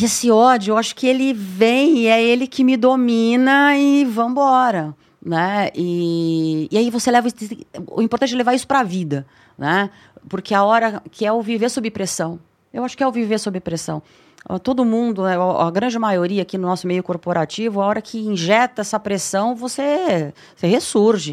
E esse ódio, eu acho que ele vem e é ele que me domina e vambora, né? E, e aí você leva... O importante é levar isso pra vida, né? Porque a hora que é o viver sob pressão. Eu acho que é o viver sob pressão. Todo mundo, né, a grande maioria aqui no nosso meio corporativo, a hora que injeta essa pressão, você, você ressurge.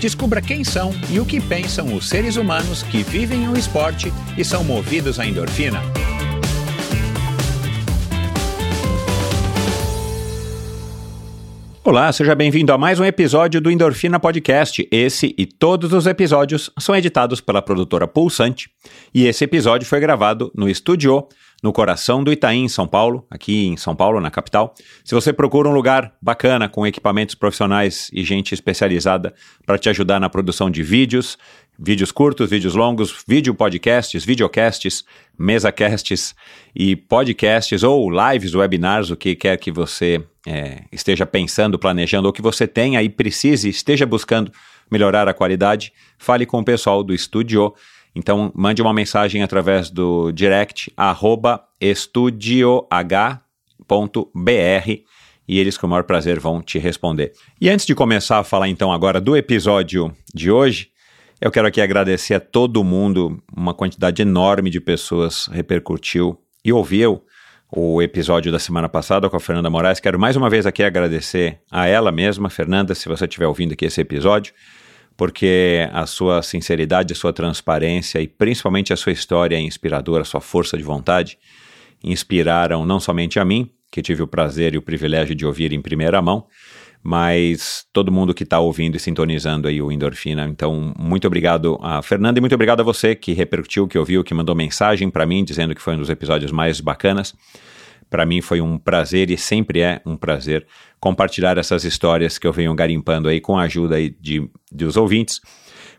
Descubra quem são e o que pensam os seres humanos que vivem o esporte e são movidos à endorfina. Olá, seja bem-vindo a mais um episódio do Endorfina Podcast. Esse e todos os episódios são editados pela produtora Pulsante e esse episódio foi gravado no estúdio no coração do Itaim, São Paulo, aqui em São Paulo, na capital. Se você procura um lugar bacana com equipamentos profissionais e gente especializada para te ajudar na produção de vídeos, vídeos curtos, vídeos longos, vídeo podcasts, videocasts, mesacasts e podcasts ou lives, webinars, o que quer que você é, esteja pensando, planejando ou que você tenha e precise, esteja buscando melhorar a qualidade, fale com o pessoal do Estúdio então, mande uma mensagem através do direct estudioh.br e eles com o maior prazer vão te responder. E antes de começar a falar então agora do episódio de hoje, eu quero aqui agradecer a todo mundo, uma quantidade enorme de pessoas repercutiu e ouviu o episódio da semana passada com a Fernanda Moraes. Quero mais uma vez aqui agradecer a ela mesma, Fernanda, se você estiver ouvindo aqui esse episódio porque a sua sinceridade, a sua transparência e principalmente a sua história inspiradora, a sua força de vontade, inspiraram não somente a mim, que tive o prazer e o privilégio de ouvir em primeira mão, mas todo mundo que está ouvindo e sintonizando aí o Endorfina. Então, muito obrigado a Fernanda e muito obrigado a você que repercutiu, que ouviu, que mandou mensagem para mim dizendo que foi um dos episódios mais bacanas. Para mim foi um prazer e sempre é um prazer compartilhar essas histórias que eu venho garimpando aí com a ajuda aí de, dos ouvintes.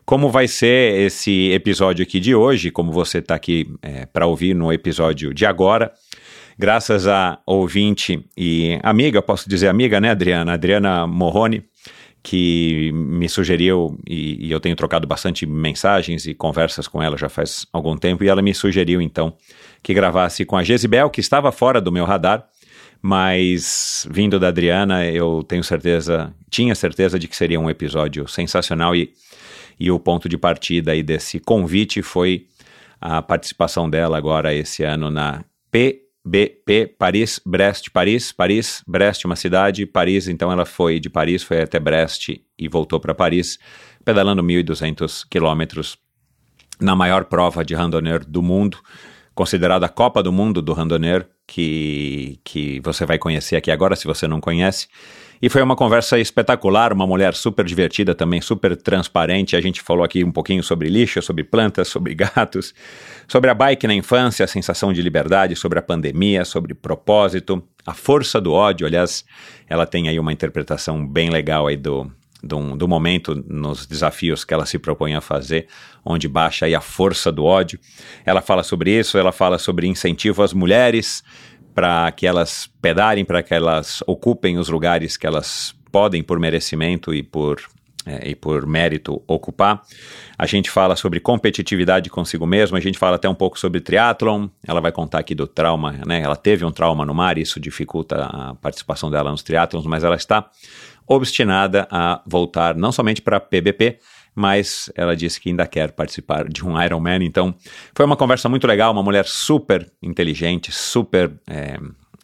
Como vai ser esse episódio aqui de hoje, como você está aqui é, para ouvir no episódio de agora, graças a ouvinte e amiga, posso dizer amiga, né, Adriana? Adriana Morrone, que me sugeriu, e, e, eu tenho trocado bastante mensagens e conversas com ela já faz algum tempo, e ela me sugeriu então que gravasse com a Jezibel, que estava fora do meu radar, mas vindo da Adriana, eu tenho certeza, tinha certeza de que seria um episódio sensacional e, e o ponto de partida aí desse convite foi a participação dela agora esse ano na PBP Paris, Brest, Paris, Paris, Brest, uma cidade, Paris, então ela foi de Paris, foi até Brest e voltou para Paris, pedalando 1.200 quilômetros na maior prova de randonneur do mundo, considerada a Copa do Mundo do Randonneur, que, que você vai conhecer aqui agora, se você não conhece. E foi uma conversa espetacular, uma mulher super divertida também, super transparente. A gente falou aqui um pouquinho sobre lixo, sobre plantas, sobre gatos, sobre a bike na infância, a sensação de liberdade, sobre a pandemia, sobre propósito, a força do ódio. Aliás, ela tem aí uma interpretação bem legal aí do, do, do, momento nos desafios que ela se propõe a fazer, onde baixa aí a força do ódio. Ela fala sobre isso, ela fala sobre incentivo às mulheres para que elas pedalem, para que elas ocupem os lugares que elas podem por merecimento e por é, e por mérito ocupar. A gente fala sobre competitividade consigo mesmo, a gente fala até um pouco sobre triatlon. Ela vai contar aqui do trauma, né? Ela teve um trauma no mar, isso dificulta a participação dela nos triatlons, mas ela está obstinada a voltar não somente para PBP, mas ela disse que ainda quer participar de um Ironman. Então, foi uma conversa muito legal, uma mulher super inteligente, super é,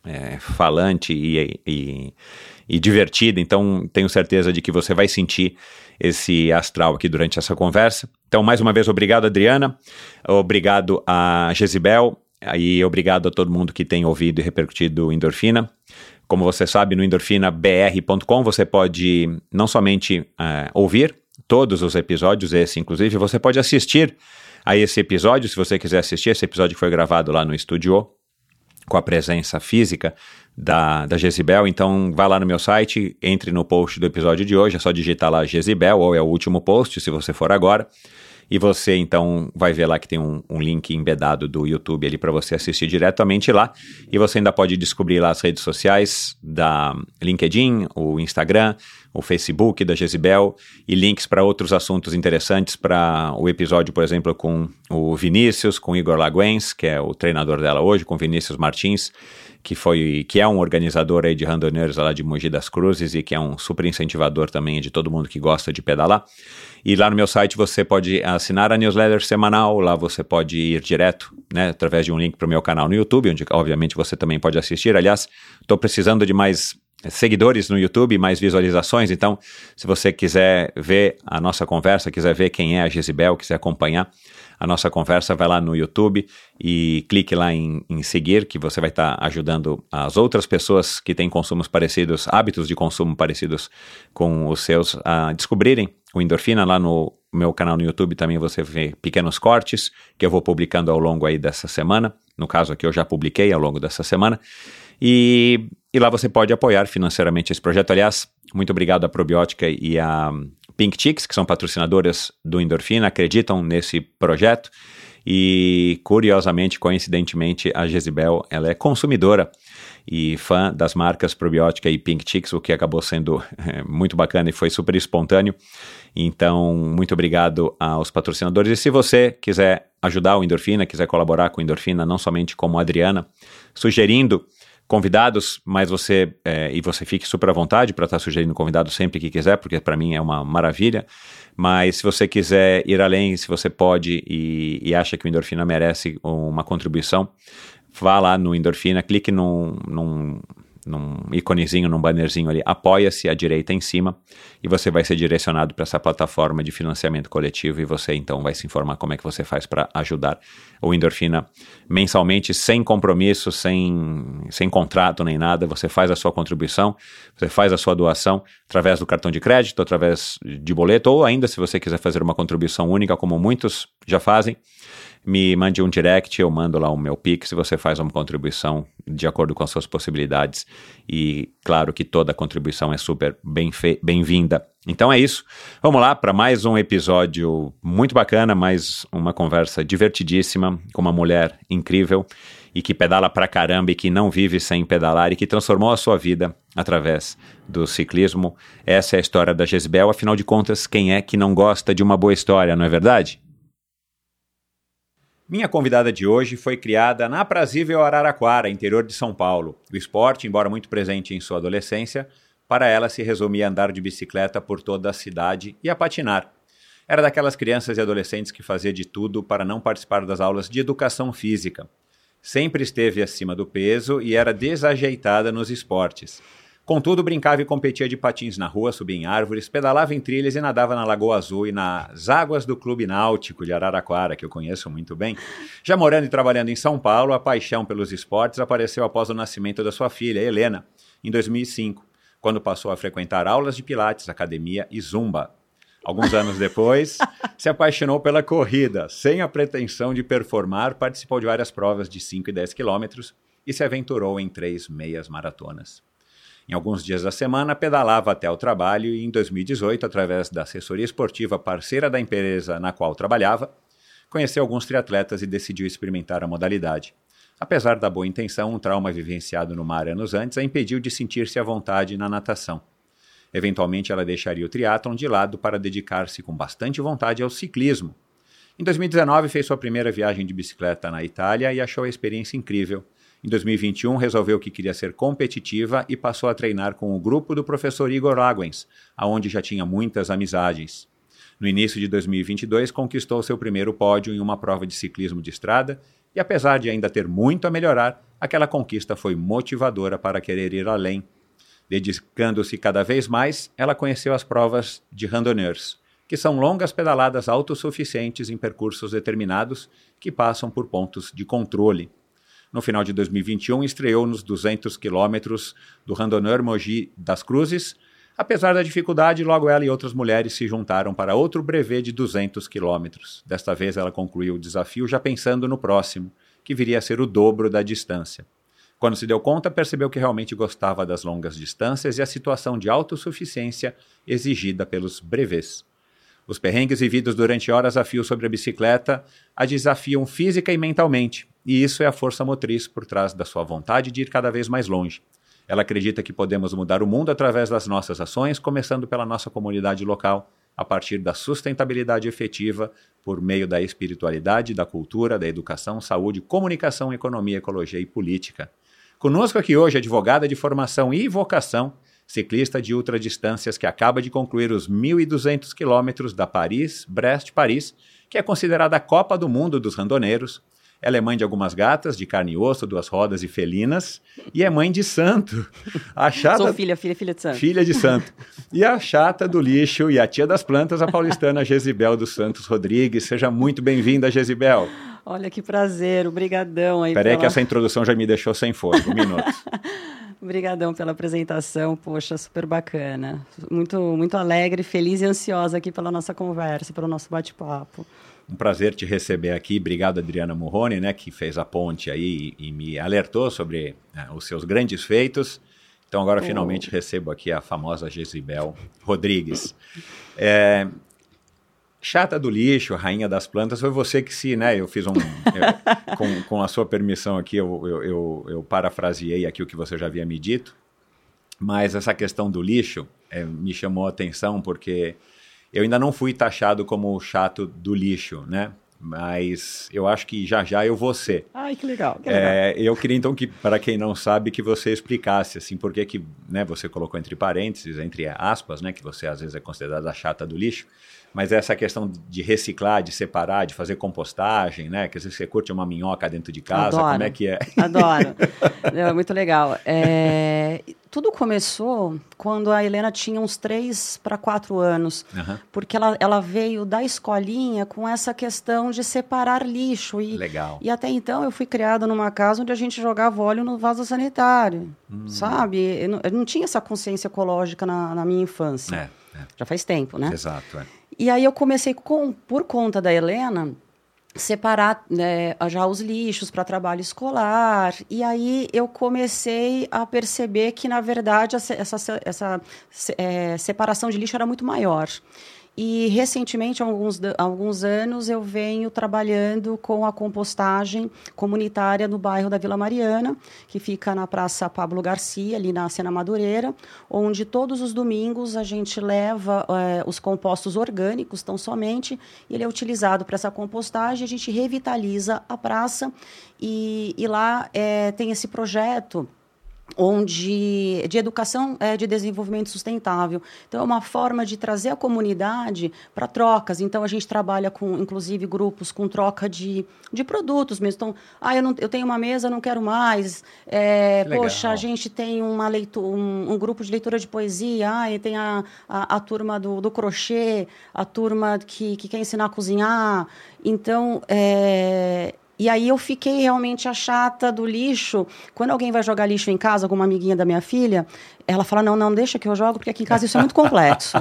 é, falante e, e, e, divertida. Então, tenho certeza de que você vai sentir esse astral aqui durante essa conversa. Então, mais uma vez, obrigado, Adriana. Obrigado a Jezibel. E obrigado a todo mundo que tem ouvido e repercutido Endorfina. Como você sabe, no endorfinabr.com você pode não somente uh, ouvir, todos os episódios, esse inclusive, você pode assistir a esse episódio, se você quiser assistir. Esse episódio foi gravado lá no estúdio com a presença física da, da Jezibel. Então, vai lá no meu site, entre no post do episódio de hoje, é só digitar lá Jezibel, ou é o último post, se você for agora. E você então vai ver lá que tem um, um link embedado do YouTube ali para você assistir diretamente lá. E você ainda pode descobrir lá as redes sociais da LinkedIn, o Instagram, o Facebook da Jezibel e links para outros assuntos interessantes para o episódio, por exemplo, com o Vinícius, com o Igor Laguens, que é o treinador dela hoje, com Vinícius Martins, que foi que é um organizador aí de randoneiros lá de Mogi das Cruzes e que é um super incentivador também de todo mundo que gosta de pedalar. E lá no meu site você pode assinar a newsletter semanal, lá você pode ir direto, né, através de um link para o meu canal no YouTube, onde obviamente você também pode assistir. Aliás, estou precisando de mais seguidores no YouTube, mais visualizações. Então, se você quiser ver a nossa conversa, quiser ver quem é a Gisibel, quiser acompanhar a nossa conversa, vai lá no YouTube e clique lá em, em seguir, que você vai estar tá ajudando as outras pessoas que têm consumos parecidos, hábitos de consumo parecidos com os seus, a descobrirem o endorfina lá no meu canal no YouTube também você vê pequenos cortes que eu vou publicando ao longo aí dessa semana. No caso aqui eu já publiquei ao longo dessa semana. E, e lá você pode apoiar financeiramente esse projeto. Aliás, muito obrigado à Probiótica e à Pink Chicks, que são patrocinadoras do Endorfina, acreditam nesse projeto. E curiosamente, coincidentemente, a Jezibel ela é consumidora e fã das marcas Probiótica e Pink Chicks, o que acabou sendo muito bacana e foi super espontâneo. Então, muito obrigado aos patrocinadores. E se você quiser ajudar o Endorfina, quiser colaborar com o Endorfina, não somente como a Adriana, sugerindo convidados, mas você é, e você fique super à vontade para estar tá sugerindo convidados sempre que quiser, porque para mim é uma maravilha. Mas se você quiser ir além, se você pode e, e acha que o Endorfina merece uma contribuição, vá lá no Endorfina, clique num, num num íconezinho, num bannerzinho ali, apoia-se à direita em cima e você vai ser direcionado para essa plataforma de financiamento coletivo e você então vai se informar como é que você faz para ajudar o Endorfina mensalmente, sem compromisso, sem, sem contrato nem nada. Você faz a sua contribuição, você faz a sua doação através do cartão de crédito, através de boleto ou ainda se você quiser fazer uma contribuição única, como muitos já fazem me mande um direct, eu mando lá o meu Pix e você faz uma contribuição de acordo com as suas possibilidades. E claro que toda contribuição é super bem-vinda. Bem então é isso. Vamos lá para mais um episódio muito bacana, mais uma conversa divertidíssima com uma mulher incrível e que pedala pra caramba e que não vive sem pedalar e que transformou a sua vida através do ciclismo. Essa é a história da Jezebel. Afinal de contas, quem é que não gosta de uma boa história, não é verdade? Minha convidada de hoje foi criada na aprazível Araraquara, interior de São Paulo. O esporte, embora muito presente em sua adolescência, para ela se resumia a andar de bicicleta por toda a cidade e a patinar. Era daquelas crianças e adolescentes que fazia de tudo para não participar das aulas de educação física. Sempre esteve acima do peso e era desajeitada nos esportes. Contudo, brincava e competia de patins na rua, subia em árvores, pedalava em trilhas e nadava na Lagoa Azul e nas águas do Clube Náutico de Araraquara, que eu conheço muito bem. Já morando e trabalhando em São Paulo, a paixão pelos esportes apareceu após o nascimento da sua filha, Helena, em 2005, quando passou a frequentar aulas de pilates, academia e zumba. Alguns anos depois, se apaixonou pela corrida. Sem a pretensão de performar, participou de várias provas de 5 e 10 quilômetros e se aventurou em três meias maratonas. Em alguns dias da semana, pedalava até o trabalho e, em 2018, através da assessoria esportiva parceira da empresa na qual trabalhava, conheceu alguns triatletas e decidiu experimentar a modalidade. Apesar da boa intenção, um trauma vivenciado no mar anos antes a impediu de sentir-se à vontade na natação. Eventualmente, ela deixaria o triatlon de lado para dedicar-se com bastante vontade ao ciclismo. Em 2019, fez sua primeira viagem de bicicleta na Itália e achou a experiência incrível, em 2021, resolveu que queria ser competitiva e passou a treinar com o grupo do professor Igor Laguens, aonde já tinha muitas amizades. No início de 2022, conquistou seu primeiro pódio em uma prova de ciclismo de estrada e, apesar de ainda ter muito a melhorar, aquela conquista foi motivadora para querer ir além. Dedicando-se cada vez mais, ela conheceu as provas de randonneurs, que são longas pedaladas autossuficientes em percursos determinados que passam por pontos de controle. No final de 2021, estreou nos 200 quilômetros do Randonneur Mogi das Cruzes, Apesar da dificuldade, logo ela e outras mulheres se juntaram para outro brevet de 200 quilômetros. Desta vez ela concluiu o desafio já pensando no próximo, que viria a ser o dobro da distância. Quando se deu conta, percebeu que realmente gostava das longas distâncias e a situação de autossuficiência exigida pelos brevets. Os perrengues vividos durante horas a fio sobre a bicicleta a desafiam física e mentalmente, e isso é a força motriz por trás da sua vontade de ir cada vez mais longe. Ela acredita que podemos mudar o mundo através das nossas ações, começando pela nossa comunidade local, a partir da sustentabilidade efetiva por meio da espiritualidade, da cultura, da educação, saúde, comunicação, economia, ecologia e política. Conosco aqui hoje, advogada de formação e vocação, ciclista de ultradistâncias que acaba de concluir os 1.200 quilômetros da Paris-Brest-Paris, que é considerada a Copa do Mundo dos randoneiros, ela é mãe de algumas gatas, de carne e osso, duas rodas e felinas. E é mãe de santo. A chata... Sou filha, filha, filha de santo. Filha de santo. E a chata do lixo e a tia das plantas, a paulistana Gesibel dos Santos Rodrigues. Seja muito bem-vinda, Gesibel. Olha que prazer, obrigadão aí. Peraí pela... que essa introdução já me deixou sem força, um minuto. Obrigadão pela apresentação, poxa, super bacana. Muito, muito alegre, feliz e ansiosa aqui pela nossa conversa, pelo nosso bate-papo. Um prazer te receber aqui. Obrigado, Adriana Morrone, né, que fez a ponte aí e, e me alertou sobre né, os seus grandes feitos. Então, agora oh. finalmente recebo aqui a famosa Gesibel Rodrigues. É, chata do lixo, rainha das plantas, foi você que se, né? Eu fiz um. Eu, com, com a sua permissão aqui, eu, eu, eu, eu, parafraseei aqui o que você já havia me dito. Mas essa questão do lixo é, me chamou a atenção porque eu ainda não fui taxado como chato do lixo, né? Mas eu acho que já já eu vou ser. Ai, que legal. Que é, legal. eu queria então que, para quem não sabe, que você explicasse assim, por que, que né, você colocou entre parênteses, entre aspas, né, que você às vezes é considerada a chata do lixo. Mas essa questão de reciclar, de separar, de fazer compostagem, né? Quer dizer, você curte uma minhoca dentro de casa, Adoro. como é que é? Adoro. é muito legal. É, tudo começou quando a Helena tinha uns três para quatro anos, uhum. porque ela, ela veio da escolinha com essa questão de separar lixo. E, legal. E até então eu fui criada numa casa onde a gente jogava óleo no vaso sanitário, hum. sabe? Eu não, eu não, tinha essa consciência ecológica na, na minha infância. É, é. Já faz tempo, né? Exato, é. E aí eu comecei, com, por conta da Helena, separar né, já os lixos para trabalho escolar. E aí eu comecei a perceber que, na verdade, essa, essa, essa é, separação de lixo era muito maior. E recentemente, há alguns, alguns anos, eu venho trabalhando com a compostagem comunitária no bairro da Vila Mariana, que fica na Praça Pablo Garcia, ali na Sena Madureira, onde todos os domingos a gente leva é, os compostos orgânicos, tão somente, ele é utilizado para essa compostagem, a gente revitaliza a praça e, e lá é, tem esse projeto onde de educação é, de desenvolvimento sustentável. Então é uma forma de trazer a comunidade para trocas. Então a gente trabalha com, inclusive, grupos com troca de, de produtos mesmo. Então, ah, eu, não, eu tenho uma mesa, não quero mais. É, poxa, a gente tem uma leitura, um, um, grupo de leitura de poesia. Ah, e tem a, a, a turma do, do, crochê, a turma que, que quer ensinar a cozinhar. Então, é, e aí eu fiquei realmente a chata do lixo. Quando alguém vai jogar lixo em casa, alguma amiguinha da minha filha, ela fala: não, não, deixa que eu jogo, porque aqui em casa isso é muito complexo.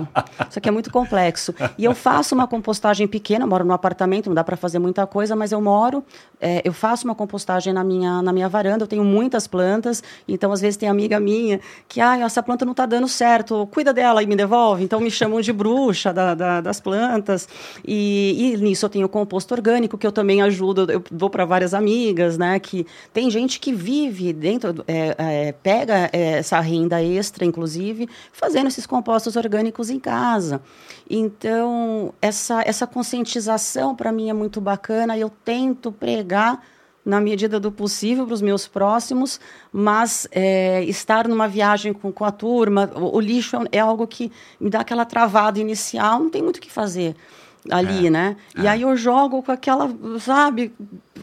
Isso aqui é muito complexo. E eu faço uma compostagem pequena, moro no apartamento, não dá para fazer muita coisa, mas eu moro, é, eu faço uma compostagem na minha, na minha varanda, eu tenho muitas plantas, então às vezes tem amiga minha que, ah, essa planta não está dando certo, cuida dela e me devolve. Então me chamam de bruxa da, da, das plantas. E, e, nisso eu tenho composto orgânico, que eu também ajudo, eu para várias amigas, né? Que tem gente que vive dentro, é, é, pega é, essa renda extra, inclusive, fazendo esses compostos orgânicos em casa. Então, essa, essa conscientização para mim é muito bacana. Eu tento pregar na medida do possível para os meus próximos, mas é, estar numa viagem com, com a turma, o, o, lixo é, é algo que me dá aquela travada inicial, não tem muito o que fazer ali, é, né? É. E aí eu jogo com aquela, sabe,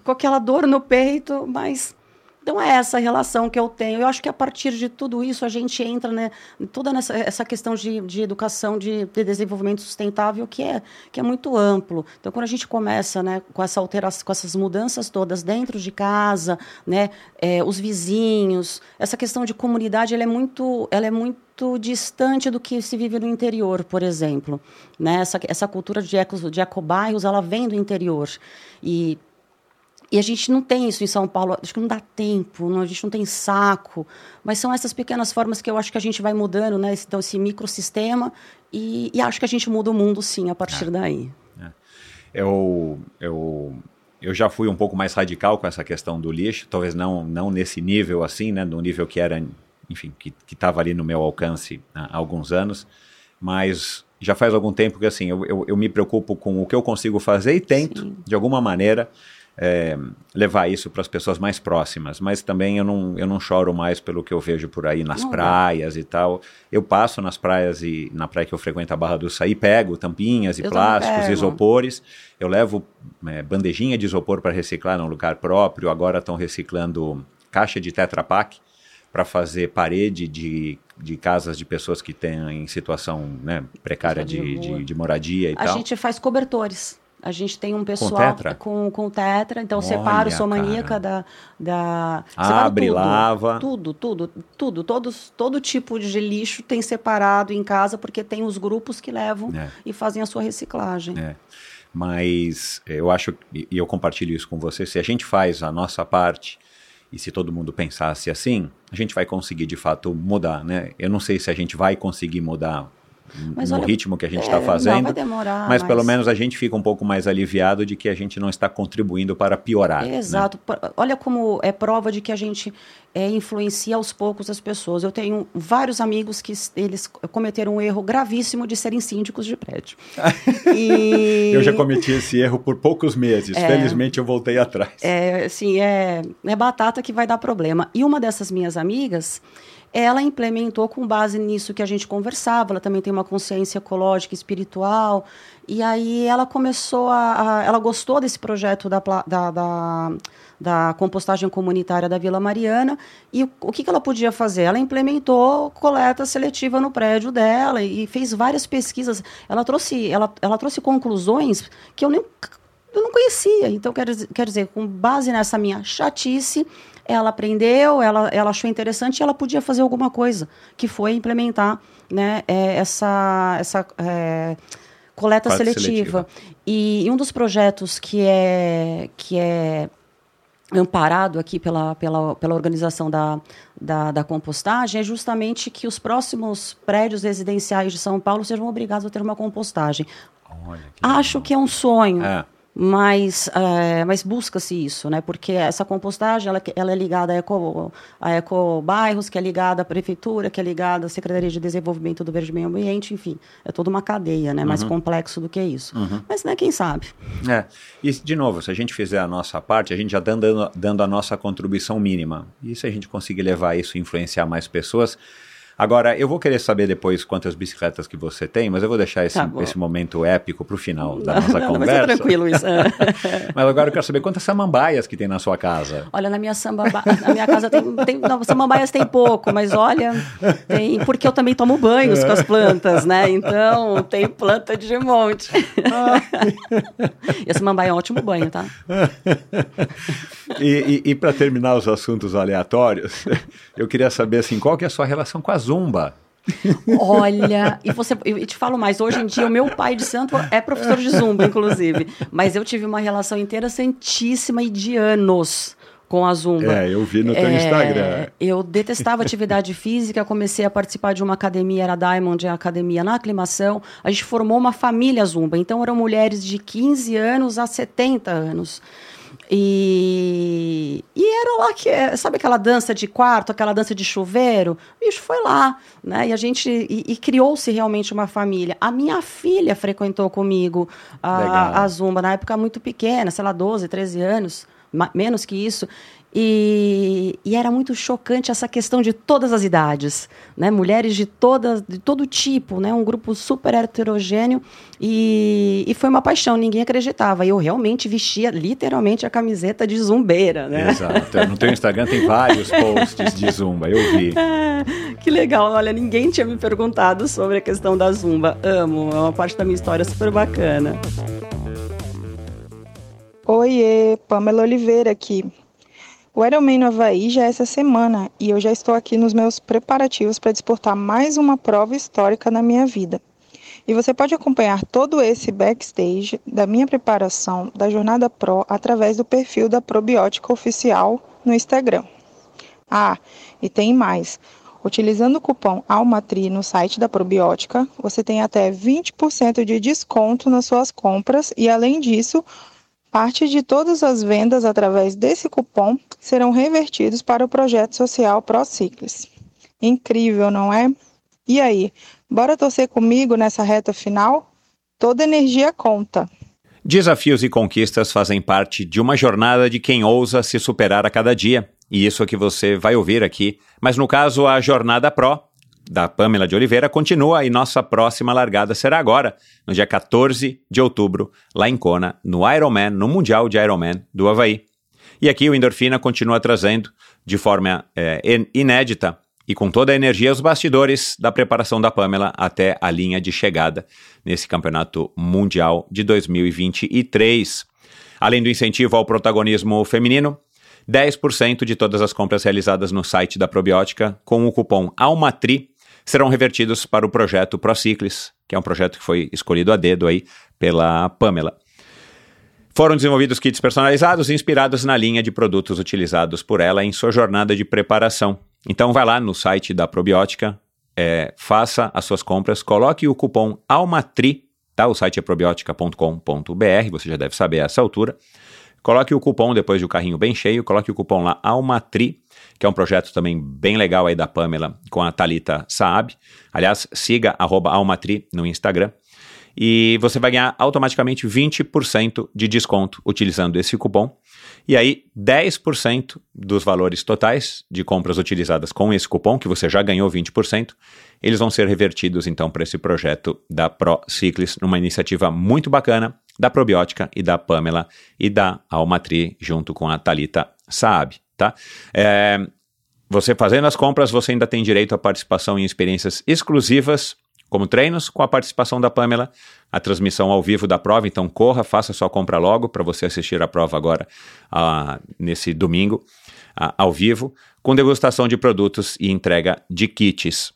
com aquela dor no peito, mas Então é essa relação que eu tenho. Eu acho que a partir de tudo isso a gente entra né, toda nessa, essa questão de, de educação, de, de desenvolvimento sustentável, que é, que é muito amplo. Então, quando a gente começa né, com, essa alteração, com essas mudanças todas dentro de casa, né, é, os vizinhos, essa questão de comunidade ela é muito, ela é muito distante do que se vive no interior, por exemplo. Né? Essa, essa cultura de, eco, de ecobairros, ela vem do interior. E e a gente não tem isso em São Paulo, acho que não dá tempo, não, a gente não tem saco. Mas são essas pequenas formas que eu acho que a gente vai mudando, né? Então, esse microsistema, e, e acho que a gente muda o mundo sim a partir é. daí. É. Eu, eu, eu já fui um pouco mais radical com essa questão do lixo, talvez não, não nesse nível assim, né? No nível que era, enfim, que estava ali no meu alcance há alguns anos, mas já faz algum tempo que assim, eu, eu, eu me preocupo com o que eu consigo fazer e tento, sim. de alguma maneira é, levar isso para as pessoas mais próximas. Mas também eu não, eu não choro mais pelo que eu vejo por aí nas não, praias não. e tal. Eu passo nas praias e na praia que eu frequento a Barra do Saí, pego tampinhas e eu plásticos, isopores. Eu levo é, bandejinha de isopor para reciclar num lugar próprio. Agora estão reciclando caixa de Tetra Pak para fazer parede de, de casas de pessoas que têm em situação né, precária de, de, de, moradia e a tal. A gente faz cobertores. A gente tem um pessoal com tetra, com, com tetra então Olha, separo, sou maníaca da. da Abre, tudo, lava. Tudo, tudo, tudo. Todos, todo tipo de lixo tem separado em casa, porque tem os grupos que levam é. e fazem a sua reciclagem. É. Mas eu acho, e eu compartilho isso com você, se a gente faz a nossa parte e se todo mundo pensasse assim, a gente vai conseguir de fato mudar, né? Eu não sei se a gente vai conseguir mudar mas no olha, ritmo que a gente está é, fazendo. Vai demorar, mas, mas, pelo menos a gente fica um pouco mais aliviado de que a gente não está contribuindo para piorar. Né? Exato. Né? Olha como é prova de que a gente é, influencia aos poucos as pessoas. Eu tenho vários amigos que eles cometeram um erro gravíssimo de serem síndicos de prédio. e... Eu já cometi esse erro por poucos meses. É, Felizmente eu voltei atrás. É, assim, é, é batata que vai dar problema. E uma dessas minhas amigas ela implementou com base nisso que a gente conversava, ela também tem uma consciência ecológica, espiritual, e aí ela começou a, a ela gostou desse projeto da, da, da, da, compostagem comunitária da Vila Mariana, e o, o que, que ela podia fazer? Ela implementou coleta seletiva no prédio dela e fez várias pesquisas, ela trouxe, ela, ela trouxe conclusões que eu nem eu não conhecia. Então, quer, quer dizer, com base nessa minha chatice, ela aprendeu, ela, ela achou interessante e ela podia fazer alguma coisa, que foi implementar né, é, essa, essa é, coleta seletiva. seletiva. E, e, um dos projetos que é, que é amparado aqui pela, pela, pela organização da, da, da, compostagem é justamente que os próximos prédios residenciais de São Paulo sejam obrigados a ter uma compostagem. Olha, que Acho legal. que é um sonho. É mas, é, mas busca-se isso, né? Porque essa compostagem ela, ela é ligada a, eco, a ecobairros, que é ligada à prefeitura, que é ligada à Secretaria de Desenvolvimento do Verde Meio Ambiente, enfim, é toda uma cadeia, né? Uhum. Mais complexo do que isso. Uhum. Mas, né, quem sabe? É. E, de novo, se a gente fizer a nossa parte, a gente já está dando, dando a nossa contribuição mínima. E se a gente conseguir levar isso e influenciar mais pessoas, Agora, eu vou querer saber depois quantas bicicletas que você tem, mas eu vou deixar esse, tá esse momento épico para o final da nossa não, conversa. Mas é tranquilo isso. mas agora eu quero saber quantas samambaias que tem na sua casa. Olha, na minha samba, na minha casa tem, tem não, samambaias tem pouco, mas olha, tem porque eu também tomo banhos com as plantas, né? Então, tem planta de monte. e a samambaia é um ótimo banho, tá? e, e, e para terminar os assuntos aleatórios, eu queria saber assim, qual que é a sua relação com a Zumba? Olha, e você, eu te falo mais, hoje em dia o meu pai de santo é professor de Zumba, inclusive, mas eu tive uma relação interessantíssima e de anos com a Zumba. É, eu vi no teu é, Instagram. Eu detestava atividade física, comecei a participar de uma academia, era Diamond, a academia na aclimação. A gente formou uma família Zumba, então eram mulheres de 15 anos a 70 anos. E, e era lá que, sabe aquela dança de quarto, aquela dança de chuveiro? O bicho foi lá, né? E a gente, e, e criou-se realmente uma família. A minha filha frequentou comigo a, a Zumba, na época muito pequena, sei lá, 12, 13 anos, menos que isso. E, e, era muito chocante essa questão de todas as idades, né? Mulheres de todas, de todo tipo, né? Um grupo super heterogêneo e, e foi uma paixão. Ninguém acreditava. Eu realmente vestia literalmente a camiseta de zumbeira, né? Exato. No teu Instagram tem vários posts de zumba. Eu vi. que legal. Olha, ninguém tinha me perguntado sobre a questão da zumba. Amo. É uma parte da minha história super bacana. Oiê, Pamela Oliveira aqui. O Ironman no Havaí já é essa semana e eu já estou aqui nos meus preparativos para disputar mais uma prova histórica na minha vida. E você pode acompanhar todo esse backstage da minha preparação da Jornada Pro através do perfil da Probiótica Oficial no Instagram. Ah, e tem mais. Utilizando o cupom ALMATRI no site da Probiótica, você tem até 20% de desconto nas suas compras e, além disso, Parte de todas as vendas através desse cupom serão revertidos para o projeto social ProCiclis. Incrível, não é? E aí, bora torcer comigo nessa reta final? Toda energia conta. Desafios e conquistas fazem parte de uma jornada de quem ousa se superar a cada dia. E isso é que você vai ouvir aqui. Mas no caso, a Jornada Pro da Pamela de Oliveira continua e nossa próxima largada será agora, no dia 14 de outubro, lá em Kona, no Ironman, no Mundial de Ironman do Havaí. E aqui o Endorfina continua trazendo, de forma é, inédita e com toda a energia, os bastidores da preparação da Pamela até a linha de chegada nesse campeonato mundial de 2023. Além do incentivo ao protagonismo feminino, 10% de todas as compras realizadas no site da Probiótica com o cupom ALMATRI serão revertidos para o projeto Prociclis, que é um projeto que foi escolhido a dedo aí pela Pamela. Foram desenvolvidos kits personalizados inspirados na linha de produtos utilizados por ela em sua jornada de preparação. Então vai lá no site da Probiótica, é, faça as suas compras, coloque o cupom ALMATRI, tá? O site é probiotica.com.br, você já deve saber a essa altura. Coloque o cupom depois de o carrinho bem cheio, coloque o cupom lá ALMATRI, que é um projeto também bem legal aí da Pamela com a Talita Saab. Aliás, siga Almatri no Instagram. E você vai ganhar automaticamente 20% de desconto utilizando esse cupom. E aí, 10% dos valores totais de compras utilizadas com esse cupom, que você já ganhou 20%, eles vão ser revertidos então para esse projeto da Pro Cyclis, numa iniciativa muito bacana da Probiótica e da Pamela e da Almatri, junto com a Talita Saab, tá? É, você fazendo as compras, você ainda tem direito à participação em experiências exclusivas, como treinos, com a participação da Pamela, a transmissão ao vivo da prova. Então, corra, faça sua compra logo para você assistir a prova agora, uh, nesse domingo, uh, ao vivo, com degustação de produtos e entrega de kits.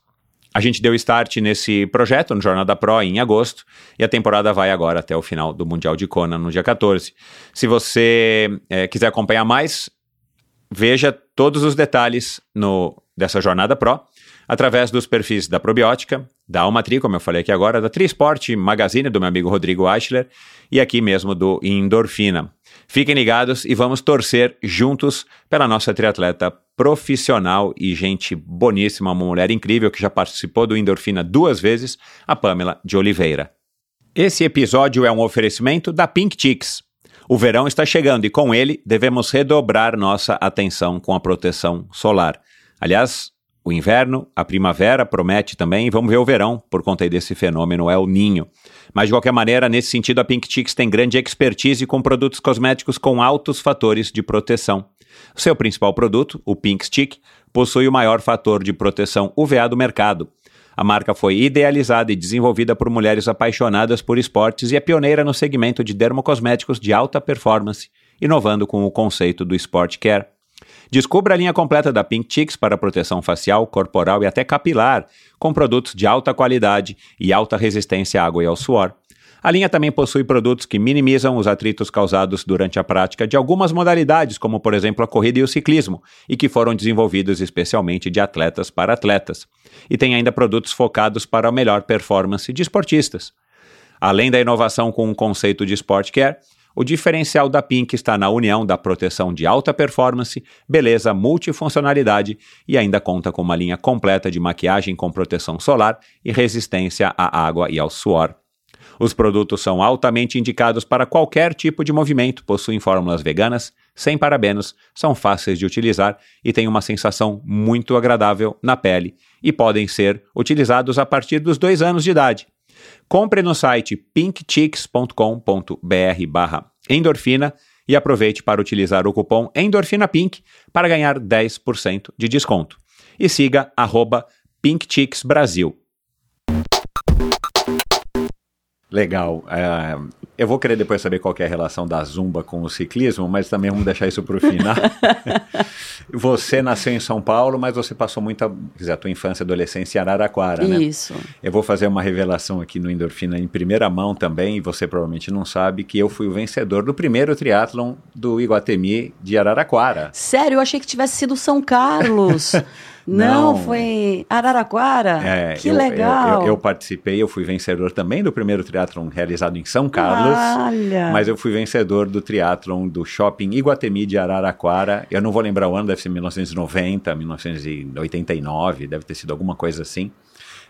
A gente deu start nesse projeto no Jornada Pro em agosto e a temporada vai agora até o final do Mundial de Kona no dia 14. Se você é, quiser acompanhar mais, veja todos os detalhes no, dessa Jornada Pro através dos perfis da Probiótica, da Almatri, como eu falei aqui agora, da Trisport Magazine, do meu amigo Rodrigo Eichler, e aqui mesmo do Endorfina. Fiquem ligados e vamos torcer juntos pela nossa triatleta profissional e gente boníssima, uma mulher incrível que já participou do Endorfina duas vezes, a Pamela de Oliveira. Esse episódio é um oferecimento da Pink Chicks. O verão está chegando e com ele devemos redobrar nossa atenção com a proteção solar. Aliás, o inverno, a primavera promete também, e vamos ver o verão, por conta desse fenômeno El Ninho. Mas, de qualquer maneira, nesse sentido, a Pink Chicks tem grande expertise com produtos cosméticos com altos fatores de proteção. O seu principal produto, o Pink Stick, possui o maior fator de proteção UVA do mercado. A marca foi idealizada e desenvolvida por mulheres apaixonadas por esportes e é pioneira no segmento de dermocosméticos de alta performance, inovando com o conceito do Sport Care. Descubra a linha completa da Pink Chicks para proteção facial, corporal e até capilar, com produtos de alta qualidade e alta resistência à água e ao suor. A linha também possui produtos que minimizam os atritos causados durante a prática de algumas modalidades, como por exemplo a corrida e o ciclismo, e que foram desenvolvidos especialmente de atletas para atletas. E tem ainda produtos focados para a melhor performance de esportistas. Além da inovação com o conceito de Sport Care, o diferencial da Pink está na união da proteção de alta performance, beleza, multifuncionalidade e ainda conta com uma linha completa de maquiagem com proteção solar e resistência à água e ao suor. Os produtos são altamente indicados para qualquer tipo de movimento, possuem fórmulas veganas, sem parabenos, são fáceis de utilizar e têm uma sensação muito agradável na pele e podem ser utilizados a partir dos dois anos de idade. Compre no site pinkchicks.com.br barra endorfina e aproveite para utilizar o cupom ENDORFINAPINK para ganhar 10% de desconto. E siga arroba pinkchicksbrasil. Legal. É, eu vou querer depois saber qual é a relação da zumba com o ciclismo, mas também vamos deixar isso para o final. você nasceu em São Paulo, mas você passou muita, dizer, a tua infância e adolescência em Araraquara, né? Isso. Eu vou fazer uma revelação aqui no Endorfina em primeira mão também, e você provavelmente não sabe que eu fui o vencedor do primeiro triatlon do Iguatemi de Araraquara. Sério, eu achei que tivesse sido São Carlos. Não, Não. foi Araraquara. É, que eu, legal. Eu, eu, eu participei, eu fui vencedor também do primeiro triatlon realizado em São Carlos. Olha. Mas eu fui vencedor do triatlon do shopping Iguatemi de Araraquara. Eu não vou lembrar o ano, deve ser 1990, 1989, deve ter sido alguma coisa assim.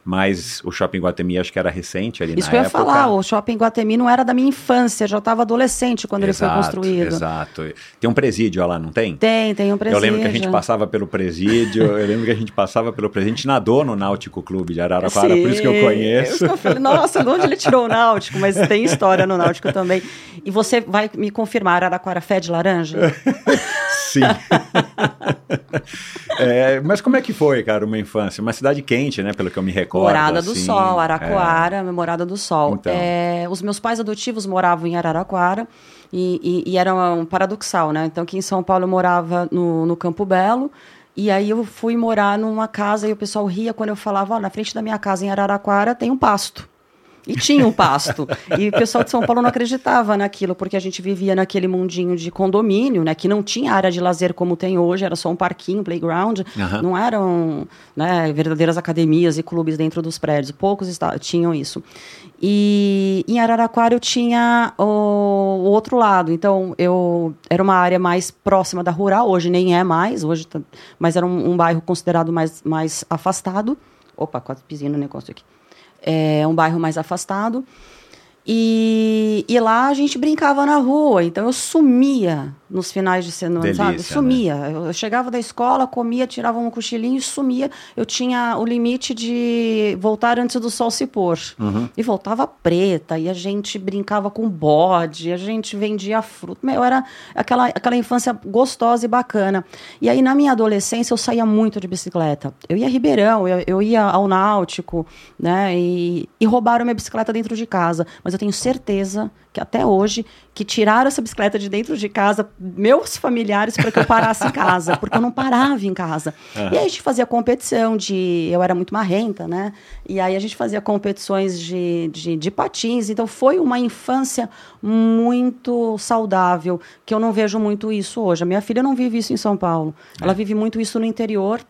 Mas o shopping Iguatemi acho que era recente ali Isso na que eu ia época. falar, o shopping Guatemi não era da minha infância, já estava adolescente quando ele foi Exato, construído. Exato. Tem um presídio lá, não tem? Tem, tem um Eu presídio. lembro que a gente passava pelo presídio, eu lembro que a gente passava pelo presídio, a gente nadou no Náutico Clube de Araraquara, por isso que eu Sim. conheço. Isso eu falei, nossa, de onde ele tirou o Náutico? Mas tem história no Náutico também. E você vai me confirmar, Araraquara fede laranja? Sim. É, mas como é que foi, cara, uma infância? Uma cidade quente, né? Pelo que eu me recordo. Morada do assim, Sol, Araquara, Morada do Sol. Então. É, os meus pais adotivos moravam em Araraquara e, e, e era um paradoxal, né? Então, aqui em São Paulo eu morava no, no Campo Belo. E aí eu fui morar numa casa e o pessoal ria quando eu falava, ó, na frente da minha casa em Araraquara tem um pasto. E tinha um pasto. e o pessoal de São Paulo não acreditava naquilo, porque a gente vivia naquele mundinho de condomínio, né? Que não tinha área de lazer como tem hoje, era só um parquinho, um playground. Aham. Não eram né, verdadeiras academias e clubes dentro dos prédios. Poucos tinham isso. E em Araraquara eu tinha o, o outro lado. Então, eu era uma área mais próxima da rural, hoje nem é mais, hoje tá- mas era um, um bairro considerado mais, mais afastado. Opa, quase pisei no negócio aqui é um bairro mais afastado. E, e lá a gente brincava na rua, então eu sumia nos finais de semana, sabe? Delícia, Sumia. Eu, eu chegava da escola, comia, tirava um cochilinho e sumia. Eu tinha o limite de voltar antes do sol se pôr. E voltava preta, e a gente brincava com bode, a gente vendia fruta. Meu, era aquela, aquela infância gostosa e bacana. E aí, na minha adolescência, eu saía muito de bicicleta. Eu ia a Ribeirão, eu, eu ia ao Náutico, né? E, e roubaram minha bicicleta dentro de casa. Mas eu tenho certeza que até hoje, que tiraram essa bicicleta de dentro de casa, meus familiares, para que eu parasse em casa, porque eu não parava em casa. E aí a gente fazia competição de. Eu era muito marrenta, né? E aí a gente fazia competições de, de, de patins. Então foi uma infância muito saudável, que eu não vejo muito isso hoje. A minha filha não vive isso em São Paulo. Ela vive muito isso no interior,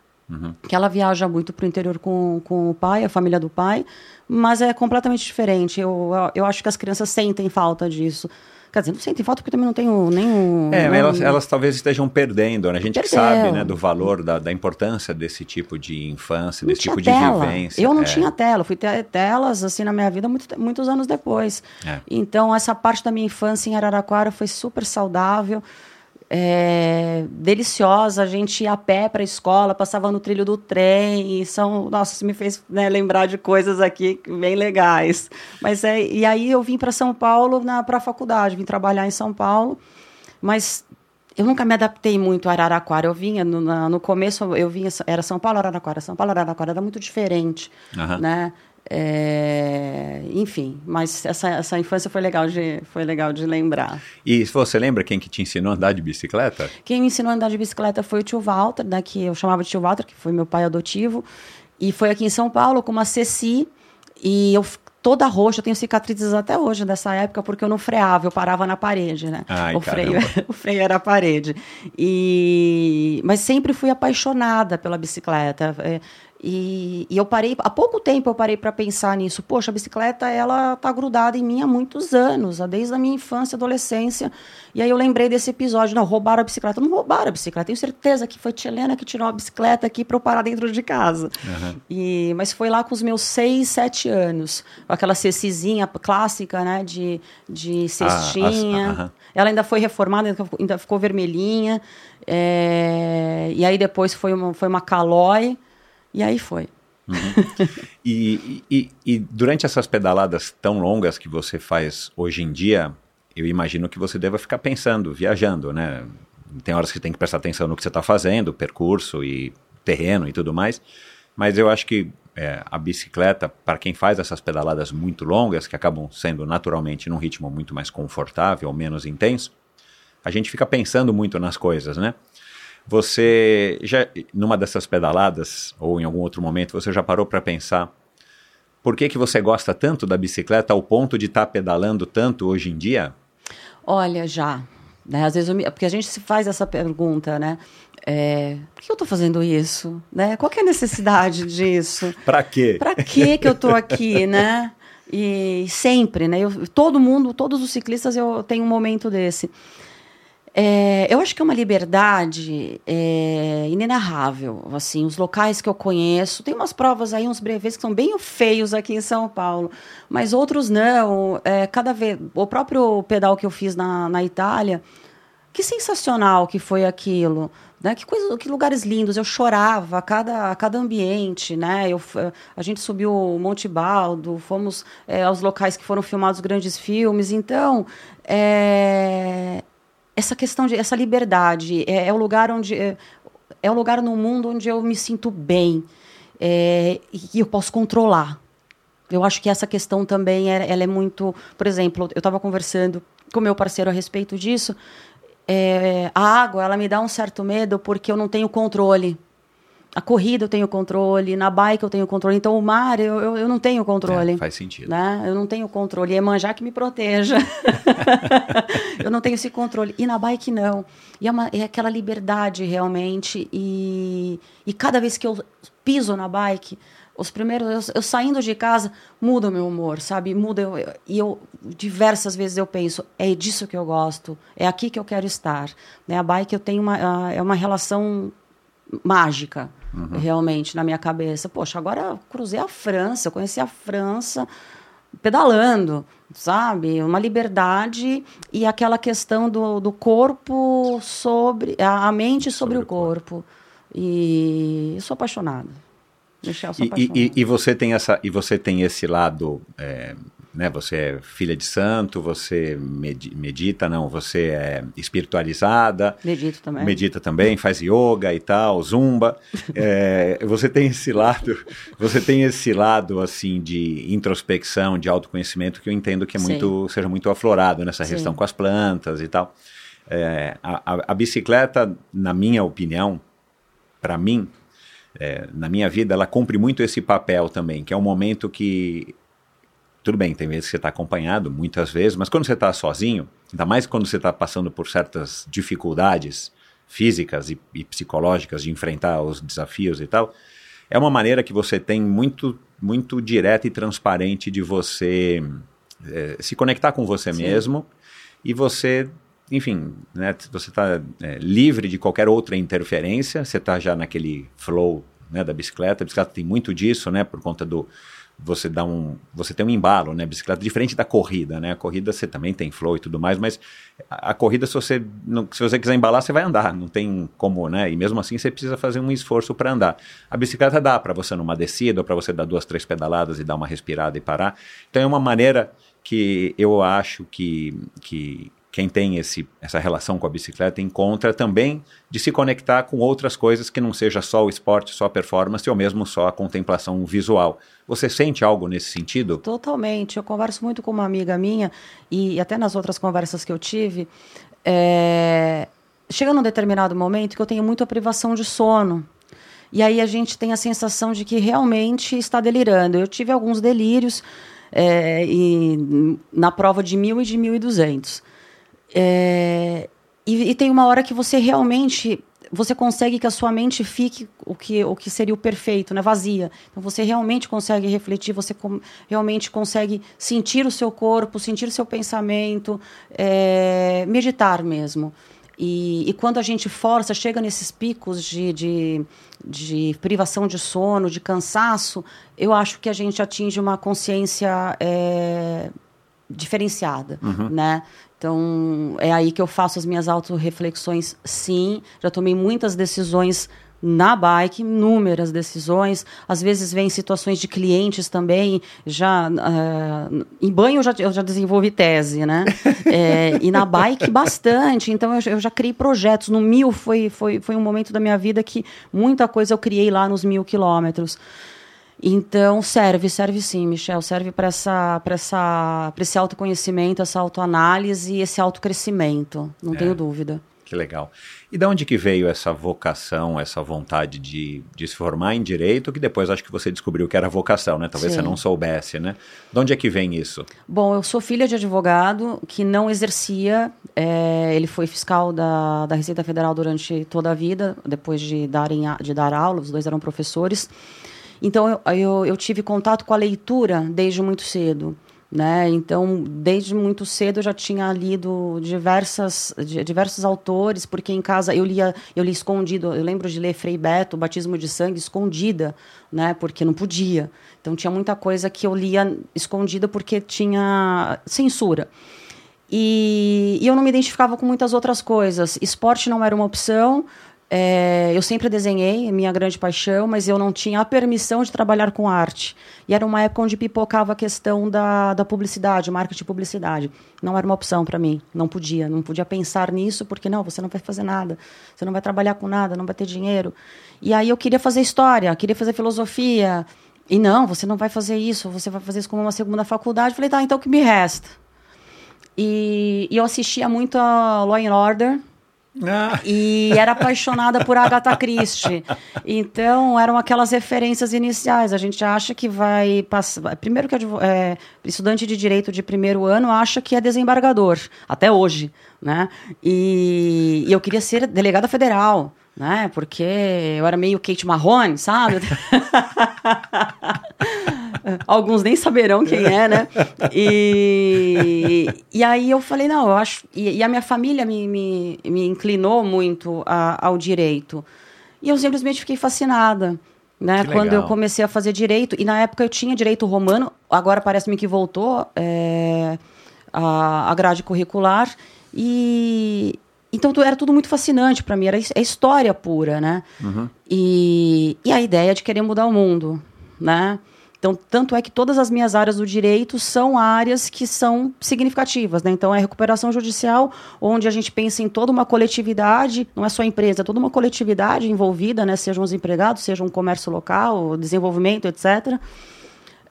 que ela viaja muito para o interior com, com o pai, a família do pai, mas é completamente diferente. Eu, eu, acho que as crianças sentem falta disso. Quer dizer, não sentem falta porque também não tenho nenhum. É, elas, elas talvez estejam perdendo, né? A gente que sabe, né, do valor, da, da importância desse tipo de infância, não desse tipo de tela. vivência. Eu não é. tinha tela, fui ter telas assim na minha vida muito- muitos anos depois. É. Então, essa parte da minha infância em Araraquara foi super saudável, é, deliciosa. A gente ia a pé para a escola, passava no trilho do trem. E são, nossa, isso me fez né, lembrar de coisas aqui bem legais. Mas é, e aí eu vim para São Paulo para a faculdade, vim trabalhar em São Paulo, mas eu nunca me adaptei muito a Araraquara. Eu vinha, no, na- no começo, eu vinha, era São Paulo, Araraquara. São Paulo, Araraquara era muito diferente, Aham. né? É, enfim, mas essa, essa infância foi legal, de, foi legal de lembrar. E se você lembra quem que te ensinou a andar de bicicleta? Quem me ensinou a andar de bicicleta foi o tio Walter, né, que eu chamava de tio Walter, que foi meu pai adotivo. E foi aqui em São Paulo com uma Ceci. E eu toda roxa, eu tenho cicatrizes até hoje dessa época, porque eu não freava, eu parava na parede, né? Ai, o, freio, o freio era a parede. E... Mas sempre fui apaixonada pela bicicleta. E, e eu parei, há pouco tempo eu parei para pensar nisso. Poxa, a bicicleta, ela tá grudada em mim há muitos anos, desde a minha infância, adolescência. E aí eu lembrei desse episódio. Não, roubaram a bicicleta. Não roubaram a bicicleta. Tenho certeza que foi Tchelena que tirou a bicicleta aqui para eu parar dentro de casa. Uhum. E, mas foi lá com os meus seis, sete anos. Aquela cecizinha clássica, né? De, de cestinha. Ah, as. Ela ainda foi reformada, ainda ficou vermelhinha. É, e aí depois foi uma, foi uma calói. E aí foi. Uhum. e, e, e, durante essas pedaladas tão longas que você faz hoje em dia, eu imagino que você deva ficar pensando, viajando, né? Tem horas que tem que prestar atenção no que você está fazendo, percurso e terreno e tudo mais. Mas eu acho que é, a bicicleta, para quem faz essas pedaladas muito longas, que acabam sendo naturalmente num ritmo muito mais confortável, menos intenso, a gente fica pensando muito nas coisas, né? Você já, numa dessas pedaladas, ou em algum outro momento, você já parou para pensar por que, que você gosta tanto da bicicleta ao ponto de estar tá pedalando tanto hoje em dia? Olha, já. Né? Às vezes, me, porque a gente se faz essa pergunta, né? É, por que eu estou fazendo isso? Né? Qual é a necessidade disso? Para quê? Para que eu estou aqui, né? E sempre, né? Eu, todo mundo, todos os ciclistas, eu tenho um momento desse. É, eu acho que é uma liberdade é, inenarrável. Assim, os locais que eu conheço, tem umas provas aí, uns breves que são bem feios aqui em São Paulo, mas outros não. É, cada vez, o próprio pedal que eu fiz na, na Itália, que sensacional que foi aquilo. Né? Que, coisa, que lugares lindos, eu chorava a cada, a cada ambiente, né? Eu, a gente subiu o Monte Baldo, fomos é, aos locais que foram filmados grandes filmes, então é, essa questão de essa liberdade é, é o lugar onde é, é, o lugar no mundo onde eu me sinto bem é, e eu posso controlar. Eu acho que essa questão também é, ela é muito, por exemplo, eu estava conversando com meu parceiro a respeito disso. É, a água, ela me dá um certo medo porque eu não tenho controle a corrida eu tenho controle, na bike eu tenho controle, então o mar eu, eu, eu não tenho controle. É, faz sentido. Né? Eu não tenho controle. É manjar que me proteja. eu não tenho esse controle. E na bike não. E é, uma, é aquela liberdade realmente. E, e cada vez que eu piso na bike, os primeiros, eu, eu saindo de casa, muda o meu humor, sabe? Muda. Eu, eu, e eu, diversas vezes eu penso, é disso que eu gosto, é aqui que eu quero estar. Né? A bike eu tenho uma, é uma relação mágica uhum. realmente, na minha cabeça. Poxa, agora cruzei a França, conheci a França pedalando, sabe? Uma liberdade e aquela questão do, do corpo sobre. a, mente sobre, sobre o corpo. corpo. E sou apaixonada. Michel, sou apaixonada. E, e, e, você tem essa e você tem esse lado é, né? Você é filha de santo, você medita, não, você é espiritualizada. Medito também. Medita também, faz yoga e tal, zumba. é, você tem esse lado, você tem esse lado assim de introspecção, de autoconhecimento que eu entendo que é muito, seja muito aflorado nessa questão com as plantas e tal. É, a, a, bicicleta, na minha opinião, para mim, é, na minha vida, ela cumpre muito esse papel também, que é um momento que tudo bem, tem vezes que você está acompanhado, muitas vezes, mas quando você está sozinho, ainda mais quando você está passando por certas dificuldades físicas e, e, psicológicas de enfrentar os desafios e tal, é uma maneira que você tem muito, muito direta e transparente de você é, se conectar com você Sim. mesmo e você, enfim, né, você está é, livre de qualquer outra interferência, você está já naquele flow né, da bicicleta, a bicicleta tem muito disso, né, por conta do você dá um você tem um embalo né bicicleta diferente da corrida né? A corrida você também tem flow e tudo mais mas a, a corrida se você não, se você quiser embalar você vai andar não tem como né? E mesmo assim você precisa fazer um esforço para andar. A bicicleta dá para você numa descida ou para você dar duas três pedaladas e dar uma respirada e parar. Então é uma maneira que eu acho que que quem tem esse, essa relação com a bicicleta encontra também de se conectar com outras coisas que não seja só o esporte, só a performance ou mesmo só a contemplação visual. Você sente algo nesse sentido? Totalmente. Eu converso muito com uma amiga minha e até nas outras conversas que eu tive, é... chega num determinado momento que eu tenho muita privação de sono. E aí a gente tem a sensação de que realmente está delirando. Eu tive alguns delírios é, e, na prova de mil e de mil e duzentos. É, e, e, tem uma hora que você realmente você consegue que a sua mente fique o que, o que seria o perfeito, né? vazia. Então você realmente consegue refletir, você com, realmente consegue sentir o seu corpo, sentir o seu pensamento, é, meditar mesmo. E, e, quando a gente força, chega nesses picos de, de, de, privação de sono, de cansaço, eu acho que a gente atinge uma consciência é, diferenciada, uhum. né? Então, é aí que eu faço as minhas autorreflexões, sim. Já tomei muitas decisões na bike, inúmeras decisões. Às vezes vem situações de clientes também. Já uh, em banho eu já, eu já desenvolvi tese, né? é, e na bike bastante. Então eu, eu, já criei projetos. No mil foi, foi, foi um momento da minha vida que muita coisa eu criei lá nos mil quilômetros. Então, serve, serve sim, Michel. Serve para essa, essa, esse autoconhecimento, essa autoanálise e esse autocrescimento, não é, tenho dúvida. Que legal. E de onde que veio essa vocação, essa vontade de, de se formar em direito, que depois acho que você descobriu que era vocação, né? Talvez sim. você não soubesse, né? De onde é que vem isso? Bom, eu sou filha de advogado que não exercia. É, ele foi fiscal da, da Receita Federal durante toda a vida, depois de, darem, de dar aula, os dois eram professores. Então eu, eu, eu tive contato com a leitura desde muito cedo. Né? Então, desde muito cedo eu já tinha lido diversas, diversos autores, porque em casa eu lia, eu lia escondido. Eu lembro de ler Frei Beto, Batismo de Sangue, escondida, né? Porque não podia. Então tinha muita coisa que eu lia escondida porque tinha censura. E, e eu não me identificava com muitas outras coisas. Esporte não era uma opção. É, eu sempre desenhei, minha grande paixão, mas eu não tinha a permissão de trabalhar com arte. E era uma época onde pipocava a questão da, da publicidade, marketing de publicidade. Não era uma opção para mim, não podia, não podia pensar nisso, porque não, você não vai fazer nada, você não vai trabalhar com nada, não vai ter dinheiro. E aí eu queria fazer história, queria fazer filosofia. E não, você não vai fazer isso, você vai fazer isso como uma segunda faculdade. Falei, tá, então o que me resta? E, e eu assistia muito a Law and Order, ah. E era apaixonada por Agatha Christie. Então, eram aquelas referências iniciais. A gente acha que vai passar. Primeiro, que é, estudante de direito de primeiro ano acha que é desembargador, até hoje. Né? E, e eu queria ser delegada federal né? Porque eu era meio Kate Marrone, sabe? Alguns nem saberão quem é, né? E, e aí eu falei, não, eu acho. E, e a minha família me, me, me inclinou muito a, ao direito. E eu simplesmente fiquei fascinada. Né, quando eu comecei a fazer direito, e na época eu tinha direito romano, agora parece-me que voltou é, a, a grade curricular, e, então era tudo muito fascinante para mim, era é história pura, né? Uhum. E, e a ideia de querer mudar o mundo, né? Então, tanto é que todas as minhas áreas do direito são áreas que são significativas, né? Então, é recuperação judicial, onde a gente pensa em toda uma coletividade, não é só a empresa, é toda uma coletividade envolvida, né? Sejam os empregados, seja um comércio local, desenvolvimento, etc.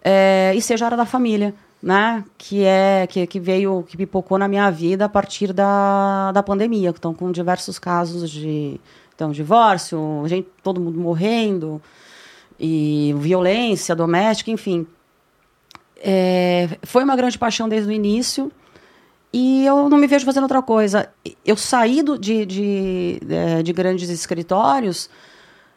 É, e seja a área da família né, que é que, que veio, que pipocou na minha vida a partir da, da pandemia, estão com diversos casos de então, divórcio, gente, todo mundo morrendo e violência doméstica, enfim. É, foi uma grande paixão desde o início e eu não me vejo fazendo outra coisa. Eu saí do, de, de, de, é, de grandes escritórios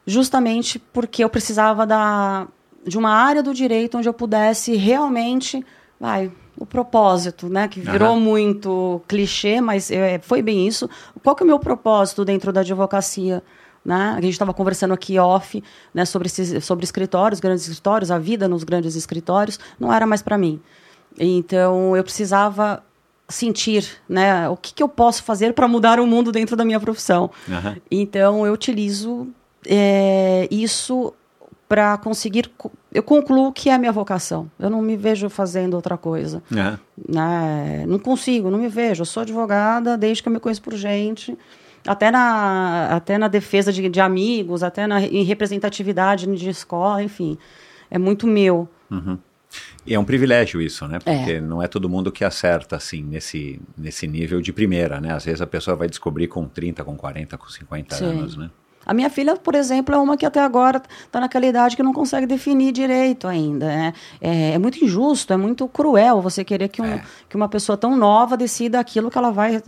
justamente porque eu precisava da, de uma área do direito onde eu pudesse realmente vai, o propósito, né? Que virou uhum. muito clichê, mas é, foi bem isso. Qual que é o meu propósito dentro da advocacia? Né? A gente estava conversando aqui off né, sobre, esses, sobre escritórios, grandes escritórios, a vida nos grandes escritórios, não era mais para mim. Então eu precisava sentir, né, o que, que eu posso fazer para mudar o mundo dentro da minha profissão. Uhum. Então eu utilizo é, isso para conseguir. Eu concluo que é a minha vocação. Eu não me vejo fazendo outra coisa. É. Né? Não consigo, não me vejo. Eu sou advogada desde que eu me conheço por gente. Até na, até na defesa de, de amigos, até na, em representatividade de escola, enfim. É muito meu. Uhum. E é um privilégio isso, né? Porque é. não é todo mundo que acerta, assim, nesse, nesse nível de primeira, né? Às vezes a pessoa vai descobrir com 30, com 40, com 50 Sim. anos, né? A minha filha, por exemplo, é uma que até agora está naquela idade que não consegue definir direito ainda. Né? É, é, muito injusto, é muito cruel você querer que, um, é. que uma pessoa tão nova decida aquilo que ela vai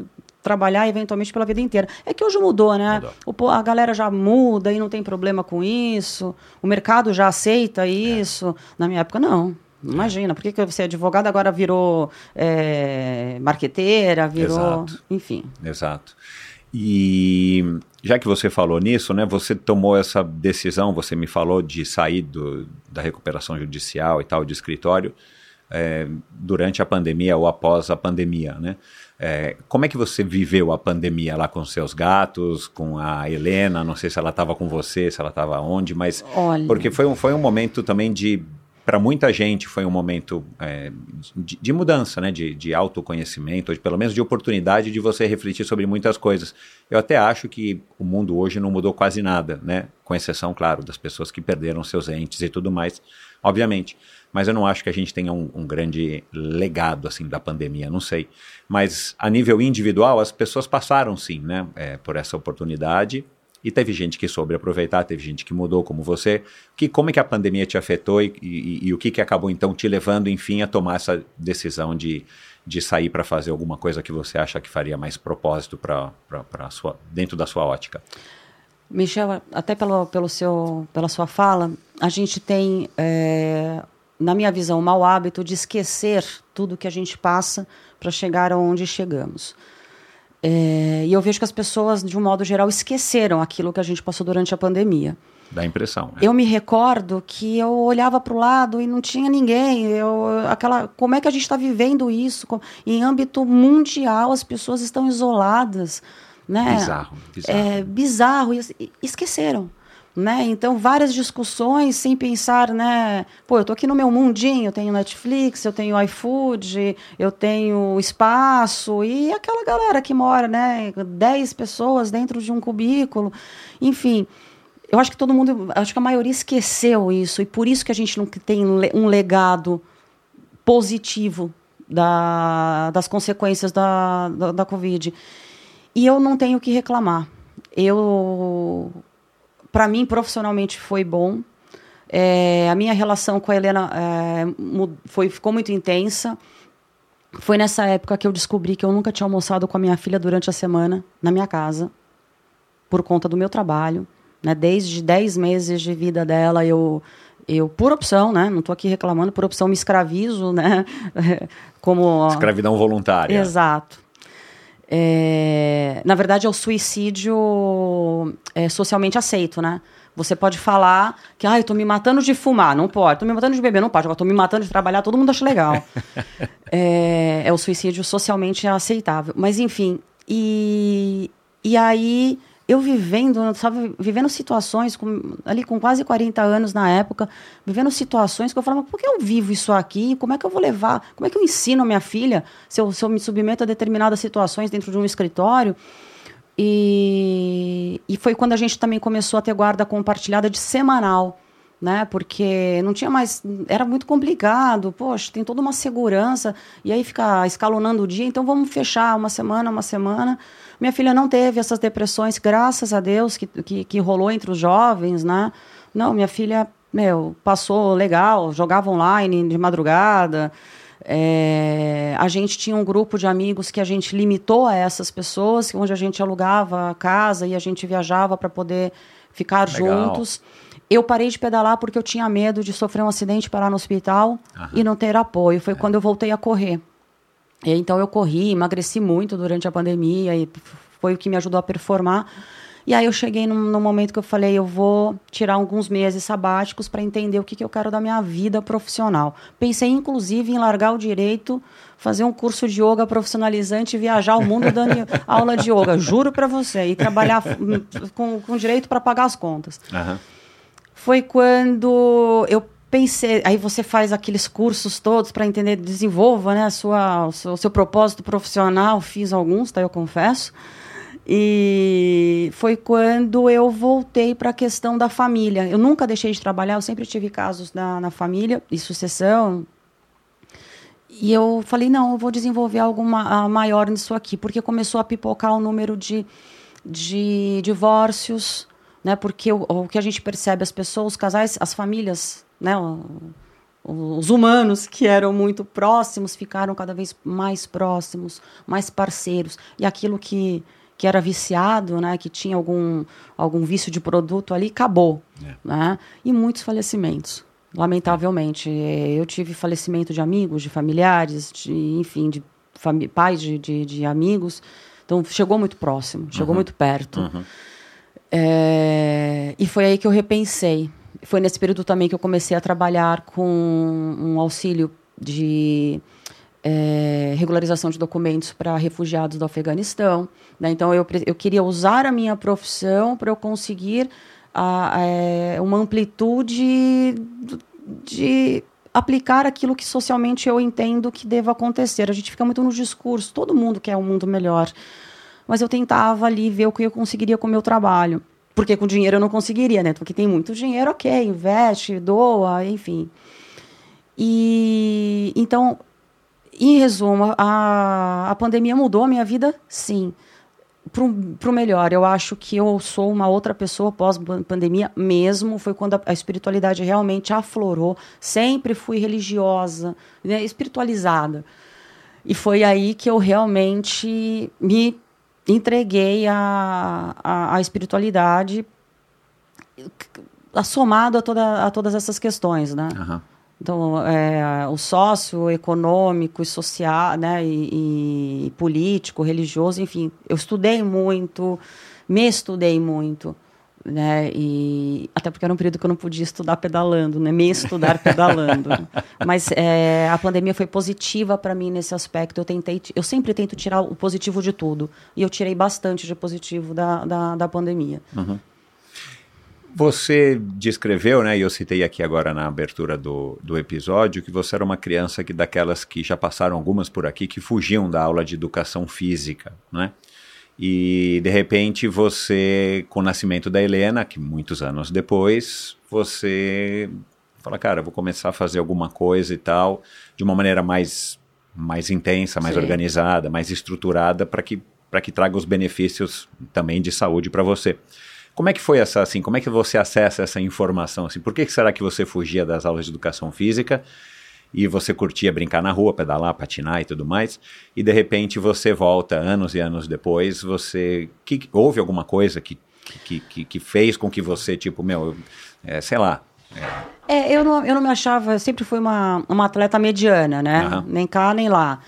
trabalhar eventualmente pela vida inteira. É que hoje mudou, né? Mudou. O a galera já muda e não tem problema com isso. O mercado já aceita É. isso. Na minha época, não. Imagina, por que, que você é advogada agora virou é, marqueteira, virou. Exato. Enfim. Exato. E já que você falou nisso, né, você tomou essa decisão, você me falou de sair do, da recuperação judicial e tal, de escritório, é, durante a pandemia ou após a pandemia, né? É, como é que você viveu a pandemia lá com seus gatos, com a Helena? Não sei se ela estava com você, se ela estava onde, mas Olha. porque foi um, foi um momento também de para muita gente foi um momento é, de, de mudança, né? De, de autoconhecimento, ou de, pelo menos de oportunidade de você refletir sobre muitas coisas. Eu até acho que o mundo hoje não mudou quase nada, né? Com exceção, claro, das pessoas que perderam seus entes e tudo mais, obviamente. Mas eu não acho que a gente tenha um, um grande legado assim da pandemia, não sei. Mas a nível individual, as pessoas passaram sim, né? é, por essa oportunidade e teve gente que soube aproveitar, teve gente que mudou, como você. Que, como é que a pandemia te afetou e, e- e o que, que acabou, então, te levando, enfim, a tomar essa decisão de, de sair para fazer alguma coisa que você acha que faria mais propósito pra sua, dentro da sua ótica? Michel, até pelo, pelo seu, pela sua fala, a gente tem, é, na minha visão, o mau hábito de esquecer tudo que a gente passa para chegar aonde chegamos. É, e eu vejo que as pessoas, de um modo geral, esqueceram aquilo que a gente passou durante a pandemia. Dá impressão. Né? Eu me recordo que eu olhava para o lado e não tinha ninguém. Eu, aquela, como é que a gente está vivendo isso? Em âmbito mundial, as pessoas estão isoladas. Né? Bizarro, bizarro. É bizarro. E esqueceram. Né? Então, várias discussões sem pensar, né? Pô, eu tô aqui no meu mundinho, eu tenho Netflix, eu tenho iFood, eu tenho espaço, e aquela galera que mora, né? 10 pessoas dentro de um cubículo. Enfim, eu acho que todo mundo, acho que a maioria esqueceu isso, e por isso que a gente não tem um legado positivo da, das consequências da, da, da Covid. E eu não tenho o que reclamar. Eu, para mim, profissionalmente foi bom. É, a minha relação com a Helena é, foi, ficou muito intensa. Foi nessa época que eu descobri que eu nunca tinha almoçado com a minha filha durante a semana, na minha casa, por conta do meu trabalho. Né? Desde 10 meses de vida dela, eu, eu por opção, né? não estou aqui reclamando, por opção me escravizo, né? como Escravidão voluntária. Exato. É, na verdade, é o suicídio é, socialmente aceito, né? Você pode falar que, ah, eu tô me matando de fumar, não pode. Tô me matando de beber, não pode. Agora, tô me matando de trabalhar, todo mundo acha legal. é, é o suicídio socialmente aceitável. Mas, enfim, e, e aí eu vivendo, sabe, vivendo situações, com, ali com quase 40 anos na época, vivendo situações que eu falava, por que eu vivo isso aqui? Como é que eu vou levar? Como é que eu ensino a minha filha se eu, se eu me submeto a determinadas situações dentro de um escritório? E, e foi quando a gente também começou a ter guarda compartilhada de semanal, né? Porque não tinha mais. Era muito complicado. Poxa, tem toda uma segurança. E aí ficar escalonando o dia, então vamos fechar uma semana, uma semana. Minha filha não teve essas depressões, graças a Deus, que, que, que rolou entre os jovens, né? Não, minha filha, meu, passou legal, jogava online de madrugada. É, a gente tinha um grupo de amigos que a gente limitou a essas pessoas, onde a gente alugava a casa e a gente viajava para poder ficar Legal. juntos. Eu parei de pedalar porque eu tinha medo de sofrer um acidente, parar no hospital e não ter apoio. Foi quando eu voltei a correr. E, então eu corri, emagreci muito durante a pandemia e foi o que me ajudou a performar. E aí eu cheguei num, num momento que eu falei, eu vou tirar alguns meses sabáticos para entender o que, que eu quero da minha vida profissional. Pensei inclusive em largar o direito, fazer um curso de yoga profissionalizante e viajar o mundo dando aula de yoga, juro para você, e trabalhar hum, com, com direito para pagar as contas Aham. foi quando eu pensei, aí você faz aqueles cursos todos para entender, desenvolva, né, a sua, o seu, o seu propósito profissional, fiz alguns, tá, eu confesso. E foi quando eu voltei para a questão da família. Eu nunca deixei de trabalhar, eu sempre tive casos na, na família, e sucessão. E eu falei, não, eu vou desenvolver algo ma- maior nisso aqui, porque começou a pipocar o número de, de divórcios, né? Porque o, o que a gente percebe, as pessoas, os casais, as famílias, né? os humanos que eram muito próximos ficaram cada vez mais próximos, mais parceiros. E aquilo que, que era viciado, né, que tinha algum, algum vício de produto ali, acabou. É. Né? E muitos falecimentos, lamentavelmente. Eu tive falecimento de amigos, de familiares, de, enfim, de fami- pais de, de, de amigos. Então, chegou muito próximo, chegou muito perto. É, e foi aí que eu repensei. Foi nesse período também que eu comecei a trabalhar com um auxílio de é, regularização de documentos para refugiados do Afeganistão. né? Então, eu, eu queria usar a minha profissão para eu conseguir a- é, uma amplitude de aplicar aquilo que socialmente eu entendo que deva acontecer. A gente fica muito no discurso, todo mundo quer um mundo melhor. Mas eu tentava ali ver o que eu conseguiria com o meu trabalho. Porque com dinheiro eu não conseguiria, né? Porque tem muito dinheiro, ok, investe, doa, enfim. E então, em resumo, a, a pandemia mudou a minha vida? Sim. Para o melhor, eu acho que eu sou uma outra pessoa pós-pandemia mesmo. Foi quando a, a espiritualidade realmente aflorou. Sempre fui religiosa, né, espiritualizada. E foi aí que eu realmente me entreguei à, à, à espiritualidade, somado a, toda, a todas essas questões, né? Aham. Então, é, o socioeconômico e social, né, e, e político, religioso, enfim, eu estudei muito, me estudei muito, né, e até porque era um período que eu não podia estudar pedalando, né, me estudar pedalando. Mas é, a pandemia foi positiva para mim nesse aspecto. Eu tentei, eu sempre tento tirar o positivo de tudo, e eu tirei bastante de positivo da, da, da pandemia. Você descreveu, né, e eu citei aqui agora na abertura do, do episódio, que você era uma criança que daquelas que já passaram algumas por aqui, que fugiam da aula de educação física, né? E de repente você, com o nascimento da Helena, que muitos anos depois, você fala, cara, eu vou começar a fazer alguma coisa e tal, de uma maneira mais, mais intensa, mais Sim. organizada, mais estruturada, para que, para que traga os benefícios também de saúde para você. Como é que foi essa, assim, como é que você acessa essa informação, assim, por que que será que você fugia das aulas de educação física e você curtia brincar na rua, pedalar, patinar e tudo mais, e de repente você volta anos e anos depois, você, que, houve alguma coisa que, que, que, que fez com que você, tipo, meu, é, sei lá, É, eu não, eu não me achava, eu sempre fui uma, uma atleta mediana, né? Aham. Nem cá, nem lá.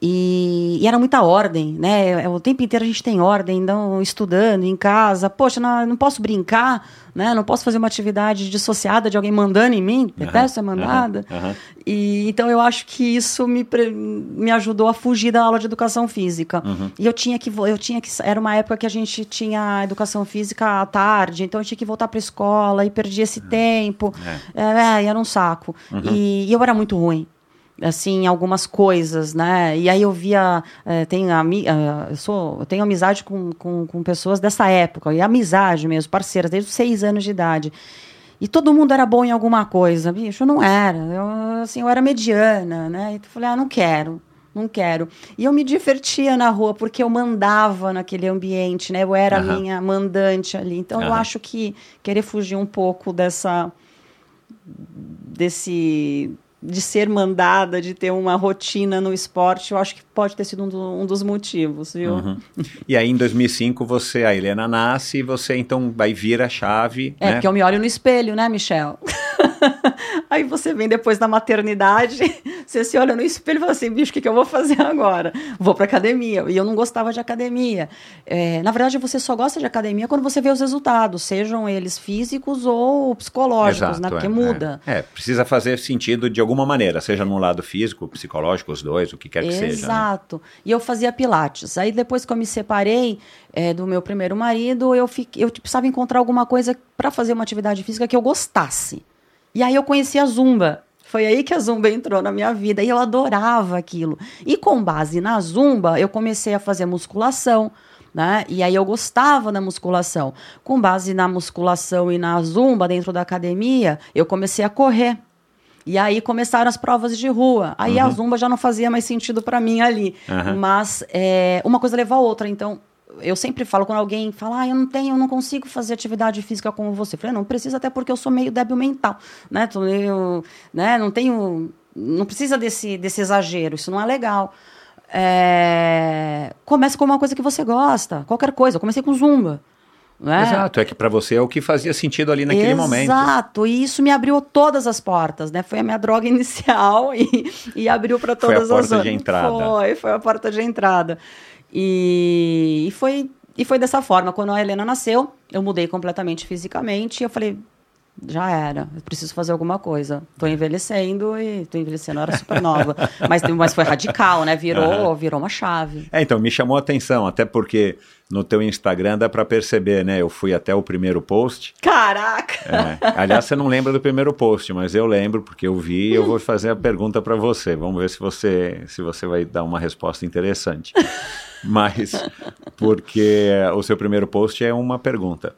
E, e era muita ordem, né? É, O tempo inteiro a gente tem ordem, então, estudando em casa. Poxa, não, não posso brincar, né? Não posso fazer uma atividade dissociada de alguém mandando em mim. Detesto ser mandada. aham. E, então eu acho que isso me, me ajudou a fugir da aula de educação física. E eu tinha que eu tinha que era uma época que a gente tinha educação física à tarde, então eu tinha que voltar para a escola e perdi esse tempo. É, é, era um saco. E, e eu era muito ruim. Assim, algumas coisas, né? E aí eu via, eh, tenho, ami, eh, eu sou, eu tenho amizade com, com, com pessoas dessa época, e amizade mesmo, parceiras, desde os seis anos de idade. E todo mundo era bom em alguma coisa. Bicho, eu não era. Eu, assim, eu era mediana, né? E eu falei, ah, não quero. Não quero. E eu me divertia na rua porque eu mandava naquele ambiente, né? Eu era a Aham. minha mandante ali. Então eu Aham. acho que querer fugir um pouco dessa desse de ser mandada, de ter uma rotina no esporte, eu acho que pode ter sido um, do- um dos motivos, viu? Uhum. E aí em 2005 você, a Helena nasce e você então vai vir a chave, É, né? porque eu me olho no espelho, né, Michel? Aí você vem depois da maternidade, você se olha no espelho e fala assim, bicho, o que, que eu vou fazer agora? Vou pra academia. E eu não gostava de academia. É, na verdade, você só gosta de academia quando você vê os resultados, sejam eles físicos ou psicológicos, né? Exato, Porque é, muda. É, É, precisa fazer sentido de alguma maneira, seja no lado físico, psicológico, os dois, o que quer que seja. né? Exato. E eu fazia pilates. Aí depois que eu me separei é, do meu primeiro marido, eu, fiquei, eu precisava encontrar alguma coisa para fazer uma atividade física que eu gostasse. E aí eu conheci a Zumba. Foi aí que a Zumba entrou na minha vida e eu adorava aquilo. E com base na Zumba, eu comecei a fazer musculação. Né? E aí eu gostava da musculação. Com base na musculação e na Zumba dentro da academia, eu comecei a correr. E aí começaram as provas de rua. Aí a Zumba já não fazia mais sentido para mim ali. Uhum. Mas é, uma coisa levou a outra. Então, eu sempre falo quando alguém fala, ah, eu não tenho, eu não consigo fazer atividade física como você. Eu falei, não precisa, até porque eu sou meio débil mental, né? Tô meio, né? Não tenho, não precisa desse, desse exagero, isso não é legal. É, comece com uma coisa que você gosta, qualquer coisa. Eu comecei com zumba. Né? Exato, é que para você é o que fazia sentido ali naquele Exato, momento. Exato, e isso me abriu todas as portas, né? Foi a minha droga inicial e, e abriu para todas as Foi a porta as de entrada. Foi, foi a porta de entrada. E, e, foi, e foi dessa forma. Quando a Helena nasceu, eu mudei completamente fisicamente e eu falei, já era, eu preciso fazer alguma coisa. Tô envelhecendo e tô envelhecendo, eu era super nova. mas, mas foi radical, né? Virou, virou uma chave. É, então, me chamou a atenção, até porque no teu Instagram dá para perceber, né? Eu fui até o primeiro post. Caraca! É. Aliás, você não lembra do primeiro post, mas eu lembro porque eu vi e eu vou fazer a pergunta para você. Vamos ver se você, se você vai dar uma resposta interessante. mas, porque o seu primeiro post é uma pergunta.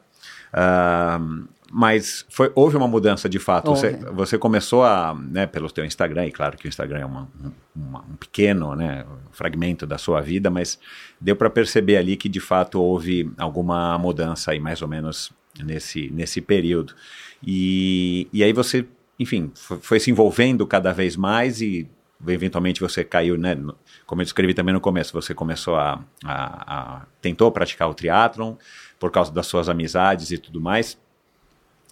Uh, mas foi, houve uma mudança de fato. Você, você, começou a, né, pelo teu Instagram, e claro que o Instagram é uma, uma, um pequeno né, fragmento da sua vida, mas deu para perceber ali que de fato houve alguma mudança aí, mais ou menos nesse, nesse período. E, e aí você, enfim, foi, foi se envolvendo cada vez mais e eventualmente você caiu, né? Como eu descrevi também no começo, você começou a, a, a tentou praticar o triatlon por causa das suas amizades e tudo mais.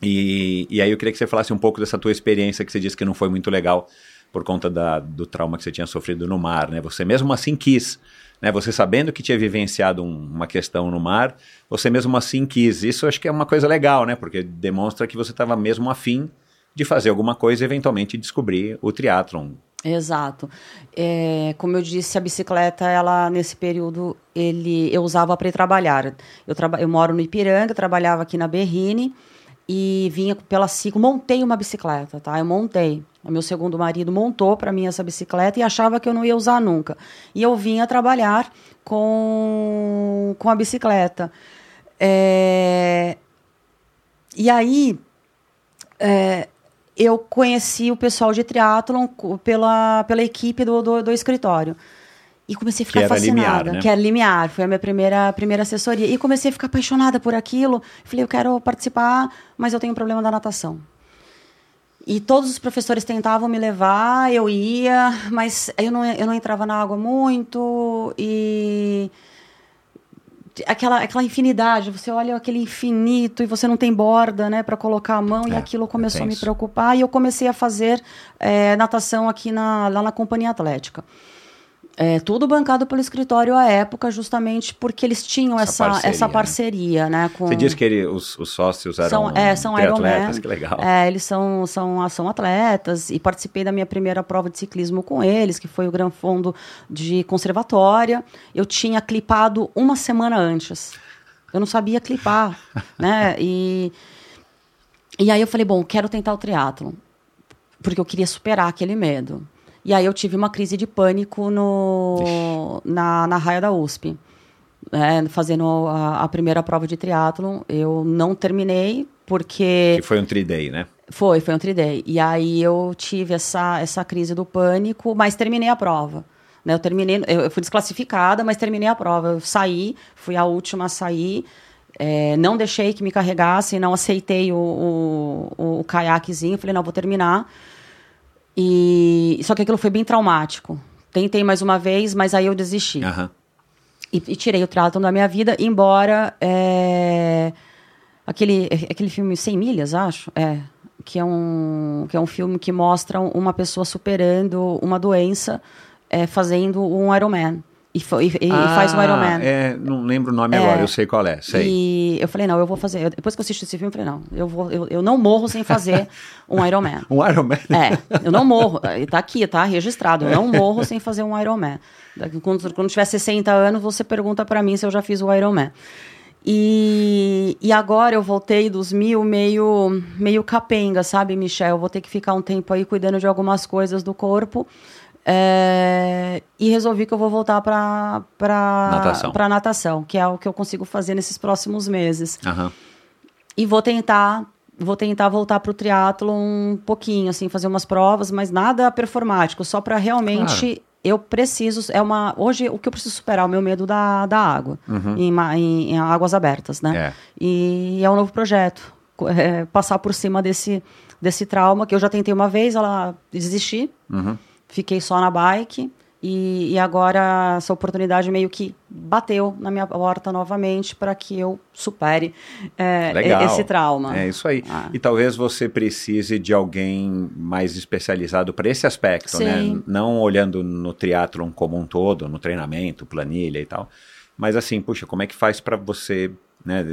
E, e aí eu queria que você falasse um pouco dessa tua experiência que você disse que não foi muito legal por conta da, do trauma que você tinha sofrido no mar, né? Você mesmo assim quis, né? Você sabendo que tinha vivenciado um, uma questão no mar, você mesmo assim quis. Isso acho que é uma coisa legal, né? Porque demonstra que você estava mesmo afim de fazer alguma coisa e eventualmente descobrir o triatlon. Exato. É, como eu disse, a bicicleta, ela nesse período, ele, eu usava para trabalhar. Eu, traba, eu moro no Ipiranga, trabalhava aqui na Berrine, e vinha pela ciclo, montei uma bicicleta, tá? Eu montei. O meu segundo marido montou para mim essa bicicleta e achava que eu não ia usar nunca. E eu vinha trabalhar com, com a bicicleta. É... E aí, é... eu conheci o pessoal de triatlon pela, pela equipe do, do, do escritório. E comecei a ficar que fascinada. Limiar, né? Que era Limiar, foi a minha primeira, primeira assessoria. E comecei a ficar apaixonada por aquilo. Falei, eu quero participar, mas eu tenho um problema da natação. E todos os professores tentavam me levar, eu ia, mas eu não, eu não entrava na água muito. E aquela, aquela infinidade, você olha aquele infinito e você não tem borda, né, para colocar a mão, é, e aquilo começou a me preocupar, e eu comecei a fazer é, natação aqui na, lá na Companhia Atlética. É, tudo bancado pelo escritório à época, justamente porque eles tinham essa, essa parceria, essa parceria né? com... Você disse que ele, os, os, sócios eram são, é, são atletas, que legal. É, eles são, são, são atletas e participei da minha primeira prova de ciclismo com eles, que foi o Gran Fundo de Conservatória. Eu tinha clipado uma semana antes. Eu não sabia clipar, né? E, e aí eu falei, bom, quero tentar o triatlo porque eu queria superar aquele medo. E aí eu tive uma crise de pânico no, na, na raia da USP. É, fazendo a, a, primeira prova de triatlon, eu não terminei porque... Que foi um tri-day, né? Foi, foi um tri-day. E aí eu tive essa, essa crise do pânico, mas terminei a prova. Né? Eu terminei, eu fui desclassificada, mas terminei a prova. Eu saí, fui a última a sair, é, não deixei que me carregassem, não aceitei o, o, o caiaquezinho, falei, não, vou terminar. E só que aquilo foi bem traumático. Tentei mais uma vez, mas aí eu desisti. Uhum. E, e, tirei o triatlon da minha vida, embora é, aquele aquele filme 100 milhas, acho, é, que é um que é um filme que mostra uma pessoa superando uma doença é, fazendo um Ironman. E, e, ah, faz um Ironman. É, não lembro o nome é, agora, eu sei qual é. Sei. E eu falei, não, eu vou fazer. Eu, depois que eu assisti esse filme, eu falei, não, eu, vou, eu, eu não morro sem fazer um Ironman. um Ironman? É, eu não morro. Tá aqui, tá registrado. Eu não morro sem fazer um Ironman. Quando, quando tiver 60 anos, você pergunta para mim se eu já fiz o Ironman. E, e agora eu voltei dos mil meio, meio capenga, sabe, Michel? Eu vou ter que ficar um tempo aí cuidando de algumas coisas do corpo. É, e resolvi que eu vou voltar para natação. natação, que é o que eu consigo fazer nesses próximos meses. Uhum. E vou tentar vou tentar voltar para o triatlo um pouquinho, assim, fazer umas provas, mas nada performático, só para realmente eu preciso. É uma. Hoje, o que eu preciso superar é o meu medo da, da água, em, ma- em- em águas abertas, né? É. E é um novo projeto. é, passar por cima desse, desse trauma, que eu já tentei uma vez, ela desisti. Fiquei só na bike. E, e agora essa oportunidade meio que bateu na minha porta novamente para que eu supere é, esse trauma. É isso aí. Ah. E talvez você precise de alguém mais especializado para esse aspecto, Sim. né? Não olhando no triatlon como um todo, no treinamento, planilha e tal. Mas assim, puxa, como é que faz para você, né?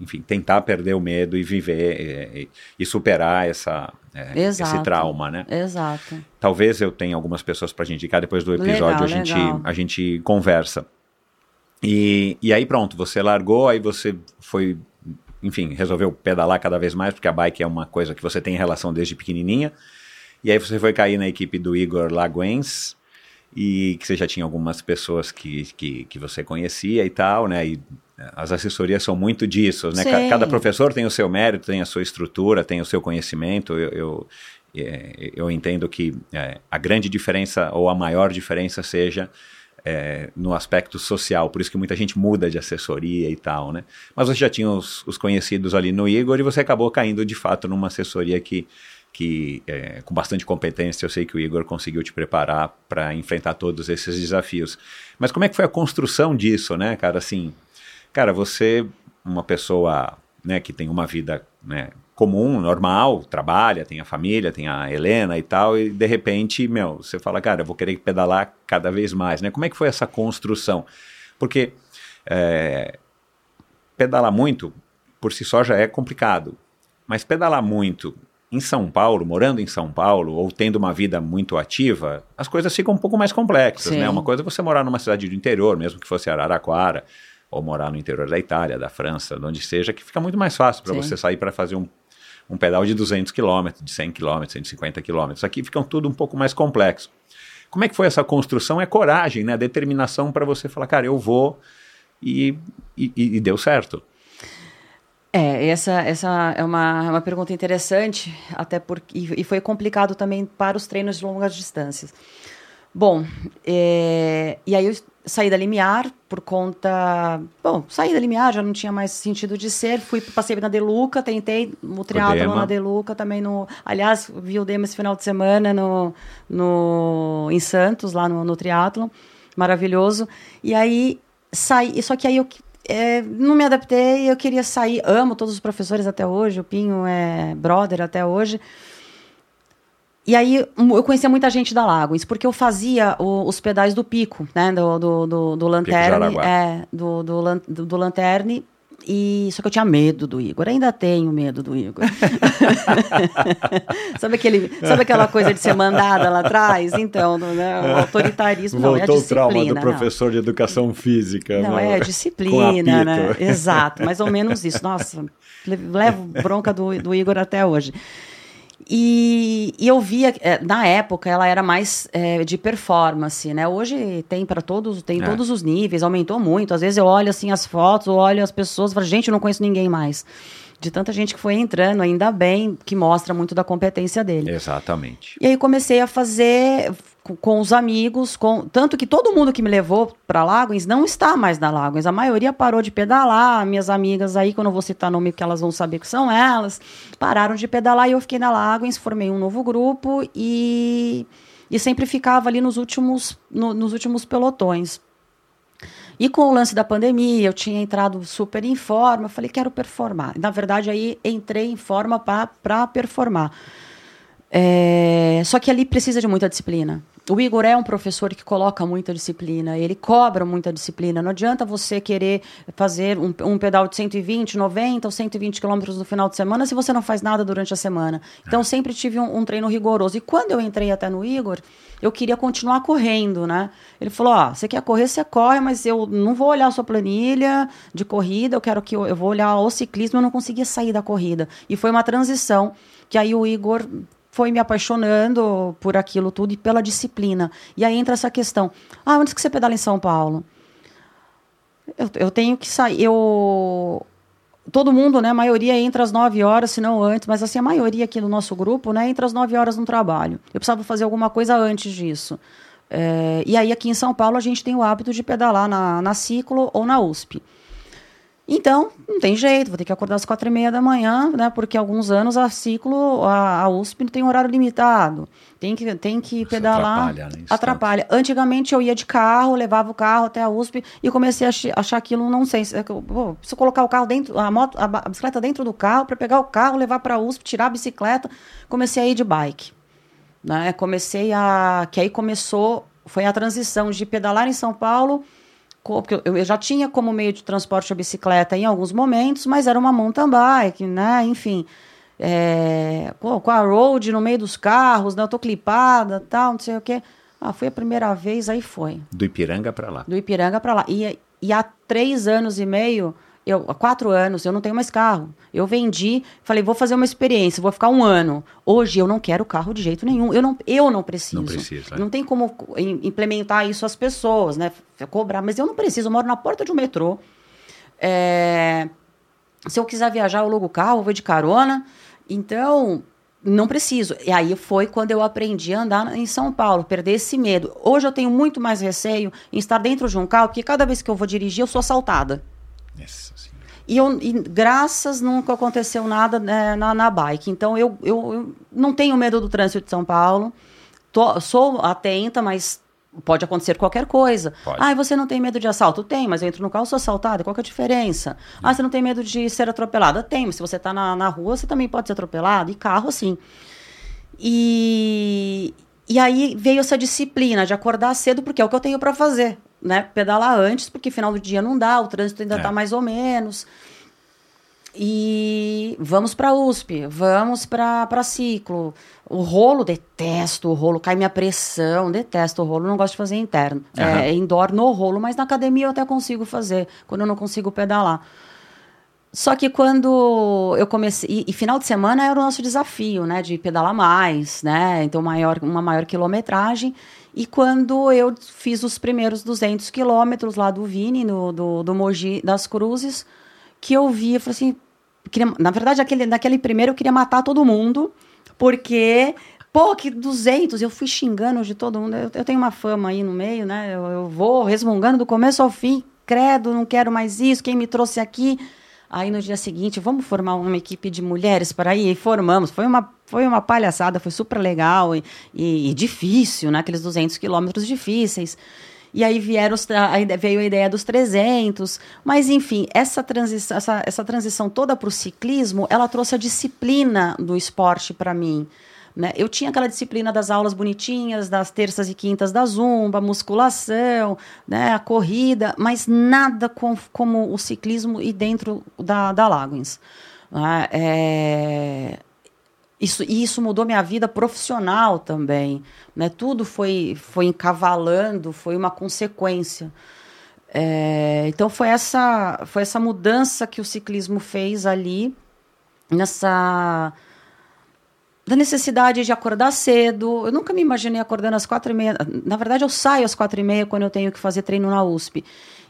Enfim, tentar perder o medo e viver e, e superar essa, é, esse trauma, né? Exato. Talvez eu tenha algumas pessoas para indicar depois do episódio Legal, a gente legal. a gente conversa. E, e aí pronto, você largou, aí você foi, enfim, resolveu pedalar cada vez mais, porque a bike é uma coisa que você tem relação desde pequenininha. E aí você foi cair na equipe do Igor Laguens, e que você já tinha algumas pessoas que, que, que você conhecia e tal, né? E as assessorias são muito disso, né? Sim. Cada professor tem o seu mérito, tem a sua estrutura, tem o seu conhecimento. Eu, eu, é, eu entendo que é, a grande diferença ou a maior diferença seja é, no aspecto social, por isso que muita gente muda de assessoria e tal, né? Mas você já tinha os, os conhecidos ali no Igor e você acabou caindo de fato numa assessoria que, que é, com bastante competência, eu sei que o Igor conseguiu te preparar para enfrentar todos esses desafios. Mas como é que foi a construção disso, né, cara? Assim, cara, você, uma pessoa né, que tem uma vida né, comum, normal, trabalha, tem a família, tem a Helena e tal, e de repente, meu, você fala, cara, eu vou querer pedalar cada vez mais, né? Como é que foi essa construção? Porque é, pedalar muito, por si só, já é complicado. Mas pedalar muito em São Paulo, morando em São Paulo, ou tendo uma vida muito ativa, as coisas ficam um pouco mais complexas, Sim. né? Uma coisa é você morar numa cidade do interior, mesmo que fosse Araraquara, ou morar no interior da Itália, da França, de onde seja, que fica muito mais fácil para você sair para fazer um, um pedal de 200 km, de 100 km, 150 km. Aqui fica tudo um pouco mais complexo. Como é que foi essa construção? É coragem, né? Determinação para você falar, cara, eu vou e, e, e deu certo. É, essa, essa é uma, é uma pergunta interessante, até porque e e foi complicado também para os treinos de longas distâncias. Bom, é, e aí eu saí da Limiar por conta. Bom, saí da Limiar, já não tinha mais sentido de ser. Fui, passei na Deluca, tentei o triatlo Dema. na Deluca também no. Aliás, vi o Dema esse final de semana no, no, em Santos, lá no, no triatlon. Maravilhoso. E aí saí. Só que aí eu é, não me adaptei, eu queria sair. Amo todos os professores até hoje, o Pinho é brother até hoje. E aí eu conhecia muita gente da Lagos, porque eu fazia o- os pedais do pico, né? Do, do, do, do Lanterne. É, do, do, lan- do, do Lanterne. E, só que eu tinha medo do Igor, ainda tenho medo do Igor. sabe, aquele, sabe aquela coisa de ser mandada lá atrás? Então, né, o autoritarismo não, é a disciplina. não. de educação física. Não, é disciplina, né? Exato, mais ou menos isso. Nossa, le- levo bronca do, do Igor até hoje. E, e eu via, é, na época, ela era mais é, de performance, né? Hoje tem para todos, tem É. todos os níveis, aumentou muito. Às vezes eu olho assim as fotos, eu olho as pessoas e falo, gente, eu não conheço ninguém mais. De tanta gente que foi entrando, ainda bem, que mostra muito da competência dele. Exatamente. E aí comecei a fazer com, os amigos, com tanto que todo mundo que me levou para Lagos não está mais na Lagos. A maioria parou de pedalar. Minhas amigas aí, que eu vou citar nome porque elas vão saber que são elas, pararam de pedalar e eu fiquei na Lagos, formei um novo grupo e, e sempre ficava ali nos últimos, no- nos últimos pelotões. E com o lance da pandemia, eu tinha entrado super em forma, eu falei, quero performar. Na verdade, aí entrei em forma para performar. É, só que ali precisa de muita disciplina. O Igor é um professor que coloca muita disciplina, ele cobra muita disciplina. Não adianta você querer fazer um, um pedal de 120, 90 ou 120 quilômetros no final de semana se você não faz nada durante a semana. Então, sempre tive um, um treino rigoroso. E quando eu entrei até no Igor, eu queria continuar correndo, né? Ele falou: Ó, você quer correr, você corre, mas eu não vou olhar a sua planilha de corrida, eu quero que eu, eu vou olhar o ciclismo, eu não conseguia sair da corrida. E foi uma transição que aí o Igor foi me apaixonando por aquilo tudo e pela disciplina. E aí entra essa questão: ah, onde que você pedala em São Paulo? Eu, eu tenho que sair. Eu todo mundo, né, a maioria entra às 9 horas, se não antes, mas assim, a maioria aqui do nosso grupo, né, entra às 9 horas no trabalho. Eu precisava fazer alguma coisa antes disso. É, e aí aqui em São Paulo a gente tem o hábito de pedalar na, na ciclo ou na USP. Então, não tem jeito, vou ter que acordar às quatro e meia da manhã, né? Porque alguns anos a ciclo, a, a USP não tem horário limitado. Tem que, tem que Isso pedalar. atrapalha, né? Atrapalha. Antigamente eu ia de carro, levava o carro até a USP e comecei a ach- achar aquilo não sei. se- é pô, preciso colocar o carro dentro, a moto, a, a bicicleta dentro do carro para pegar o carro, levar para a USP, tirar a bicicleta. Comecei a ir de bike. Né? Comecei a. Que aí começou. Foi a transição de pedalar em São Paulo. Porque eu eu já tinha como meio de transporte a bicicleta em alguns momentos, mas era uma mountain bike, né? Enfim. é, com, a road no meio dos carros, né? Eu tô clipada, tal, não sei o quê. Ah, foi a primeira vez, aí foi. Do Ipiranga pra lá. Do Ipiranga para lá. E, e há três anos e meio, eu, há quatro anos, eu não tenho mais carro. Eu vendi, falei, vou fazer uma experiência, vou ficar um ano. Hoje eu não quero carro de jeito nenhum. Eu não, eu não preciso. Não precisa, é. Não tem como im- implementar isso às pessoas, né? Cobrar, mas eu não preciso, eu moro na porta de um metrô. É, se eu quiser viajar, eu alugo o carro, eu vou de carona. Então, não preciso. E aí foi quando eu aprendi a andar em São Paulo, perder esse medo. Hoje eu tenho muito mais receio em estar dentro de um carro, porque cada vez que eu vou dirigir, eu sou assaltada. E, eu, e graças nunca aconteceu nada né, na, na bike. Então eu, eu, eu não tenho medo do trânsito de São Paulo. Tô- sou atenta, mas pode acontecer qualquer coisa. Pode. Ah, você não tem medo de assalto? Tem, mas eu entro no carro, sou assaltada. Qual que é a diferença? Ah, você não tem medo de ser atropelada? Tem, mas se você está na, na rua, você também pode ser atropelado. E carro, sim. E, e aí veio essa disciplina de acordar cedo, porque é o que eu tenho para fazer, né? Pedalar antes, porque final do dia não dá, o trânsito ainda É. está mais ou menos. E vamos para USP, vamos para ciclo. O rolo, detesto o rolo, cai minha pressão, detesto o rolo, não gosto de fazer interno. Aham. É indoor no rolo, mas na academia eu até consigo fazer, quando eu não consigo pedalar. Só que quando eu comecei. E, e final de semana era o nosso desafio, né? De pedalar mais, né? Então, maior, uma maior quilometragem. E quando eu fiz os primeiros 200 quilômetros lá do Vini, no, do, do Mogi das Cruzes, que eu vi, eu falei assim. Queria, na verdade, aquele, naquele primeiro eu queria matar todo mundo, porque. Pô, que 200, eu fui xingando de todo mundo. Eu, eu tenho uma fama aí no meio, né? Eu, eu vou resmungando do começo ao fim. Credo, não quero mais isso. Quem me trouxe aqui? Aí no dia seguinte, vamos formar uma equipe de mulheres para ir? E formamos. Foi uma, foi uma palhaçada, foi super legal e, e- e difícil, né? Aqueles 200 quilômetros difíceis. E aí vieram os veio a ideia dos 300. Mas, enfim, essa transição, essa, essa transição toda para o ciclismo, ela trouxe a disciplina do esporte para mim. Né? Eu tinha aquela disciplina das aulas bonitinhas, das terças e quintas da zumba, musculação, né? a corrida, mas nada com- como o ciclismo e dentro da, da Lagoins. né? É, isso, e isso mudou minha vida profissional também. Né? Tudo foi, foi encavalando, foi uma consequência. É, então foi essa, foi essa mudança que o ciclismo fez ali, nessa da necessidade de acordar cedo. Eu nunca me imaginei acordando às quatro e meia. Na verdade, eu saio às quatro e meia quando eu tenho que fazer treino na USP.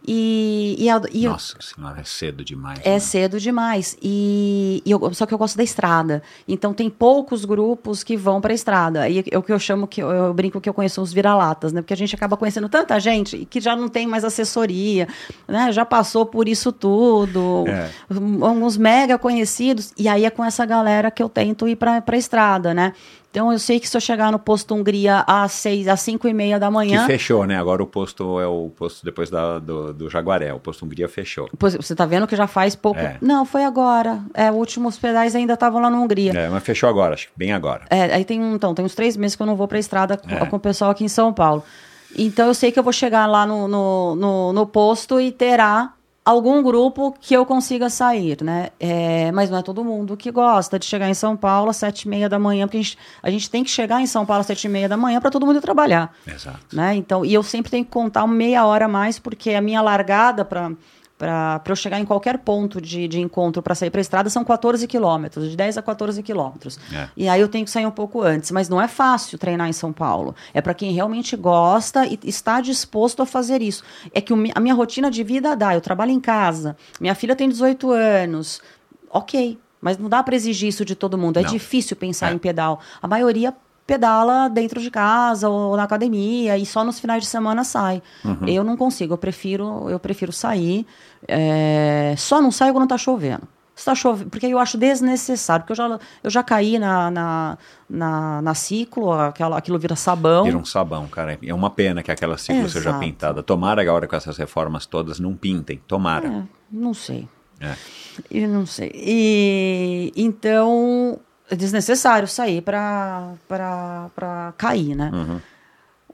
E, e, a- e eu- Nossa Senhora, é cedo demais. é né? cedo demais. E, e eu- só que eu gosto da estrada. Então tem poucos grupos que vão para a estrada. E é o que eu chamo que eu, eu brinco que eu conheço os vira-latas, né? Porque a gente acaba conhecendo tanta gente que já não tem mais assessoria, né? Já passou por isso tudo. É. Alguns mega conhecidos. E aí é com essa galera que eu tento ir para a estrada, né? Então eu sei que se eu chegar no posto Hungria às seis, às cinco e meia da Que manhã, fechou, né? Agora o posto é o posto depois da- do, do Jaguaré. O posto Hungria fechou. Pois, Você tá vendo que já faz pouco. É. Não, foi agora. É, os últimos pedais ainda estavam lá na Hungria. É, mas fechou agora, acho que bem agora. É, aí tem um, então, tem uns três meses que eu não vou pra estrada com, É. com o pessoal aqui em São Paulo. Então eu sei que eu vou chegar lá no, no, no, no posto e terá algum grupo que eu consiga sair, né? É, mas não é todo mundo que gosta de chegar em São Paulo às sete e meia da manhã, porque a gente, a gente tem que chegar em São Paulo às sete e meia da manhã para todo mundo trabalhar Exato. né? Então, e eu sempre tenho que contar meia hora a mais, porque a minha largada para para eu chegar em qualquer ponto de, de encontro para sair para a estrada são 14 quilômetros, de 10 a 14 quilômetros. É. E aí eu tenho que sair um pouco antes, mas não é fácil treinar em São Paulo. É para quem realmente gosta e está disposto a fazer isso. É que o a minha rotina de vida dá, eu trabalho em casa, minha filha tem 18 anos, ok, mas não dá para exigir isso de todo mundo. É Não. difícil pensar É. em pedal. A maioria pedala dentro de casa ou na academia e só nos finais de semana sai. Eu não consigo, eu prefiro, eu prefiro sair. é, só não saio quando tá chovendo. Se tá chovendo, porque eu acho desnecessário, porque eu já, eu já caí na, na, na, na ciclo, aquela, aquilo vira sabão. Vira um sabão, cara. É uma pena que aquela ciclo seja Exato. pintada. Tomara agora com essas reformas todas não pintem. Tomara. É, não sei. É. Eu não sei. E então é desnecessário sair para cair, né? Uhum.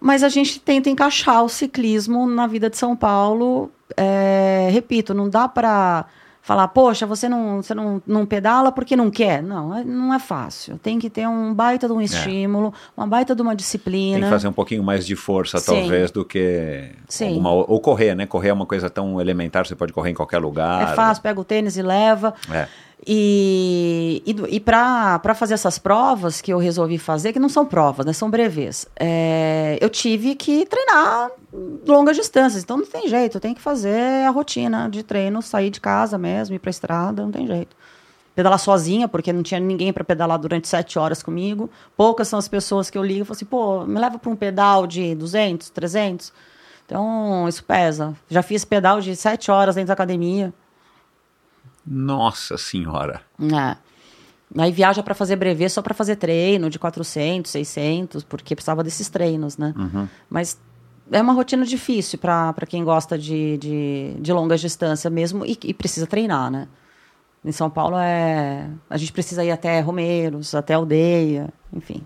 Mas a gente tenta encaixar o ciclismo na vida de São Paulo. É, repito, não dá para falar, poxa, você não, você não, não pedala porque não quer. Não, é- não é fácil. Tem que ter um baita de um estímulo, uma baita de uma É. Tem disciplina. que fazer um pouquinho mais de força, Sim. talvez, do que. Sim. alguma- ou correr, né? Correr é uma coisa tão elementar, você pode correr em qualquer lugar. É fácil, pega o tênis e leva. É. E, e, e para fazer essas provas que eu resolvi fazer, que não são provas, né, são brevês, é, eu tive que treinar longas distâncias. Então não tem jeito, eu tenho que fazer a rotina de treino, sair de casa mesmo, ir para estrada, não tem jeito. Pedalar sozinha, porque não tinha ninguém para pedalar durante sete horas comigo. Poucas são as pessoas que eu ligo e falo assim, pô, me leva para um pedal de 200, 300. Então, isso pesa. Já fiz pedal de sete horas dentro da academia. Nossa senhora. É. Aí viaja para fazer brevê só para fazer treino de 400, 600, porque precisava desses treinos, né? Mas é uma rotina difícil para quem gosta de, de, de longas distâncias mesmo e, e precisa treinar, né? Em São Paulo é a gente precisa ir até Romeiros, até Aldeia, enfim.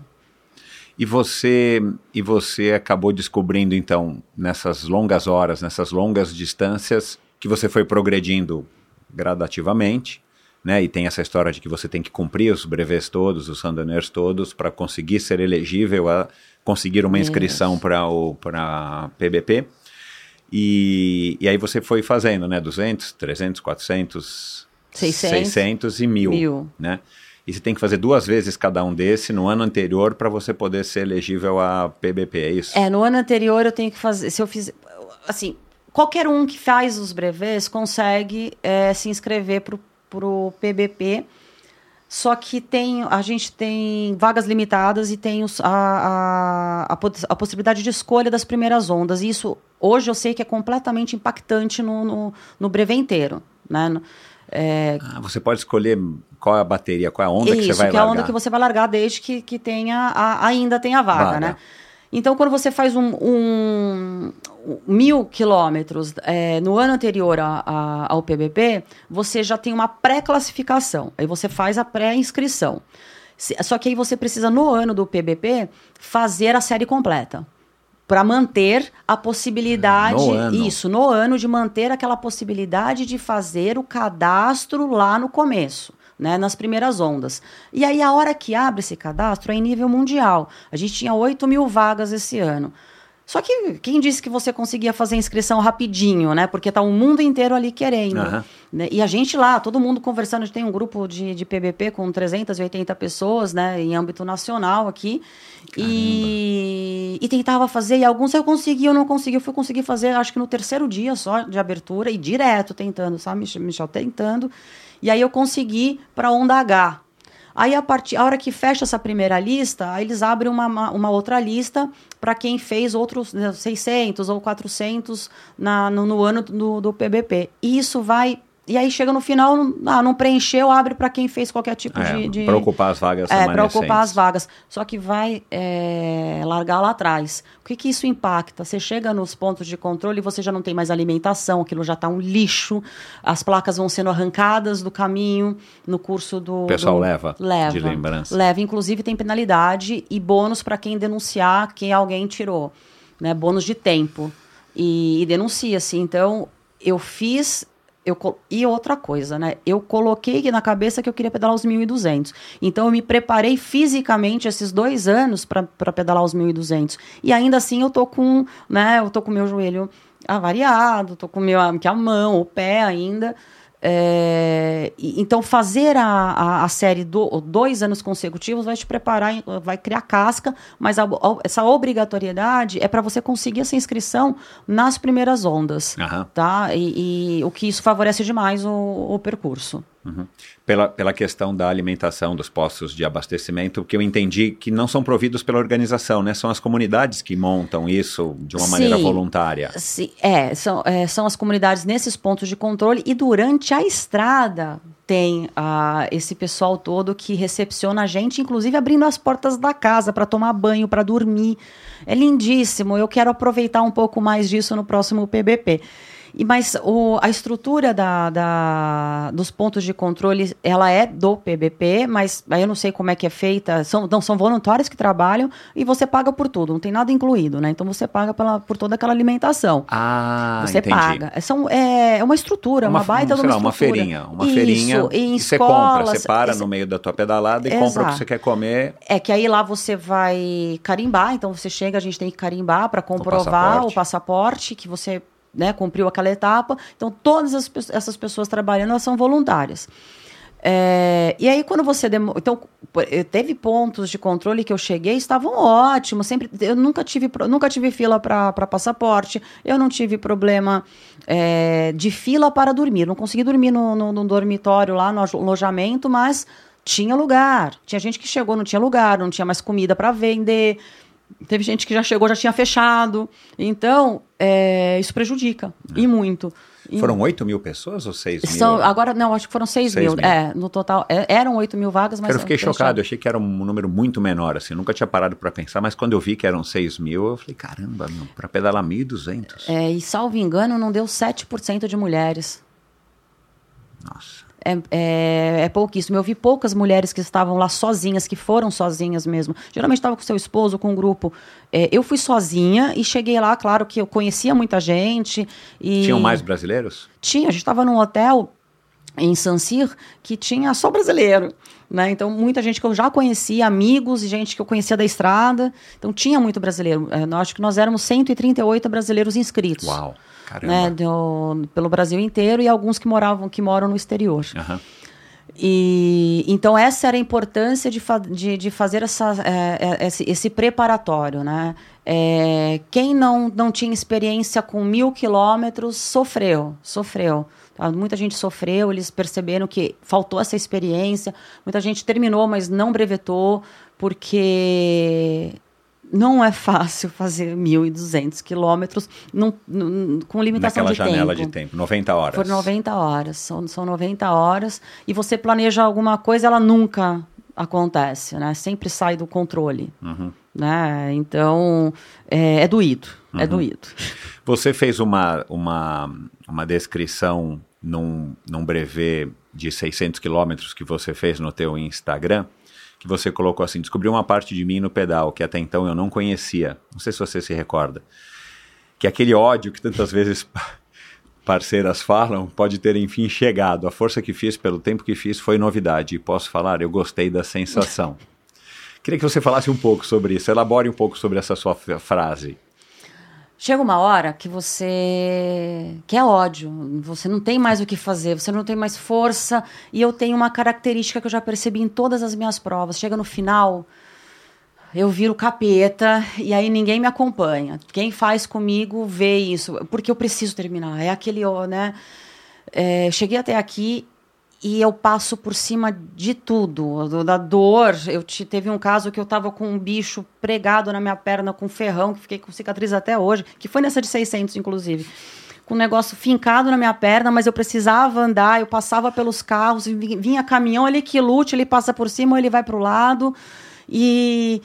E você e você acabou descobrindo então nessas longas horas, nessas longas distâncias, que você foi progredindo gradativamente, né? E tem essa história de que você tem que cumprir os brevês todos, os randonneurs todos, para conseguir ser elegível a conseguir uma inscrição para o para PBP. E, e aí você foi fazendo, né? 200, 300, 400, 600, 600 e mil, mil. né? E você tem que fazer duas vezes cada um desse no ano anterior para você poder ser elegível a PBP, é isso? É, no ano anterior eu tenho que fazer. Se eu fiz. Assim, qualquer um que faz os brevês consegue é, se inscrever para o PBP. Só que tem, a gente tem vagas limitadas e tem os- a, a, a, poss- a possibilidade de escolha das primeiras ondas. E isso, hoje, eu sei que é completamente impactante no, no, no brevê inteiro. Né? É, Ah, você pode escolher qual é a bateria, qual é a onda que isso, você vai que é a largar. onda que você vai largar desde que, que tenha a- ainda tenha vaga, Vaga. né? Então, quando você faz um, um- mil quilômetros é, no ano anterior a- a- ao PBP, você já tem uma pré-classificação. Aí você faz a pré-inscrição. Só que aí você precisa, no ano do PBP, fazer a série completa. Para manter a possibilidade. No ano. Isso, no ano, de manter aquela possibilidade de fazer o cadastro lá no começo. Né, nas primeiras ondas. E aí, a hora que abre esse cadastro é em nível mundial. A gente tinha 8 mil vagas esse ano. Só que quem disse que você conseguia fazer a inscrição rapidinho, né? Porque tá o mundo inteiro ali querendo. Aham. né? E a gente lá, todo mundo conversando, a gente tem um grupo de, de PBP com 380 pessoas, né? Em âmbito nacional aqui. E, e tentava fazer, e alguns eu consegui, eu não consegui. Eu fui conseguir fazer, acho que no terceiro dia só de abertura, e direto tentando, sabe, Michel tentando. E aí eu consegui para onda H. Aí, a, partir, a hora que fecha essa primeira lista, aí eles abrem uma, uma, outra lista para quem fez outros né, 600 ou 400 na, no, no ano do, do PBP. E isso vai. E aí chega no final, não- ah, não preencheu, abre para quem fez qualquer tipo É, de, de. para ocupar as vagas É, para ocupar as vagas. Só que vai é, largar lá atrás. O que, que isso impacta? Você chega nos pontos de controle e você já não tem mais alimentação, aquilo já está um lixo, as placas vão sendo arrancadas do caminho no curso do. O pessoal do- leva leva de lembrança. Leva, inclusive tem penalidade e bônus para quem denunciar que alguém tirou, né? Bônus de tempo. E, e denuncia-se. Então, eu fiz. Eu, e outra coisa, né? Eu coloquei na cabeça que eu queria pedalar os 1.200. Então, eu me preparei fisicamente esses dois anos para pedalar os 1.200. E ainda assim, eu tô com, né? Eu tô com meu joelho avariado, tô com meu, que a mão, o pé ainda. É, então, fazer a, a, a série do, dois anos consecutivos vai te preparar, vai criar casca, mas a- essa obrigatoriedade é para você conseguir essa inscrição nas primeiras ondas. Aham. Tá? E, e o que isso favorece demais o, o percurso. Pela, pela questão da alimentação dos postos de abastecimento, que eu entendi que não são providos pela organização, né? São as comunidades que montam isso de uma maneira Sim. voluntária. Se- é, são, é, são as comunidades nesses pontos de controle e durante a estrada tem ah, esse pessoal todo que recepciona a gente, inclusive abrindo as portas da casa para tomar banho, para dormir. É lindíssimo. Eu quero aproveitar um pouco mais disso no próximo PBP. E, mas o- a estrutura da, da- dos pontos de controle, ela é do PBP, mas aí eu não sei como é que é feita. São, não, são voluntários que trabalham e você paga por tudo, não tem nada incluído, né? Então você paga pela, por toda aquela alimentação. Ah, você entendi. paga. É, São, é, é uma estrutura, uma, baita sei de uma lá, uma feirinha. Uma Isso, feirinha. em e você compra, você para esse- no meio da tua pedalada e compra o que Exato. você quer comer. É que aí lá você vai carimbar, então você chega, a gente tem que carimbar para comprovar passaporte. o passaporte que você né, cumpriu aquela etapa. Então todas as essas pessoas trabalhando elas são voluntárias. É, e aí quando você demo... então eh, teve pontos de controle que eu cheguei estavam ótimos sempre eu nunca tive nunca tive fila para passaporte eu não tive problema é, de fila para dormir não consegui dormir no, no- no dormitório lá no alo- alojamento mas tinha lugar tinha gente que chegou não tinha lugar não tinha mais comida para vender teve gente que já chegou já tinha fechado então é, isso prejudica e muito E- Foram 8 mil pessoas ou 6 mil? são, agora, não, acho que foram 6 Seis mil. mil. É, no total. é, eram 8 mil vagas, mas. Eu fiquei fechado. chocado, eu achei que era um número muito menor, assim, nunca tinha parado para pensar, mas quando eu vi que eram 6 mil, eu falei, caramba, para pedalar 1.200. É, e salvo engano, não deu 7% de mulheres. Nossa. É, é, é pouquíssimo. Eu vi poucas mulheres que estavam lá sozinhas, que foram sozinhas mesmo. Geralmente estava com seu esposo, com um grupo. É, eu fui sozinha e cheguei lá, claro que eu conhecia muita gente. E Tinham mais brasileiros? Tinha, a gente estava num hotel em Sancir que tinha só brasileiro. Né? Então, muita gente que eu já conhecia, amigos e gente que eu conhecia da estrada. Então, tinha muito brasileiro. É, eu acho que nós éramos 138 brasileiros inscritos. Uau, caramba. Né, do- pelo Brasil inteiro e alguns que moravam que moram no exterior. Aham. E então essa era a importância de, fa- de, de fazer essa, é, é, esse, esse preparatório, né? É, quem não, não tinha experiência com mil quilômetros sofreu, sofreu. Tá? Muita gente sofreu, eles perceberam que faltou essa experiência. Muita gente terminou, mas não brevetou, porque não é fácil fazer 1.200 quilômetros com limitação Naquela de janela tempo. de tempo, 90 horas. Por 90 horas. São, são 90 horas. E você planeja alguma coisa, ela nunca acontece, né? Sempre sai do controle. Uhum. Né? Então, é, é doído. É Uhum. doído. Você fez uma, uma, uma descrição num, num brevet de 600 quilômetros que você fez no teu Instagram, que você colocou assim, descobri uma parte de mim no pedal que até então eu não conhecia. Não sei se você se recorda. Que aquele ódio que tantas vezes parceiras falam pode ter enfim chegado. A força que fiz pelo tempo que fiz foi novidade. E posso falar, eu gostei da sensação. Queria que você falasse um pouco sobre isso, elabore um pouco sobre essa sua frase. Chega uma hora que você quer ódio, você não tem mais o que fazer, você não tem mais força. E eu tenho uma característica que eu já percebi em todas as minhas provas. Chega no final, eu viro capeta e aí ninguém me acompanha. Quem faz comigo vê isso, porque eu preciso terminar. É aquele, né? É, cheguei até aqui e eu passo por cima de tudo, do- da dor. Eu te, teve um caso que eu tava com um bicho pregado na minha perna com ferrão, que fiquei com cicatriz até hoje, que foi nessa de 600, inclusive. Com um negócio fincado na minha perna, mas eu precisava andar, eu passava pelos carros, vi- vinha caminhão, ele que lute, ele passa por cima ele vai para o lado. E,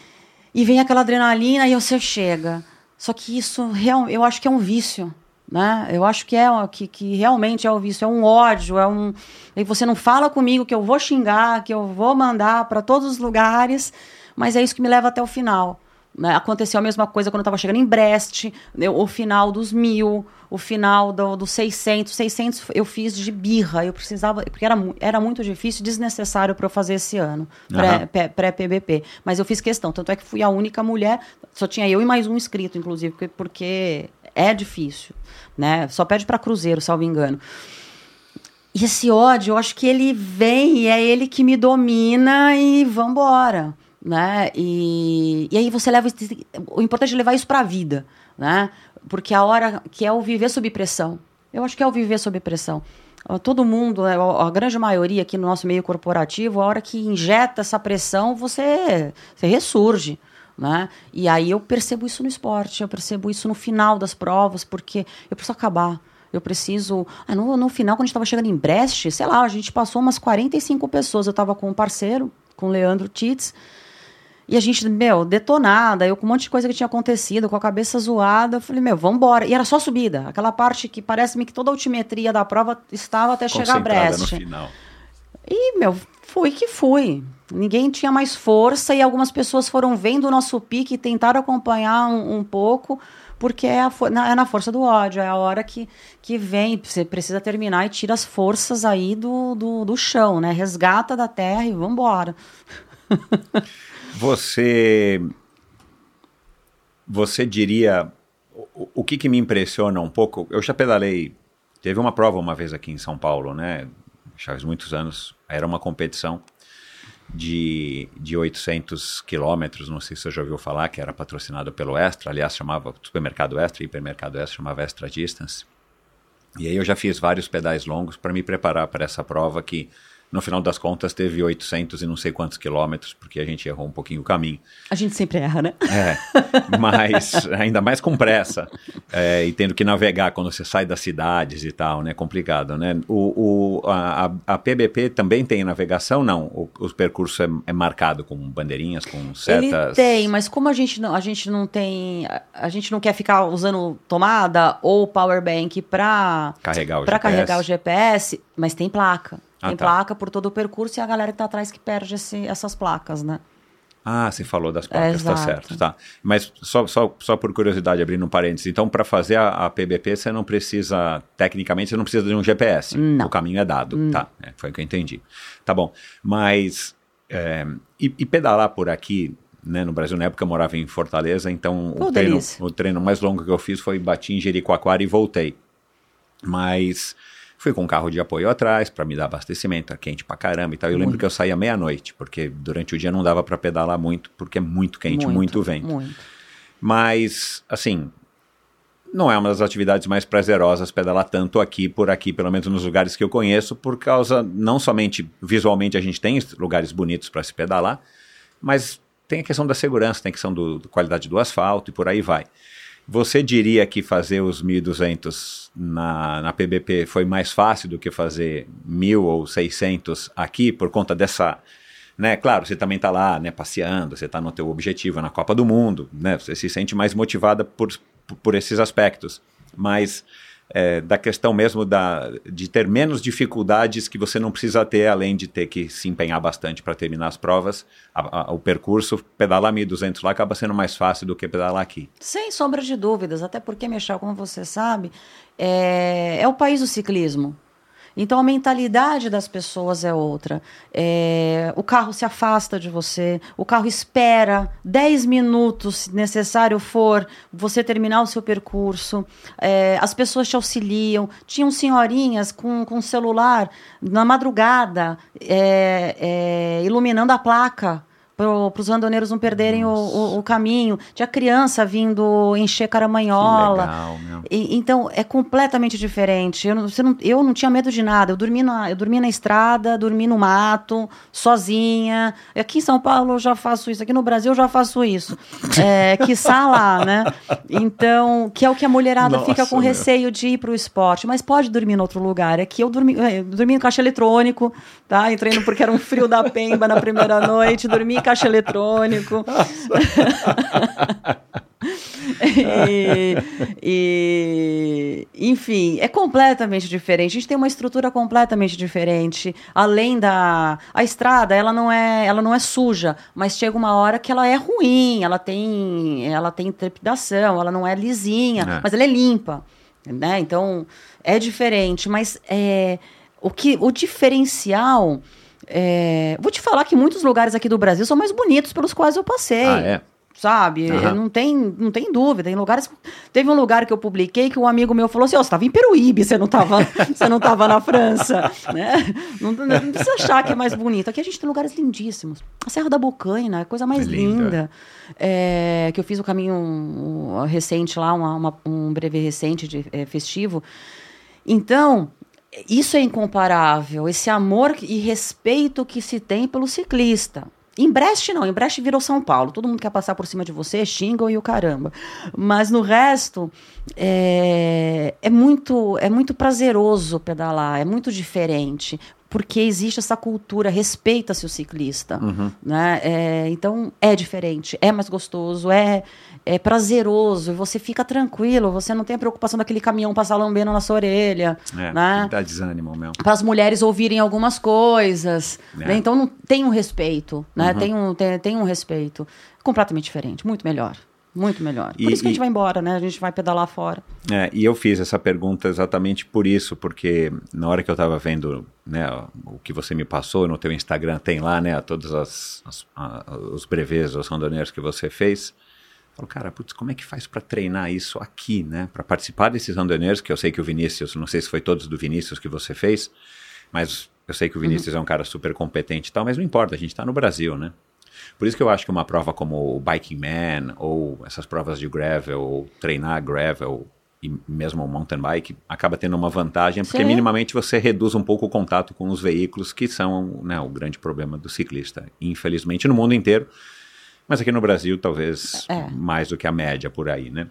e vem aquela adrenalina e você chega. Só que isso, real, eu acho que é um vício. Né? Eu acho que é que, que realmente é o vício, é um ódio, é um. E você não fala comigo que eu vou xingar, que eu vou mandar para todos os lugares, mas é isso que me leva até o final. né? Aconteceu a mesma coisa quando eu estava chegando em Brest, eu- o final dos mil, o final do, dos 600. 600 eu fiz de birra, eu precisava, porque era, era muito difícil, desnecessário para eu fazer esse ano, pré- pré-PBP. Mas eu fiz questão, tanto é que fui a única mulher, só tinha eu e mais um inscrito, inclusive, porque, porque é difícil, né? Só pede para cruzeiro, salvo engano. E esse ódio, eu acho que ele vem e é ele que me domina e vambora, né? E, e aí você leva... O importante é levar isso para a vida, né? Porque a hora que é o viver sob pressão. Eu acho que é o viver sob pressão. todo mundo, né, a a grande maioria aqui no nosso meio corporativo, a hora que injeta essa pressão, você, você ressurge. Né? E aí eu percebo isso no esporte, eu percebo isso no final das provas, porque eu preciso acabar. Eu preciso. Ah, no, no final, quando a gente estava chegando em Brest, sei lá, a gente passou umas 45 pessoas. Eu estava com um parceiro, com o Leandro Titz, e a gente, meu, detonada, eu com um monte de coisa que tinha acontecido, com a cabeça zoada, eu falei, meu, vambora. E era só subida, aquela parte que parece-me que toda a altimetria da prova estava até chegar a Brest. no final. E, meu, fui que fui. Ninguém tinha mais força e algumas pessoas foram vendo o nosso pique e tentaram acompanhar um, um pouco, porque é, a é na força do ódio, é a hora que, que vem, você precisa terminar e tira as forças aí do, do, do chão, né? Resgata da terra e vambora. Você. Você diria. O, o que, que me impressiona um pouco? Eu já pedalei. Teve uma prova uma vez aqui em São Paulo, né? Já faz muitos anos. Era uma competição de, de 800 quilômetros. Não sei se você já ouviu falar, que era patrocinado pelo Extra. Aliás, chamava Supermercado Extra, Hipermercado Extra, chamava Extra Distance. E aí eu já fiz vários pedais longos para me preparar para essa prova que, no final das contas, teve 800 e não sei quantos quilômetros, porque a gente errou um pouquinho o caminho. A gente sempre erra, né? É, mas ainda mais com pressa é, e tendo que navegar quando você sai das cidades e tal, né? Complicado, né? O, o, a, a- PBP também tem navegação? Não, o, o percurso é, é marcado com bandeirinhas, com setas... Ele tem, mas como a gente não, a gente não tem, a, gente não quer ficar usando tomada ou power bank para Carregar o para GPS. carregar o GPS, mas tem placa. Ah, tem tá. placa por todo o percurso e a galera que tá atrás que perde esse- essas placas, né? Ah, você falou das placas, tá Exato. certo, tá. Mas só, só, só por curiosidade, abrindo um parênteses, então para fazer a, a PBP você não precisa, tecnicamente você não precisa de um GPS, Não. o caminho é dado, tá, é, foi o que eu entendi. Tá bom, mas é, e, e pedalar por aqui, né, no Brasil, na época eu morava em Fortaleza, então Pô, o treino, o treino mais longo que eu fiz foi bati em Jericoacoara e voltei. Mas fui com um carro de apoio atrás para me dar abastecimento, é quente pra caramba e tal. Eu lembro que eu saía meia-noite, porque durante o dia não dava para pedalar muito, porque é muito quente, muito, vento. Muito. Mas, assim, não é uma das atividades mais prazerosas pedalar tanto aqui por aqui, pelo menos nos lugares que eu conheço, por causa, não somente visualmente a gente tem lugares bonitos para se pedalar, mas tem a questão da segurança, tem a questão da qualidade do asfalto e por aí vai. Você diria que fazer os 1.200 na, na PBP foi mais fácil do que fazer 1.000 ou 600 aqui por conta dessa... Né? Claro, você também está lá né, passeando, você está no teu objetivo, na Copa do Mundo, né? você se sente mais motivada por, por esses aspectos. Mas é, da questão mesmo da, de ter menos dificuldades que você não precisa ter, além de ter que se empenhar bastante para terminar as provas, a- a- o percurso, pedalar 1.200 lá acaba sendo mais fácil do que pedalar aqui. Sem sombra de dúvidas, até porque, Michel, como você sabe, é, é o país do ciclismo. Então a mentalidade das pessoas é outra. É, o carro se afasta de você, o carro espera 10 minutos, se necessário for, você terminar o seu percurso. É, as pessoas te auxiliam. Tinham senhorinhas com, com celular na madrugada, é, é, iluminando a placa para os randoneiros não perderem o, o- o caminho. Tinha criança vindo encher caramanhola. legal. E- então, é completamente diferente. Eu não, não- eu não tinha medo de nada. Eu dormi, na, eu dormi na estrada, dormi no mato, sozinha. Aqui em São Paulo eu já faço isso. Aqui no Brasil eu já faço isso. É, quiçá lá, né? Então, que é o que a mulherada Nossa, fica com meu. receio de ir para o esporte. Mas pode dormir em outro lugar. Aqui eu dormi, é, eu dormi no caixa eletrônico, tá? Entrei no porque era um frio da pemba na primeira noite. Dormi em caixa eletrônico. e, e, enfim, é completamente diferente. A gente tem uma estrutura completamente diferente. Além da a estrada, ela não é, ela não é suja, mas chega uma hora que ela é ruim. Ela tem, ela tem trepidação. Ela não é lisinha, É. mas ela é limpa, né? Então é diferente. Mas é, o que, o diferencial é, vou te falar que muitos lugares aqui do Brasil são mais bonitos pelos quais eu passei Ah, é? sabe? Aham. Não, tem, não tem dúvida. Em lugares. Teve um lugar que eu publiquei que um amigo meu falou assim: Ó, você estava em Peruíbe, você não estava você não tava na França. Né? Não, não- não precisa achar que é mais bonito. Aqui a gente tem lugares lindíssimos. A Serra da Bocaina, a coisa mais É linda. linda. É, que eu fiz o caminho um, recente lá, uma- uma- um breve recente de, é, festivo. Então. Isso é incomparável, esse amor e respeito que se tem pelo ciclista. Em Brest não, em Brest virou São Paulo. Todo mundo quer passar por cima de você, xingam e o caramba. Mas no resto é, é muito é muito prazeroso pedalar, é muito diferente porque existe essa cultura, respeita-se o ciclista, Uhum. né? É, então é diferente, é mais gostoso, é, é prazeroso, você fica tranquilo, você não tem a preocupação daquele caminhão passar lambendo na sua orelha, É, né? dá desânimo mesmo. para as mulheres ouvirem algumas coisas, É. né? então não tem um respeito, né? Uhum. Tem um tem, tem um respeito completamente diferente, muito melhor, muito melhor. Por E- isso que a gente e- vai embora, né? A gente vai pedalar fora. É, e eu fiz essa pergunta exatamente por isso, porque na hora que eu estava vendo né, o que você me passou no teu Instagram, tem lá né, todos as, as- a- os brevês, os randoneiros que você fez. Eu falo, cara, putz, como é que faz para treinar isso aqui, né? Para participar desses randoneiros, que eu sei que o Vinícius, não sei se foi todos do Vinícius que você fez, mas eu sei que o Vinícius é um cara super competente e tal, mas não importa, a gente está no Brasil, né? Por isso que eu acho que uma prova como o Biking Man, ou essas provas de gravel, ou treinar gravel, e mesmo o mountain bike, acaba tendo uma vantagem, porque Sim. minimamente você reduz um pouco o contato com os veículos, que são né, o grande problema do ciclista. Infelizmente, no mundo inteiro, mas aqui no Brasil, talvez É. mais do que a média por aí, né?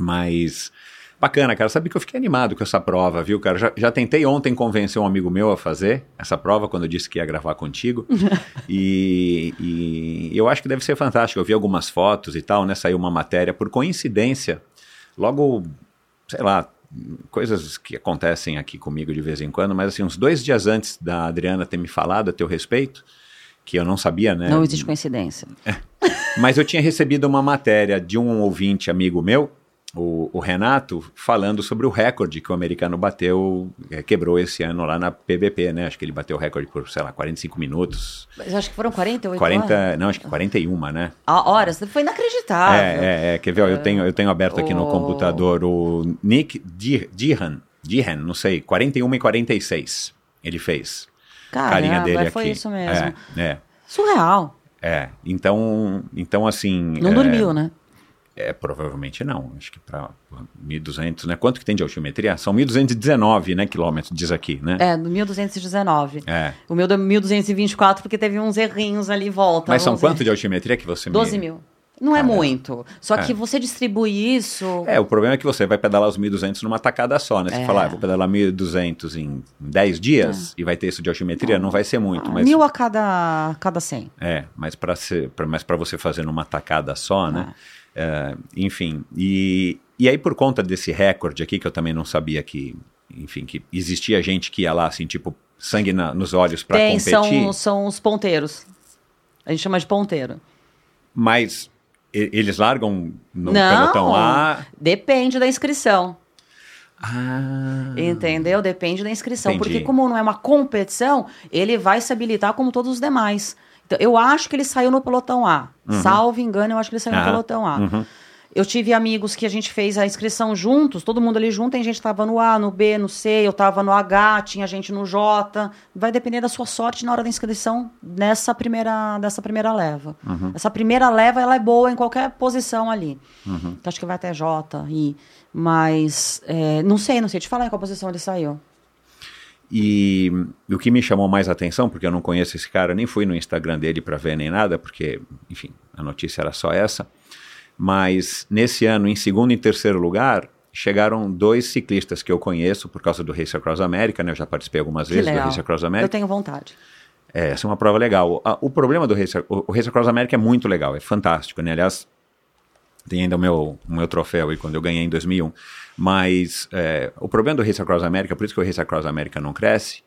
Mas bacana, cara. Sabe que eu fiquei animado com essa prova, viu, cara? Já, já tentei ontem convencer um amigo meu a fazer essa prova, quando eu disse que ia gravar contigo. e, e eu acho que deve ser fantástico. Eu vi algumas fotos e tal, né? Saiu uma matéria. Por coincidência, logo, sei lá, coisas que acontecem aqui comigo de vez em quando, mas assim, uns dois dias antes da Adriana ter me falado a teu respeito, que eu não sabia, né? Não existe coincidência. Mas eu tinha recebido uma matéria de um ouvinte amigo meu, o, o Renato, falando sobre o recorde que o americano bateu, eh, quebrou esse ano lá na PBP, né? Acho que ele bateu o recorde por, sei lá, 45 minutos. Mas acho que foram 48 40, horas. não, acho que 41, né? Ah, horas. Foi inacreditável. É, é, é, quer ver? Eu tenho, eu tenho aberto aqui no computador o Nick Di- Dihan, Dihan, não sei, 41 e 46 ele fez. Caramba, Carinha dele foi aqui. isso mesmo. É, é, Surreal. é. Então, então assim... Não é, dormiu, né? É, provavelmente não. Acho que para 1.200, né? Quanto que tem de altimetria? São 1.219, né, quilômetros, diz aqui, né? É, no 1219. É. O meu deu 1224 porque teve uns errinhos ali em volta. Mas são uns quanto de altimetria que você 12 me... mil. Não é Caramba. muito. Só que É. você distribui isso. É, o problema é que você vai pedalar os 1.200 numa tacada só, né? Você É. fala, ah, vou pedalar 1.200 em 10 dias e vai ter isso de altimetria, não vai ser muito, mas... É. Mil a cada, cada 100. É, mas para pra, mas para você fazer numa tacada só, né? É, enfim, e, e aí por conta desse recorde aqui que eu também não sabia que, enfim, que existia gente que ia lá assim, tipo, sangue na- nos olhos para competir, são, são os ponteiros. A gente chama de ponteiro. mas eles largam no não, pelotão A. depende da inscrição. Ah, Entendeu? Depende da inscrição. Entendi. Porque como não é uma competição, ele vai se habilitar como todos os demais. Então, eu acho que ele saiu no pelotão A. Salvo engano, eu acho que ele saiu Uhum. Ah, no pelotão A. uhum. Eu tive amigos que a gente fez a inscrição juntos, todo mundo ali junto, tem gente que tava no A, no B, no C, eu tava no H, tinha gente no J. Vai depender da sua sorte na hora da inscrição nessa primeira, dessa primeira leva. Uhum. Essa primeira leva, ela é boa em qualquer posição ali. Uhum. Então, acho que vai até J, I. Mas, é, não sei, não sei te falar em qual posição ele saiu. E o que me chamou mais atenção, porque eu não conheço esse cara, nem fui no Instagram dele para ver nem nada, porque, enfim, a notícia era só essa. Mas nesse ano, em segundo e terceiro lugar, chegaram dois ciclistas que eu conheço por causa do Race Across America, né? Eu já participei algumas Que vezes do. Race Across Eu America. tenho vontade. É, essa é uma prova legal. O problema do Race, o o Race Across America é muito legal, é fantástico, né? Aliás, tem ainda o meu, o meu troféu aí quando eu ganhei em 2001. Mas é, o problema do Race Across America, por isso que o Race Across America não cresce,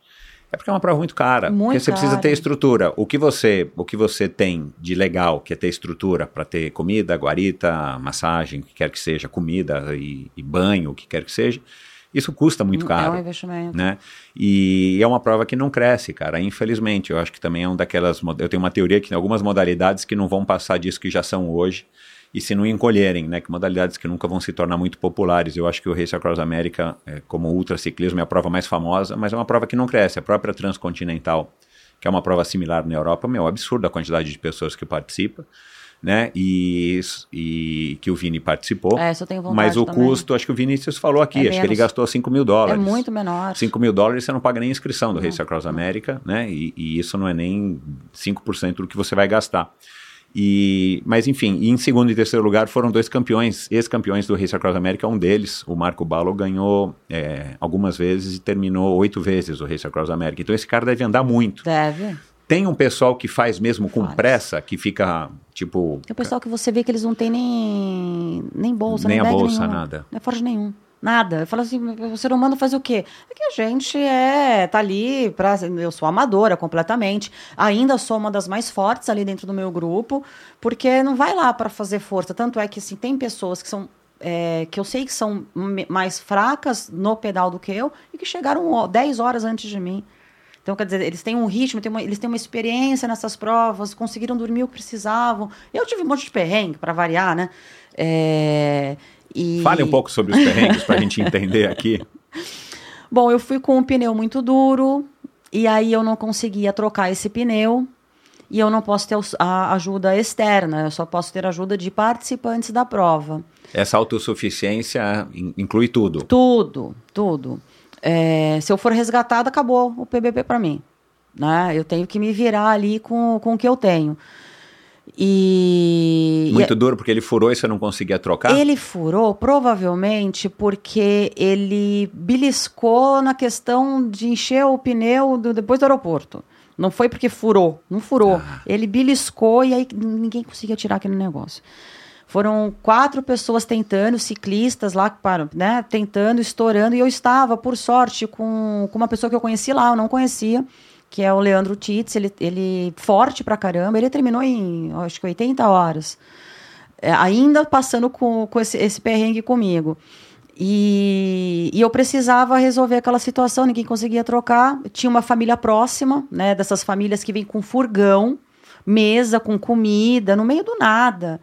é porque é uma prova muito cara. Muito porque você precisa cara. ter estrutura. O que você, o que você tem de legal, que é ter estrutura para ter comida, guarita, massagem, o que quer que seja, comida e, e banho, o que quer que seja, isso custa muito É caro um investimento. né? E é uma prova que não cresce, cara, infelizmente. Eu acho que também é um daquelas. Eu tenho uma teoria que tem algumas modalidades que não vão passar disso que já são hoje. E se não encolherem, né? Que modalidades que nunca vão se tornar muito populares. Eu acho que o Race Across America, é, como ultraciclismo, é a prova mais famosa, mas é uma prova que não cresce. A própria Transcontinental, que é uma prova similar na Europa, meu, é um absurdo a quantidade de pessoas que participa. né? E, e que o Vini participou. É, eu tenho vontade Mas o também. custo, acho que o Vinícius falou aqui, É acho que ele menos. gastou 5 mil É dólares. muito menor. 5 mil dólares você não paga nem inscrição do Race Across America, né? E, e isso não é nem 5% do que você vai gastar. E, mas enfim, e em segundo e terceiro lugar foram dois campeões, ex-campeões do Race Across America. Um deles, o Marco Ballo, ganhou é, algumas vezes e terminou oito vezes o Race Across America. Então esse cara deve andar muito. Deve. Tem um pessoal que faz mesmo com Faz. pressa, que fica tipo. Tem o pessoal que você vê que eles não têm nem, nem bolsa, Nem nem, a bolsa, nenhuma, nada. Não é forte nenhum. Nada. Eu falo assim, o ser humano faz o quê? É que a gente é, tá ali pra. Eu sou amadora completamente. Ainda sou uma das mais fortes ali dentro do meu grupo, porque não vai lá para fazer força. Tanto é que assim, tem pessoas que são. é, que eu sei que são mais fracas no pedal do que eu e que chegaram ó, 10 horas antes de mim. Então, quer dizer, eles têm um ritmo, têm uma- eles têm uma experiência nessas provas, conseguiram dormir o que precisavam. Eu tive um monte de perrengue, para variar, né? É, e... Fale um pouco sobre os perrengues para a gente entender aqui. Bom, eu fui com um pneu muito duro, e aí eu não conseguia trocar esse pneu, e eu não posso ter a ajuda externa, eu só posso ter ajuda de participantes da prova. Essa autossuficiência in- inclui tudo. Tudo, tudo. É, se eu for resgatada, acabou o PBP para mim. Né? Eu tenho que me virar ali com, com o que eu tenho. E, e Muito duro porque ele furou e você não conseguia trocar. ele furou provavelmente porque ele beliscou na questão de encher o pneu do- depois do aeroporto. Não foi porque furou, não furou. Ah. Ele beliscou e aí ninguém conseguia tirar aquele negócio. Foram quatro pessoas tentando, ciclistas lá, né, tentando, estourando, e eu estava, por sorte, com, com uma pessoa que eu conheci lá, eu não conhecia, que é o Leandro Titz, ele, ele forte pra caramba, ele terminou em, acho que 80 horas é, ainda passando com, com esse, esse perrengue comigo. E, e eu precisava resolver aquela situação, ninguém conseguia trocar. Tinha uma família próxima, né? Dessas famílias que vêm com furgão, mesa com comida, no meio do nada.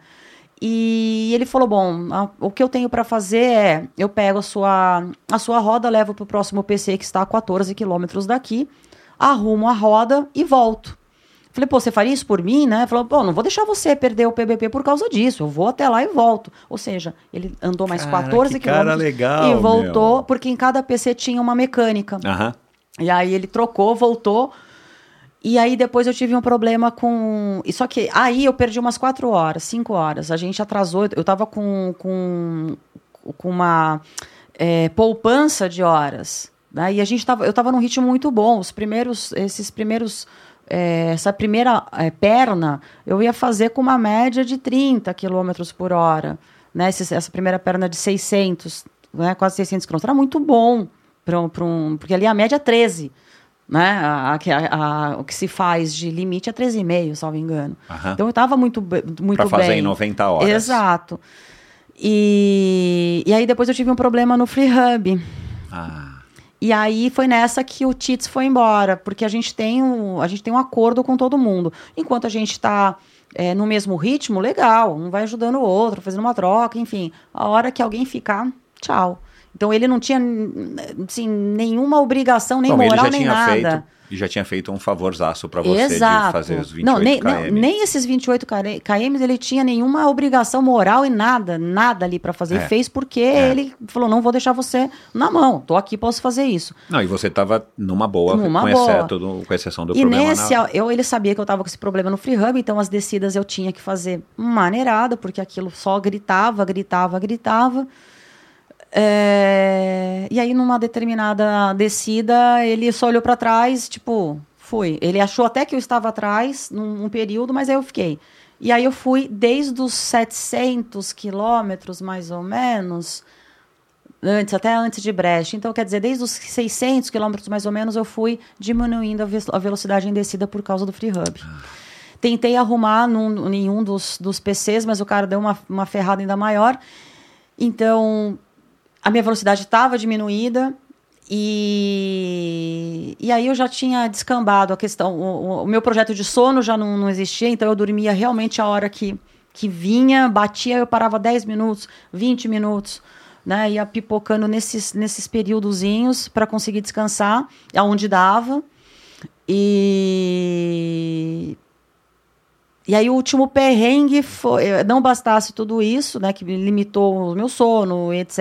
E ele falou: Bom, a- o que eu tenho para fazer é: eu pego a sua, a sua roda, levo para o próximo PC que está a 14 quilômetros daqui, arrumo a roda e volto. Falei, pô, você faria isso por mim, né? Falou, pô, não vou deixar você perder o PBP por causa disso. Eu vou até lá e volto. Ou seja, ele andou mais Cara, 14 que cara quilômetros legal, e voltou, meu. porque em cada PC tinha uma mecânica. Aham. E aí ele trocou, voltou. E aí depois eu tive um problema com. e Só que aí eu perdi umas quatro horas, cinco horas. A gente atrasou. Eu tava com, com, com uma é, poupança de horas. Né? E a gente tava, eu tava num ritmo muito bom. Os primeiros, esses primeiros. é, essa primeira é, perna eu ia fazer com uma média de 30 km por hora. Né? Esse- essa primeira perna de 600, né? quase 600 km. Era muito bom. Pra, um- pra um, porque ali a média é 13 né? A, a- a- o que se faz de limite é 13,5, salvo engano. Aham. Então eu estava muito, muito Pra fazer bem. em 90 horas. Exato. E, e aí depois eu tive um problema no Free Hub. Ah, E aí foi nessa que o Tits foi embora, porque a gente tem um, a gente tem um acordo com todo mundo. Enquanto a gente está no mesmo ritmo, legal, um vai ajudando o outro, fazendo uma troca, enfim. A hora que alguém ficar, tchau. Então ele não tinha assim, nenhuma obrigação, nem moral, nem tinha nada. feito e já tinha feito um favorzaço pra você Exato. de fazer os 28 não, nem, km. não, nem esses 28 km ele tinha nenhuma obrigação moral e nada, nada ali pra fazer. É. Fez porque É. ele falou: não vou deixar você na mão, tô aqui, posso fazer isso. Não, e você tava numa boa, Numa com, boa. Exceto do- com exceção do e problema nesse, na... eu, ele sabia que eu tava com esse problema no free hub, então as descidas eu tinha que fazer maneirada, porque aquilo só gritava, gritava, gritava. É, E aí, numa determinada descida, ele só olhou para trás, tipo, fui. Ele achou até que eu estava atrás num, período, mas aí eu fiquei. E aí eu fui desde os 700 quilômetros, mais ou menos, antes, até antes de Brecht. Então, quer dizer, desde os 600 quilômetros, mais ou menos, eu fui diminuindo a, ve- a velocidade em descida por causa do free hub. Tentei arrumar num, nenhum dos, dos PCs, mas o cara deu uma, uma ferrada ainda maior. Então, a minha velocidade estava diminuída e, e aí eu já tinha descambado a questão. O, o- meu projeto de sono já não, não existia, então eu dormia realmente a hora que, que vinha, batia, eu parava 10 minutos, 20 minutos. Né, ia pipocando nesses, nesses períodozinhos para conseguir descansar, aonde dava. E E aí o último perrengue foi, eh, não bastasse tudo isso, né, que limitou o meu sono, etc.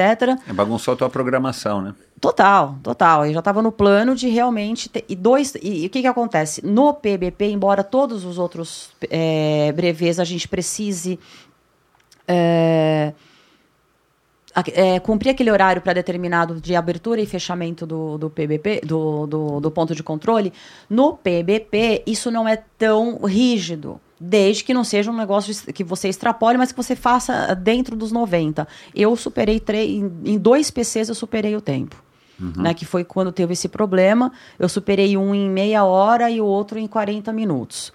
É, bagunçou a tua programação, né? Total, total. Eu já estava no plano de realmente ter, e dois e, e o que que acontece no PBP, embora todos os outros é, brevês a gente precise é, é, cumprir aquele horário pré-determinado de abertura e fechamento do, do PBP, do, do, do ponto de controle, no PBP isso não é tão rígido. Desde que não seja um negócio que você extrapole, mas que você faça dentro dos 90. Eu superei três, em, dois PCs eu superei o tempo. Né, que foi quando teve esse problema. Eu superei um em meia hora e o outro em 40 minutos.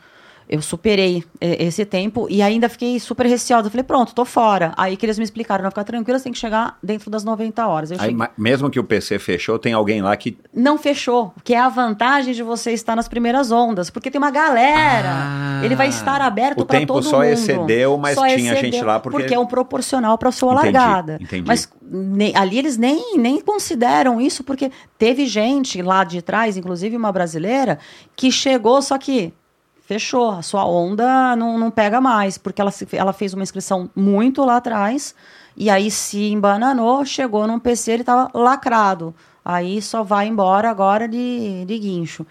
Eu superei eh, esse tempo e ainda fiquei super receosa. Falei, pronto, tô fora. Aí que eles me explicaram, não ficar tranquila, você tem que chegar dentro das 90 horas. Aí, cheguei- mesmo que o PC fechou, tem alguém lá que. Não fechou, que é a vantagem de você estar nas primeiras ondas, porque tem uma galera. Ah. ele vai estar aberto O para tempo todo só mundo. excedeu, mas tinha gente lá porque- é um proporcional para sua Entendi, largada. entendi. Mas ne- ali eles nem, nem consideram isso, porque teve gente lá de trás, inclusive uma brasileira, que chegou, só que fechou, a sua onda não, não pega mais, porque ela, se- ela fez uma inscrição muito lá atrás, e aí se embananou, chegou num PC, ele estava lacrado. Aí só vai embora agora de, de guincho.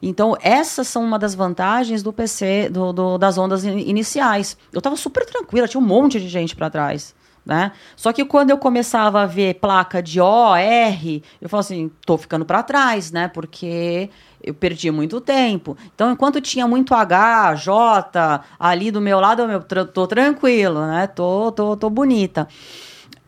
Então, essas são uma das vantagens do PC, do, do- das ondas in- iniciais. Eu estava super tranquila, tinha um monte de gente para trás. Né? Só que quando eu começava a ver placa de O, R, eu falo assim, tô ficando para trás, né? Porque eu perdi muito tempo. Então, enquanto tinha muito H, J ali do meu lado, eu tô tranquilo, né? Tô, tô, tô bonita.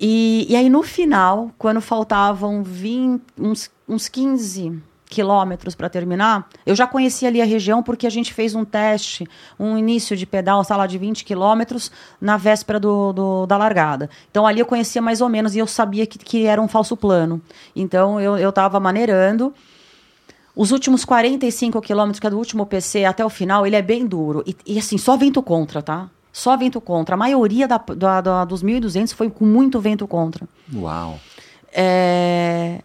E, e aí, no final, quando faltavam 20, uns, uns 15 quilômetros para terminar, eu já conhecia ali a região porque a gente fez um teste, um início de pedal, sei lá, de 20 quilômetros na véspera do, do- da largada. Então ali eu conhecia mais ou menos e eu sabia que, que era um falso plano. Então eu, eu tava maneirando. Os últimos 45 quilômetros, que é do último PC até o final, ele é bem duro. E, e, assim, só vento contra, tá? Só vento contra. A maioria da, da- da- dos 1.200 foi com muito vento contra. Uau. É,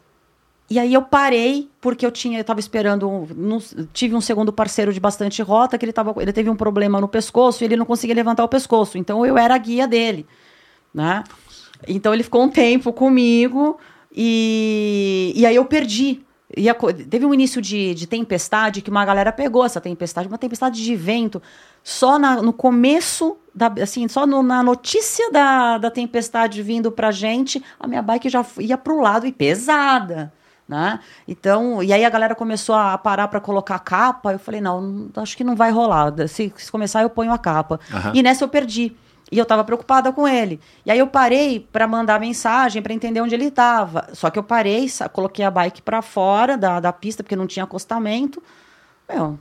E aí eu parei, porque eu tinha, eu tava esperando, um- não- tive um segundo parceiro de bastante rota, que ele, tava, ele teve um problema no pescoço e ele não conseguia levantar o pescoço. Então eu era a guia dele, né? Então ele ficou um tempo comigo e, e aí eu perdi. E a teve um início de, de tempestade que uma galera pegou essa tempestade, uma tempestade de vento. Só na- no começo, da, assim, só no- na notícia da, da tempestade vindo pra gente, a minha bike já ia pro lado e pesada. Né? Então, e aí a galera começou a parar para colocar a capa. Eu falei, não, acho que não vai rolar. Se, se começar, eu ponho a capa. Aham. E nessa eu perdi. E eu tava preocupada com ele. E aí eu parei para mandar mensagem para entender onde ele estava. Só que eu parei, coloquei a bike para fora da, da pista, porque não tinha acostamento. Meu,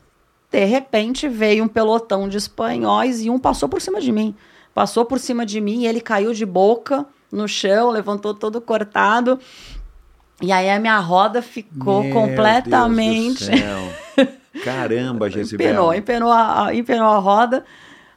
de repente veio um pelotão de espanhóis e um passou por cima de mim. Passou por cima de mim e ele caiu de boca no chão, levantou todo cortado. E aí a minha roda ficou Meu completamente. Caramba, Jezibel. Empenou, empenou a- empenou a roda.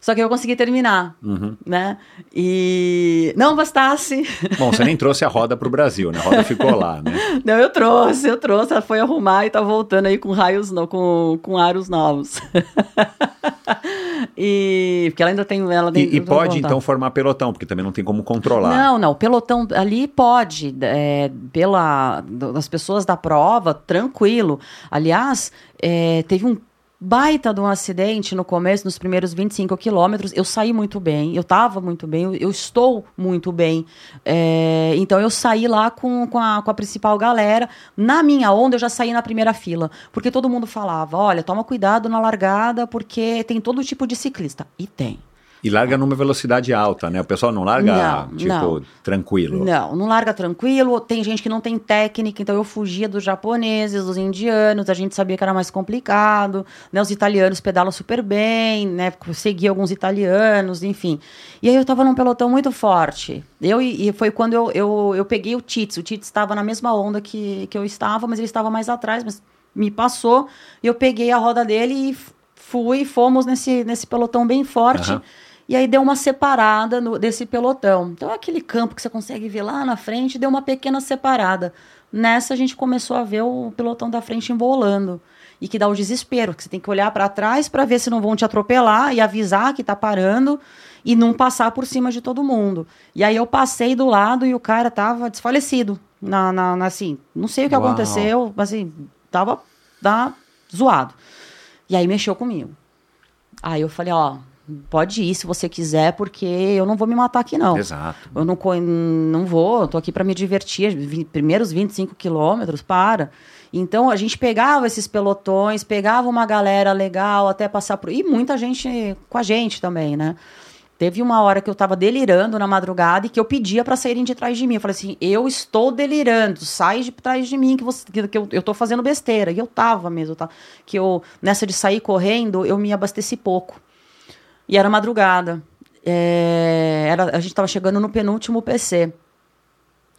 Só que eu consegui terminar, Uhum. né? E não bastasse. Bom, você nem trouxe a roda pro Brasil, né? A roda ficou lá, né? Não, eu trouxe, eu trouxe. Ela foi arrumar e tá voltando aí com raios, no, com, com aros novos. e porque ela ainda tem ela tem- E, e pode, então, formar pelotão, porque também não tem como controlar. Não, não, o pelotão ali pode, é, pela das pessoas da prova, tranquilo. Aliás, é, teve um baita de um acidente no começo, nos primeiros 25 quilômetros. Eu saí muito bem, eu estava muito bem, eu, eu estou muito bem. É, então eu saí lá com, com, a, com a principal galera. Na minha onda, eu já saí na primeira fila, porque todo mundo falava: olha, toma cuidado na largada, porque tem todo tipo de ciclista. E tem. E larga numa velocidade alta, né? O pessoal não larga, Não, tipo, não. tranquilo. Não, não larga tranquilo. Tem gente que não tem técnica, então eu fugia dos japoneses, dos indianos. A gente sabia que era mais complicado. Né? Os italianos pedalam super bem, né? Segui alguns italianos, enfim. E aí eu tava num pelotão muito forte. Eu e, foi quando eu, eu, eu peguei o Tits. O Tits estava na mesma onda que, que eu estava, mas ele estava mais atrás, mas me passou. E eu peguei a roda dele e fui, fomos nesse, nesse pelotão bem forte. Aham. E aí deu uma separada no- desse pelotão. Então, aquele campo que você consegue ver lá na frente, deu uma pequena separada. Nessa, a gente começou a ver o pelotão da frente embolando. e que dá o desespero, que você tem que olhar para trás para ver se não vão te atropelar e avisar que está parando e não passar por cima de todo mundo. E aí eu passei do lado e o cara tava desfalecido. Na, na, na assim, não sei o que Uau. aconteceu, mas assim, tava tá, zoado. E aí mexeu comigo. Aí eu falei, ó, pode ir se você quiser, porque eu não vou me matar aqui, não. Exato. Eu não, não vou, eu tô aqui para me divertir. Primeiros 25 quilômetros, para. Então a gente pegava esses pelotões, pegava uma galera legal até passar por. E muita gente com a gente também, né? Teve uma hora que eu tava delirando na madrugada e que eu pedia para saírem de trás de mim. Eu falei assim: eu estou delirando, sai de trás de mim, que, você, que, que eu, eu tô fazendo besteira. E eu tava mesmo, tá? Que eu, nessa de sair correndo, eu me abasteci pouco. E era madrugada. É, era, a gente estava chegando no penúltimo PC.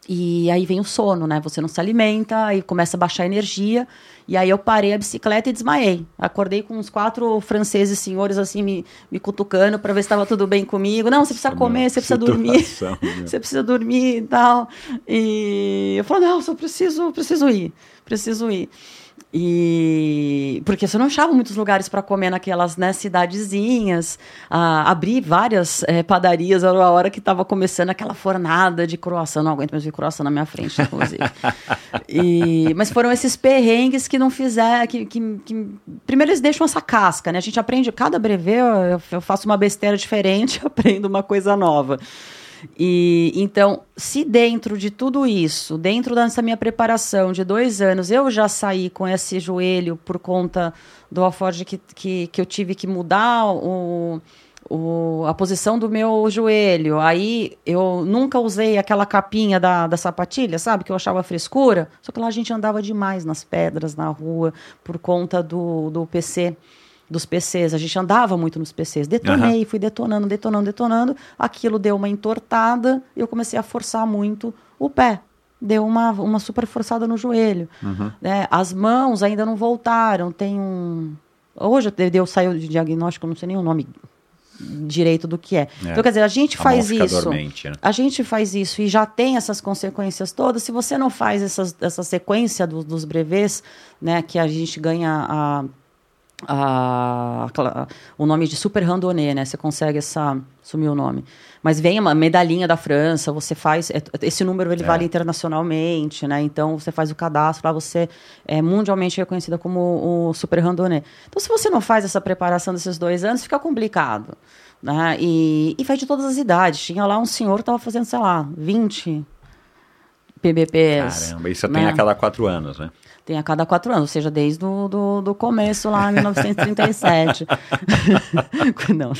E aí vem o sono, né? Você não se alimenta, aí começa a baixar a energia. E aí eu parei a bicicleta e desmaiei. Acordei com uns quatro franceses senhores assim me, me cutucando para ver se estava tudo bem comigo. Não, você precisa comer, você precisa dormir. Você precisa dormir e tal. E eu falei, não, só preciso, preciso ir, preciso ir. E porque você não achava muitos lugares para comer naquelas né, cidadezinhas. Ah, abri várias eh, padarias era a hora que estava começando aquela fornada de croissant. Não aguento mais ver croissant na minha frente, inclusive. E- mas foram esses perrengues que não fizeram. Que, que, que- primeiro eles deixam essa casca, né? A gente aprende, cada brevê eu, eu faço uma besteira diferente, aprendo uma coisa nova. E então, se dentro de tudo isso, dentro dessa minha preparação de dois anos, eu já saí com esse joelho por conta do alforge que, que, que eu tive que mudar o, o, a posição do meu joelho. Aí eu nunca usei aquela capinha da, da sapatilha, sabe? Que eu achava frescura. Só que lá a gente andava demais nas pedras, na rua, por conta do, do PC dos PCs. A gente andava muito nos PCs. Detonei, fui detonando, detonando, detonando. Aquilo deu uma entortada e eu comecei a forçar muito o pé. Deu uma, uma super forçada no joelho. né? As mãos ainda não voltaram. Tem um. Hoje eu, saio de diagnóstico, não sei nem o nome direito do que é. É. Então, quer dizer, a gente A faz isso. dormente, né? A gente faz isso e já tem essas consequências todas. Se você não faz essas, essa sequência do- dos brevês, né, que a gente ganha a, a- aquela- o nome de super randonnée, né? Você consegue essa sumiu o nome. Mas vem uma medalhinha da França, você faz é, esse número ele É. vale internacionalmente, né? Então você faz o cadastro lá, você é mundialmente reconhecida como o super randonnée. Então se você não faz essa preparação desses dois anos, fica complicado. Né? E, e vai de todas as idades. Tinha lá um senhor que estava fazendo, sei lá, 20 PBPs. Caramba, isso né? tem a cada quatro anos, né? Tem a cada quatro anos, ou seja, desde o do, do começo lá, em 1937. não.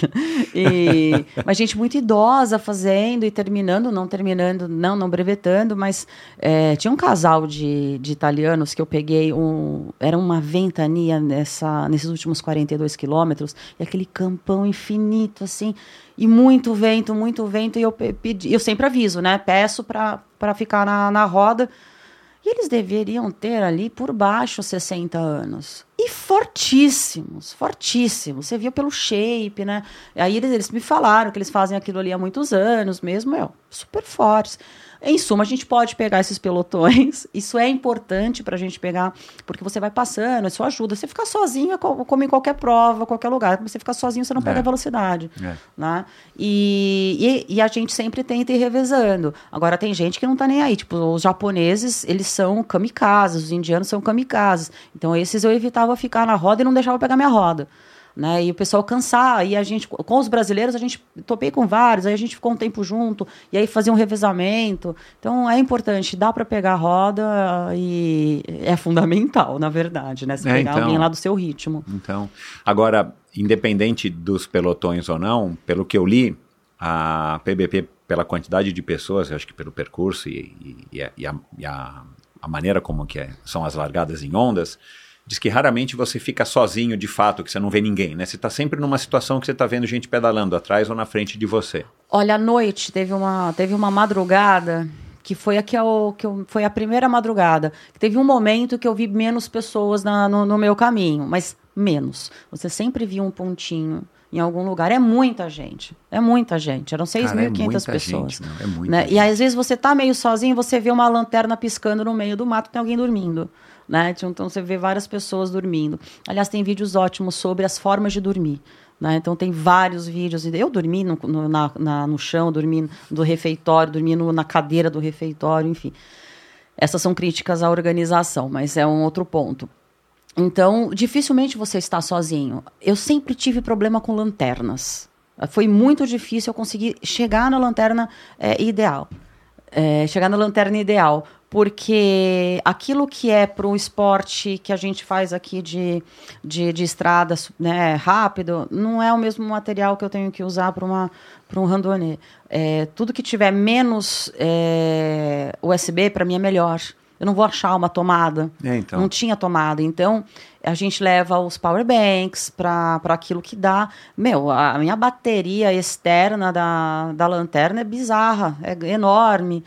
E, mas gente muito idosa fazendo e terminando, não terminando, não, não brevetando, mas é, tinha um casal de, de italianos que eu peguei, um, era uma ventania nessa, nesses últimos 42 quilômetros, e aquele campão infinito, assim, e muito vento, muito vento, e eu pe- pedi, eu sempre aviso, né, peço para ficar na, na roda, e eles deveriam ter ali por baixo 60 anos. E fortíssimos, fortíssimos. Você via pelo shape, né? Aí eles, eles me falaram que eles fazem aquilo ali há muitos anos mesmo, meu, super fortes. Em suma, a gente pode pegar esses pelotões. Isso é importante para a gente pegar, porque você vai passando, isso ajuda. Você ficar sozinho, é co- como em qualquer prova, qualquer lugar. Você ficar sozinho, você não pega É. velocidade. É. Né? E, e, e a gente sempre tenta ir revezando. Agora, tem gente que não tá nem aí. Tipo, os japoneses, eles são kamikazes, os indianos são kamikazes. Então, esses eu evitava ficar na roda e não deixava pegar minha roda. Né? E o pessoal cansar, aí a gente, com os brasileiros, a gente topei com vários, aí a gente ficou um tempo junto, e aí fazia um revezamento. Então é importante, dá para pegar a roda e é fundamental, na verdade, né? Você É, pegar então. alguém lá do seu ritmo. Então, agora, independente dos pelotões ou não, pelo que eu li, a PBP, pela quantidade de pessoas, eu acho que pelo percurso e, e- e a, e a- e a- a maneira como que é- são as largadas em ondas, diz que raramente você fica sozinho de fato, que você não vê ninguém, né? Você está sempre numa situação que você está vendo gente pedalando atrás ou na frente de você. Olha, à noite teve uma, teve uma madrugada que foi a que eu, que eu- foi a primeira madrugada. que Teve um momento que eu vi menos pessoas na- no, no meu caminho, mas menos. Você sempre via um pontinho em algum lugar. É muita gente. É muita gente. Eram Cara, é 6.500 muita pessoas. gente, meu, é muita né? gente. E às vezes você tá meio sozinho, você vê uma lanterna piscando no meio do mato, tem alguém dormindo. Né? Então você vê várias pessoas dormindo. Aliás, tem vídeos ótimos sobre as formas de dormir. Né? Então tem vários vídeos. Eu dormi no, no, na, na- no chão, dormi do refeitório, dormi no- na cadeira do refeitório, enfim. Essas são críticas à organização, mas é um outro ponto. Então, dificilmente você está sozinho. Eu sempre tive problema com lanternas. Foi muito difícil eu conseguir chegar na lanterna é, ideal. É, chegar na lanterna ideal. Porque aquilo que é para o esporte que a gente faz aqui de, de, de estrada né, rápido, não é o mesmo material que eu tenho que usar para um randonnée. É, tudo que tiver menos é, USB, para mim é melhor. Eu não vou achar uma tomada. É, então. Não tinha tomada. Então, a gente leva os power banks para aquilo que dá. Meu, a minha bateria externa da, da lanterna é bizarra, é enorme.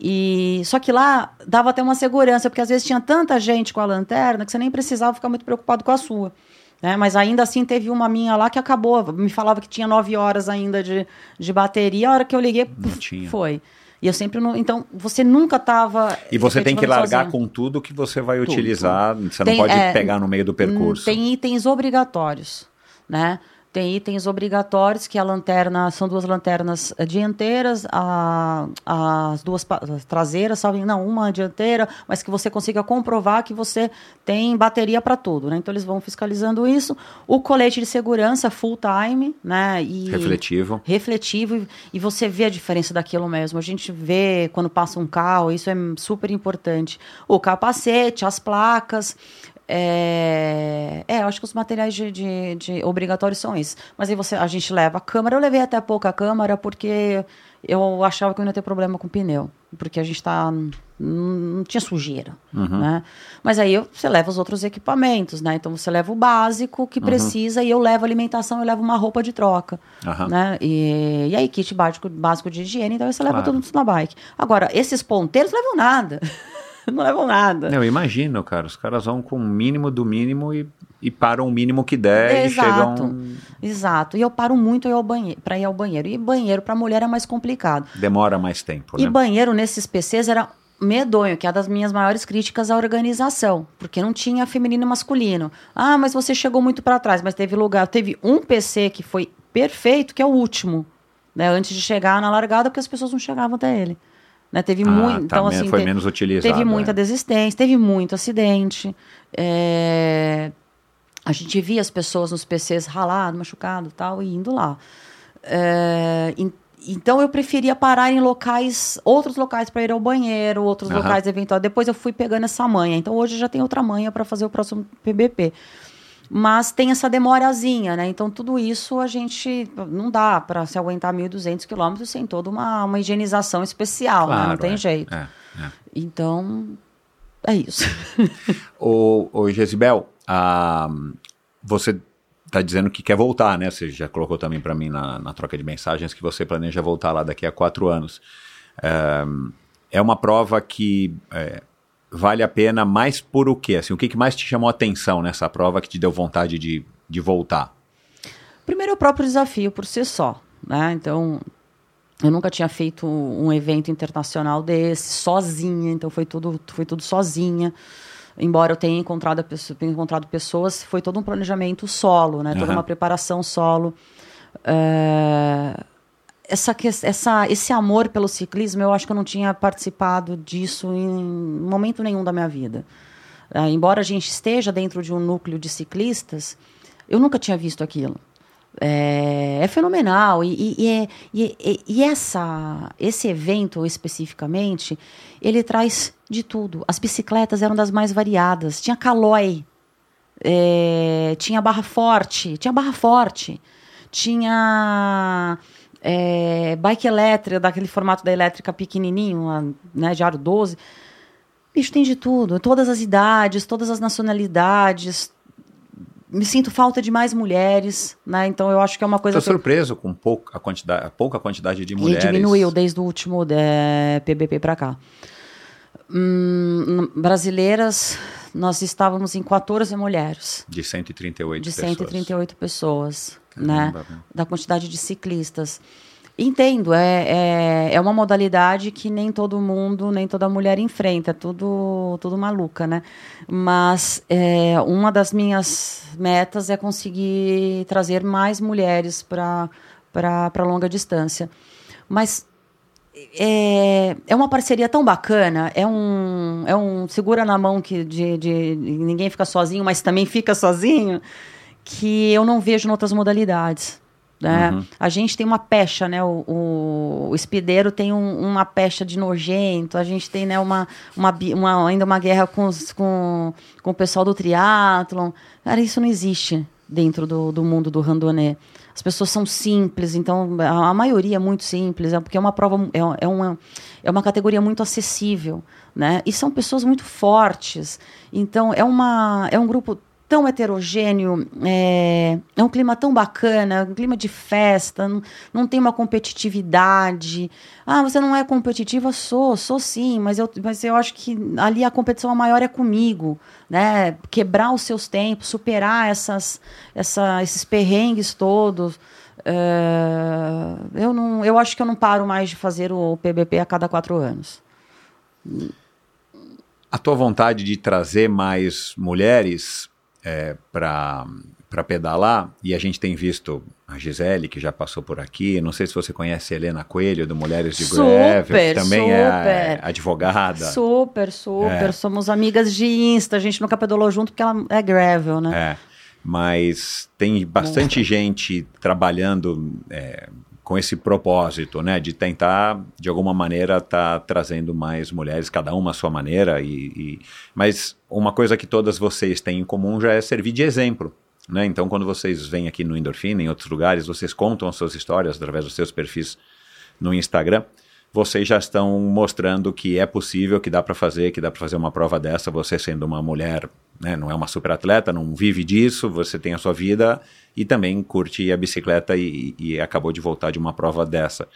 E só que lá dava até uma segurança, porque às vezes tinha tanta gente com a lanterna que você nem precisava ficar muito preocupado com a sua. Né? Mas ainda assim teve uma minha lá que acabou. Me falava que tinha nove horas ainda de, de bateria. A hora que eu liguei, puf, tinha. foi. E eu sempre não. Então, você nunca estava. E você tem que largar com tudo que você vai Tudo, utilizar. Você Tem, não pode é, pegar no meio do percurso. Hum, Tem itens obrigatórios, né? Tem itens obrigatórios, que a lanterna, são duas lanternas eh, dianteiras, a- as duas as traseiras, salve, não, uma dianteira, mas que você consiga comprovar que você tem bateria para tudo, né? Então eles vão fiscalizando isso. O colete de segurança full time, né? E Refletivo. refletivo e você vê a diferença daquilo mesmo. A gente vê quando passa um carro, isso é super importante. O capacete, as placas. É, é, eu acho que os materiais de, de, de obrigatórios são esses. Mas aí você, a gente leva a câmera. Eu levei até pouca câmera porque eu achava que eu não ia ter problema com o pneu. Porque a gente tá. Não tinha sujeira. Né? Mas aí você leva os outros equipamentos, né? Então você leva o básico que precisa e eu levo alimentação, eu levo uma roupa de troca. Aham. Né? E, e aí, kit básico, básico de higiene, então você leva Claro. tudo isso na bike. Agora, esses ponteiros levam nada. não levam nada. Não, eu imagino, cara. Os caras vão com o mínimo do mínimo e, e param o mínimo que der Exato. e chegam. Exato. E eu paro muito para ir ao banheiro. E banheiro para mulher é mais complicado. Demora mais tempo, E né? banheiro nesses PCs era medonho, que é uma das minhas maiores críticas à organização, porque não tinha feminino e masculino. Ah, mas você chegou muito para trás, mas teve lugar, teve um PC que foi perfeito, que é o último, né, antes de chegar na largada, porque as pessoas não chegavam até ele. Né, teve Ah, muito, tá, então assim, foi te- menos utilizado. Teve muita é. desistência, teve muito acidente. é, A gente via as pessoas nos PCs ralado, machucado e tal, e indo lá. É, en- Então eu preferia parar em locais, outros locais para ir ao banheiro, outros Aham. locais eventuais. Depois eu fui pegando essa manha. Então hoje já tem outra manha para fazer o próximo PBP. Mas tem essa demorazinha, né? Então tudo isso a gente não dá para se aguentar 1.200 quilômetros sem toda uma, uma higienização especial, né? Não Claro, tem é, jeito. é, é. Então, é isso. Ô, ô Jezibel, ah, você está dizendo que quer voltar, né? Você já colocou também para mim na, na troca de mensagens que você planeja voltar lá daqui a quatro anos. É, é uma prova que é, vale a pena mais por o quê? Assim, o que, que mais te chamou a atenção nessa prova que te deu vontade de, de voltar? Primeiro, o próprio desafio por si só, né? Então, eu nunca tinha feito um evento internacional desse sozinha, então foi tudo, foi tudo sozinha. Embora eu tenha encontrado, tenha encontrado pessoas, foi todo um planejamento solo, né? Toda Aham. uma preparação solo. É, essa, essa, esse amor pelo ciclismo, eu acho que eu não tinha participado disso em momento nenhum da minha vida. Ah, embora a gente esteja dentro de um núcleo de ciclistas, eu nunca tinha visto aquilo. É, é fenomenal. E, e- é- e- e essa, esse evento especificamente, ele traz de tudo. As bicicletas eram das mais variadas. Tinha calói, é, tinha barra forte, tinha barra forte, tinha é, bike elétrica, daquele formato da elétrica pequenininho, uma, né, de aro 12. Bicho, tem de tudo, todas as idades, todas as nacionalidades. Me sinto falta de mais mulheres, né? Então eu acho que é uma coisa Estou que eu- surpreso com pouca quantidade, pouca quantidade de mulheres. e diminuiu desde o último é, PBP para cá. Hum, brasileiras, nós estávamos em 14 mulheres, De 138 de pessoas. 138 pessoas, né? Da quantidade de ciclistas. Entendo, é, é, é uma modalidade que nem todo mundo, nem toda mulher enfrenta, é tudo, tudo maluca, né? Mas é, uma das minhas metas é conseguir trazer mais mulheres para longa distância. Mas é, é uma parceria tão bacana, é um, é um segura na mão que de, de ninguém fica sozinho, mas também fica sozinho, que eu não vejo em outras modalidades. Né? Uhum. A gente tem uma pecha, né? O, o, o espideiro tem um, uma pecha de nojento, a gente tem né, uma, uma, uma, ainda uma guerra com, os, com, com o pessoal do triatlon. Cara, isso não existe dentro do, do mundo do randonê. As pessoas são simples, então a, a maioria é muito simples, é porque é uma prova, é, é, uma, é uma categoria muito acessível, né? E são pessoas muito fortes. Então é, uma, é um grupo tão heterogêneo, é, é, um clima tão bacana, um clima de festa, não, não tem uma competitividade. Ah, você não é competitiva? Sou, sou sim, mas eu, mas eu acho que ali a competição maior é comigo, né? Quebrar os seus tempos, superar essas, essa, esses perrengues todos. É, eu, não, eu acho que eu não paro mais de fazer o PBP a cada quatro anos. A tua vontade de trazer mais mulheres é, para pedalar, e a gente tem visto a Gisele, que já passou por aqui, não sei se você conhece a Helena Coelho, do Mulheres de super, que também é super. é advogada. Super, super, é. somos amigas de Insta, a gente nunca pedalou junto porque ela é gravel, né? É, mas tem bastante gente trabalhando é, com esse propósito, né, de tentar de alguma maneira estar tá trazendo mais mulheres, cada uma à sua maneira. E, e, mas uma coisa que todas vocês têm em comum já é servir de exemplo. Né? Então, quando vocês vêm aqui no Endorfina, em outros lugares, vocês contam as suas histórias através dos seus perfis no Instagram. Vocês já estão mostrando que é possível, que dá para fazer, que dá para fazer uma prova dessa. Você sendo uma mulher, né, não é uma super atleta, não vive disso, você tem a sua vida e também curte a bicicleta e, e acabou de voltar de uma prova dessa.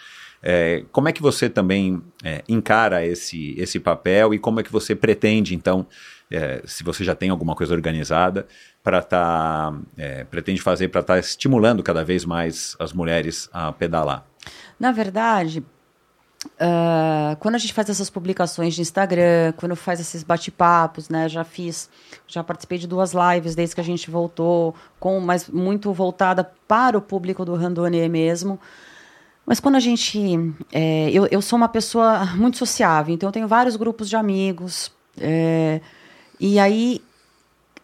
É, como é que você também é, encara esse, esse papel e como é que você pretende, então, é, se você já tem alguma coisa organizada, para estar, tá, é, pretende fazer para estar tá estimulando cada vez mais as mulheres a pedalar? Na verdade, Uh, quando a gente faz essas publicações de Instagram, quando faz esses bate-papos, né? Já fiz, já participei de duas lives desde que a gente voltou, com, mas muito voltada para o público do Randonê mesmo. Mas quando a gente. É, eu, eu sou uma pessoa muito sociável, então eu tenho vários grupos de amigos. É, e aí,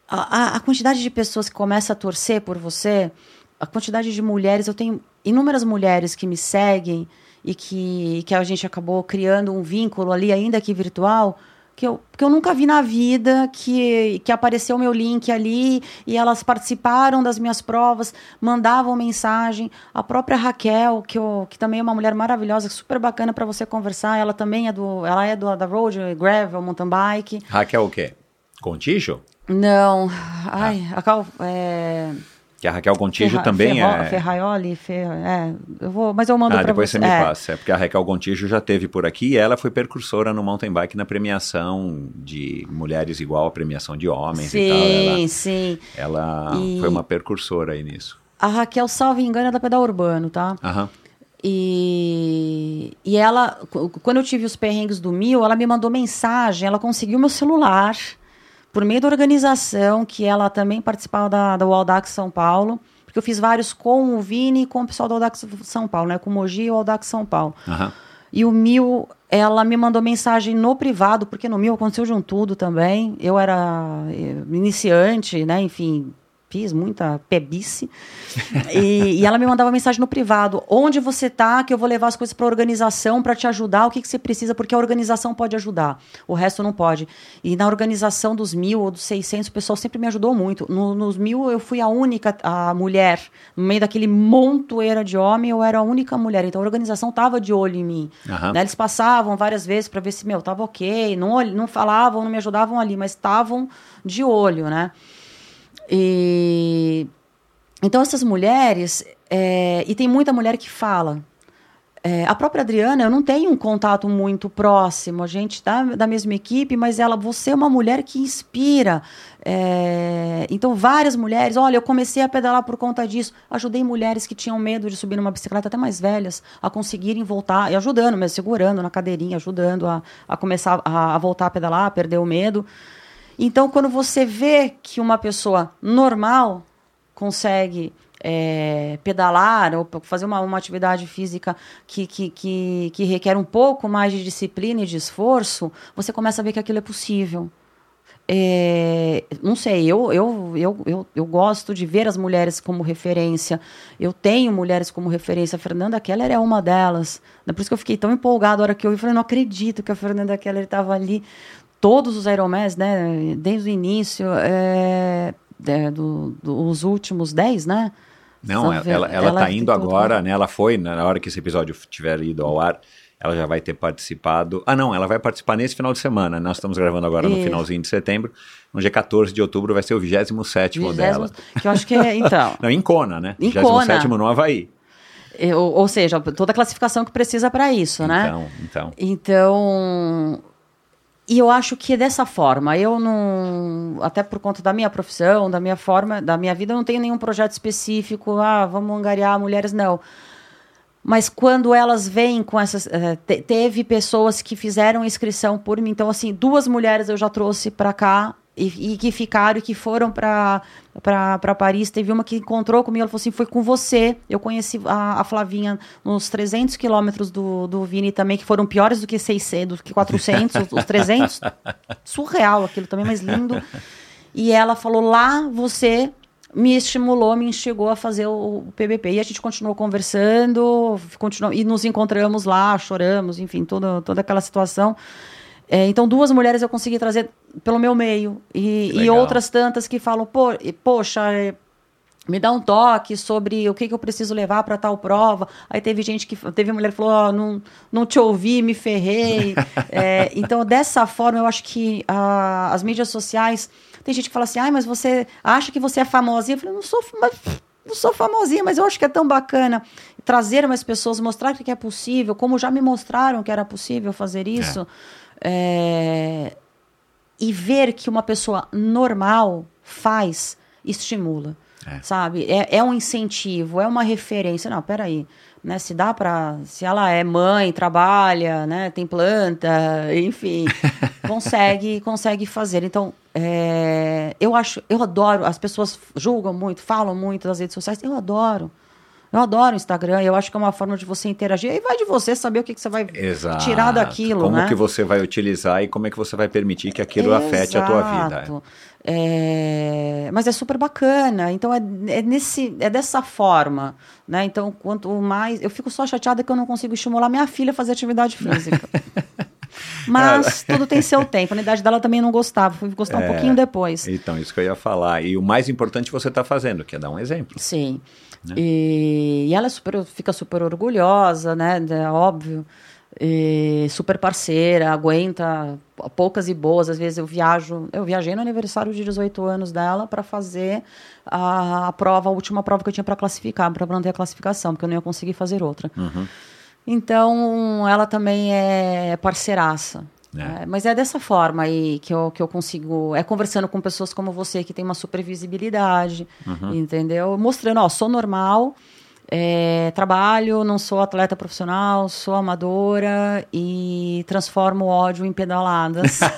a, a quantidade de pessoas que começa a torcer por você, a quantidade de mulheres, eu tenho inúmeras mulheres que me seguem e que, que a gente acabou criando um vínculo ali, ainda que virtual, que eu, que eu nunca vi na vida, que, que apareceu o meu link ali e elas participaram das minhas provas, mandavam mensagem. A própria Raquel, que, eu, que também é uma mulher maravilhosa, super bacana para você conversar, ela também é do. Ela é do, da Road, Gravel, mountain bike. Raquel o quê? Contijo? Não. Ai, ah. a Cal. É... Que a Raquel Gontijo Ferra, também Ferro, é. Ferraioli, Fer, é, eu vou, mas eu mando ah, depois você. você me é. passa. É porque a Raquel Gontijo já teve por aqui e ela foi percursora no mountain bike na premiação de mulheres igual a premiação de homens sim, e tal. Sim, sim. Ela e... foi uma percursora aí nisso. A Raquel, salvo engano, é da Pedal Urbano, tá? Aham. E, e ela, quando eu tive os perrengues do Mil, ela me mandou mensagem, ela conseguiu meu celular por meio da organização, que ela também participava da, da Waldax São Paulo, porque eu fiz vários com o Vini e com o pessoal da Waldax São Paulo, né? Com o Mogi e o Waldax São Paulo. Uhum. E o Mil, ela me mandou mensagem no privado, porque no Mil aconteceu de um tudo também. Eu era eh, iniciante, né? Enfim, fiz muita pebice. e, e, ela me mandava mensagem no privado: onde você tá, que eu vou levar as coisas para a organização para te ajudar, o que, que você precisa, porque a organização pode ajudar, o resto não pode. E na organização dos mil ou dos 600, o pessoal sempre me ajudou muito. No, nos mil, eu fui a única a mulher, no meio daquele montoeira de homem, eu era a única mulher. Então a organização tava de olho em mim. Uhum. Né? Eles passavam várias vezes para ver se, meu, tava ok, não, não falavam, não me ajudavam ali, mas estavam de olho, né? E então essas mulheres é, e tem muita mulher que fala É, a própria Adriana, eu não tenho um contato muito próximo, a gente tá da mesma equipe, mas ela, você é uma mulher que inspira. É, então, várias mulheres, olha, eu comecei a pedalar por conta disso. Ajudei mulheres que tinham medo de subir numa bicicleta, até mais velhas, a conseguirem voltar, e ajudando, mesmo segurando na cadeirinha, ajudando a, a começar a, a voltar a pedalar, a perder o medo. Então, quando você vê que uma pessoa normal consegue é, pedalar ou fazer uma, uma atividade física que, que, que, que requer um pouco mais de disciplina e de esforço, você começa a ver que aquilo é possível. É, não sei, eu, eu, eu, eu, eu gosto de ver as mulheres como referência. Eu tenho mulheres como referência. A Fernanda Keller é uma delas. É por isso que eu fiquei tão empolgado na hora que eu vi. Falei, não acredito que a Fernanda Keller estava ali. Todos os Ironmans, né? Desde o início, é, é, do, dos últimos 10, né? Não, ela, ela, ela, ela tá indo agora, né? Ela foi, na hora que esse episódio tiver ido ao ar, ela já vai ter participado. Ah, não, ela vai participar nesse final de semana. Nós estamos gravando agora Isso. no finalzinho de setembro. No dia 14 de outubro vai ser o 27 dela. Que eu acho que é, então. não, em Kona, né? Em 27 no Havaí. Ou, ou seja, toda a classificação que precisa para isso, então, né? Então, então. E eu acho que é dessa forma, eu não, até por conta da minha profissão, da minha forma, da minha vida, eu não tenho nenhum projeto específico, ah, vamos angariar mulheres, não. Mas quando elas vêm com essas. Te, teve pessoas que fizeram inscrição por mim. Então, assim, duas mulheres eu já trouxe para cá e, e, que ficaram e que foram para Paris. Teve uma que encontrou comigo, ela falou assim: foi com você. Eu conheci a, a Flavinha nos 300 quilômetros do, do Vini também, que foram piores do que 600, do que 400, os, os 300. Surreal aquilo também, mas lindo. E ela falou: lá você me estimulou, me instigou a fazer o, o PBP. E a gente continuou conversando, continuou, e nos encontramos lá, choramos, enfim, toda, toda aquela situação. É, então, duas mulheres eu consegui trazer pelo meu meio. E, e outras tantas que falam, Pô, poxa, é, me dá um toque sobre o que, que eu preciso levar para tal prova. Aí teve gente que. Teve mulher que falou: oh, não, não te ouvi, me ferrei. é, então, dessa forma, eu acho que a, as mídias sociais. Tem gente que fala assim: ah, mas você acha que você é famosinha? Eu falei: não sou, mas, não sou famosinha, mas eu acho que é tão bacana trazer mais pessoas, mostrar que é possível, como já me mostraram que era possível fazer isso. É. É, e ver que uma pessoa normal faz, estimula. É. Sabe? É, é um incentivo, é uma referência. Não, peraí. Né, se dá para se ela é mãe trabalha né tem planta enfim consegue consegue fazer então é, eu acho eu adoro as pessoas julgam muito falam muito nas redes sociais eu adoro eu adoro o Instagram, eu acho que é uma forma de você interagir. E vai de você saber o que, que você vai Exato. tirar daquilo, como né? que você vai utilizar e como é que você vai permitir que aquilo Exato. afete a tua vida. É... Mas é super bacana. Então é, é, nesse, é dessa forma. Né? Então, quanto mais. Eu fico só chateada que eu não consigo estimular minha filha a fazer atividade física. Mas tudo tem seu tempo. Na idade dela também não gostava, fui gostar é, um pouquinho depois. Então, isso que eu ia falar. E o mais importante você está fazendo, que é dar um exemplo. Sim. Né? E, e, ela é super, fica super orgulhosa, né? É óbvio. E super parceira, aguenta poucas e boas. Às vezes eu viajo. Eu viajei no aniversário de 18 anos dela para fazer a, a, prova, a última prova que eu tinha para classificar, para manter a classificação, porque eu não ia conseguir fazer outra. Uhum. Então ela também é parceiraça. É. É, mas é dessa forma aí que eu, que eu consigo. É conversando com pessoas como você, que tem uma super visibilidade, uhum. entendeu? Mostrando, ó, sou normal, é, trabalho, não sou atleta profissional, sou amadora e transformo o ódio em pedaladas.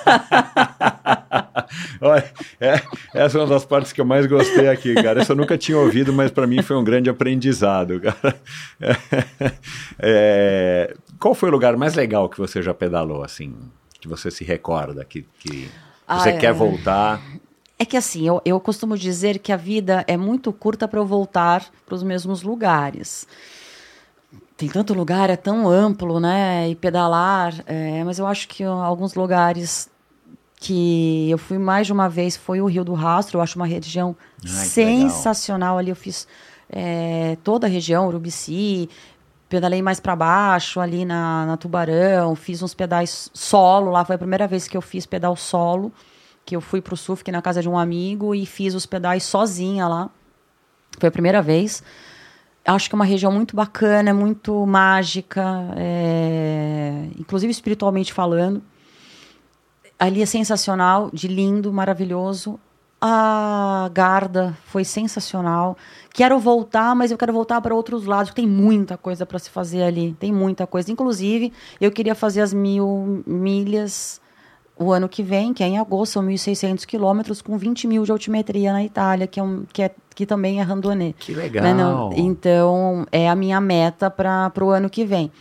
Olha, é, essa é uma das partes que eu mais gostei aqui, cara. Essa eu nunca tinha ouvido, mas para mim foi um grande aprendizado, cara. É, qual foi o lugar mais legal que você já pedalou, assim? Que você se recorda, que, que ah, você é. quer voltar? É que assim, eu, eu costumo dizer que a vida é muito curta para eu voltar para os mesmos lugares. Tem tanto lugar, é tão amplo, né? E pedalar, é, mas eu acho que alguns lugares que eu fui mais de uma vez foi o Rio do Rastro, eu acho uma região Ai, sensacional ali. Eu fiz é, toda a região, Urubici, pedalei mais para baixo, ali na, na Tubarão, fiz uns pedais solo lá, foi a primeira vez que eu fiz pedal solo, que eu fui pro Sufk na casa de um amigo e fiz os pedais sozinha lá. Foi a primeira vez. acho que é uma região muito bacana, muito mágica, é, inclusive espiritualmente falando. Ali é sensacional, de lindo, maravilhoso. A Garda foi sensacional. Quero voltar, mas eu quero voltar para outros lados. Tem muita coisa para se fazer ali. Tem muita coisa. Inclusive, eu queria fazer as mil milhas o ano que vem, que é em agosto, são 1.600 quilômetros, com 20 mil de altimetria na Itália, que, é um, que, é, que também é randonê. Que legal. Né? Então, é a minha meta para o ano que vem.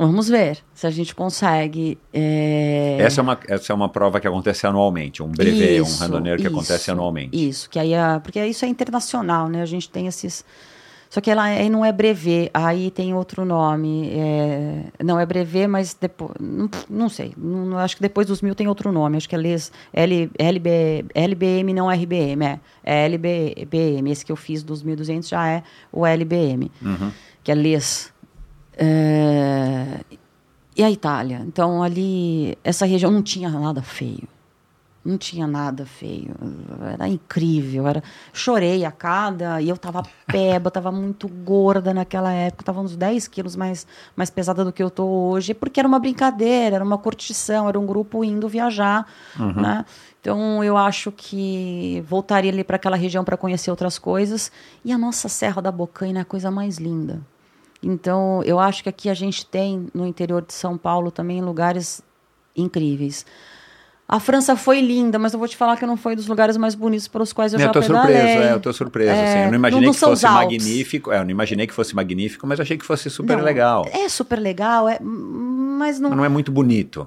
Vamos ver se a gente consegue. é, Essa, é uma, essa é uma prova que acontece anualmente, um brevet, um Isso, randoneiro que isso, acontece anualmente. Isso, que aí é, porque isso é internacional, né? A gente tem esses. Só que ela aí não é brevet, aí tem outro nome. é, não é brevet, mas depois. Não, não sei. não- acho que depois dos mil tem outro nome. Acho que é LES, L, LB, LBM, não RBM. É, é LBM. Esse que eu fiz dos 1.200 já é o LBM, Uhum. que é LES. É, e a Itália? Então, ali, essa região não tinha nada feio. Não tinha nada feio. Era incrível. Era... Chorei a cada. E eu tava peba, tava muito gorda naquela época. Tava uns 10 quilos mais, mais pesada do que eu tô hoje. Porque era uma brincadeira, era uma curtição, era um grupo indo viajar. Né? Então eu acho que voltaria ali para aquela região para conhecer outras coisas. E a nossa Serra da Bocaina é a coisa mais linda. Então, eu acho que aqui a gente tem, no interior de São Paulo, também lugares incríveis. A França foi linda, mas eu vou te falar que não foi dos lugares mais bonitos pelos quais eu eu já tô pedalei. surpreso, é, eu tô surpreso. É, assim. Eu não não- imaginei não que são fosse magnífico. É, eu não imaginei que fosse magnífico, mas achei que fosse super Não, legal. É super legal, é, mas não, Mas não é muito bonito.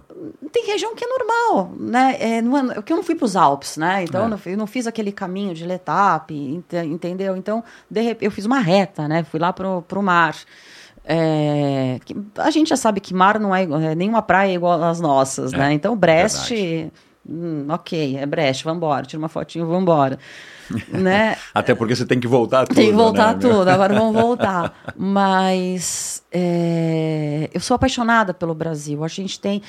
Tem região que é normal, né? É, não é, porque eu não fui para os Alpes, né? Então É. eu, não, eu não fiz aquele caminho de Letap, ente- entendeu? Então, de repente, eu fiz uma reta, né? Fui lá pro, pro mar. É, a gente já sabe que mar não é, é nenhuma praia é igual às nossas, É, né? Então, Brest, verdade. hum, ok, é Brest, vambora, tira uma fotinho, vambora. né? Até porque você tem que voltar tudo. Tem que voltar né, tudo, agora vamos voltar. Mas é, eu sou apaixonada pelo Brasil. A gente tem.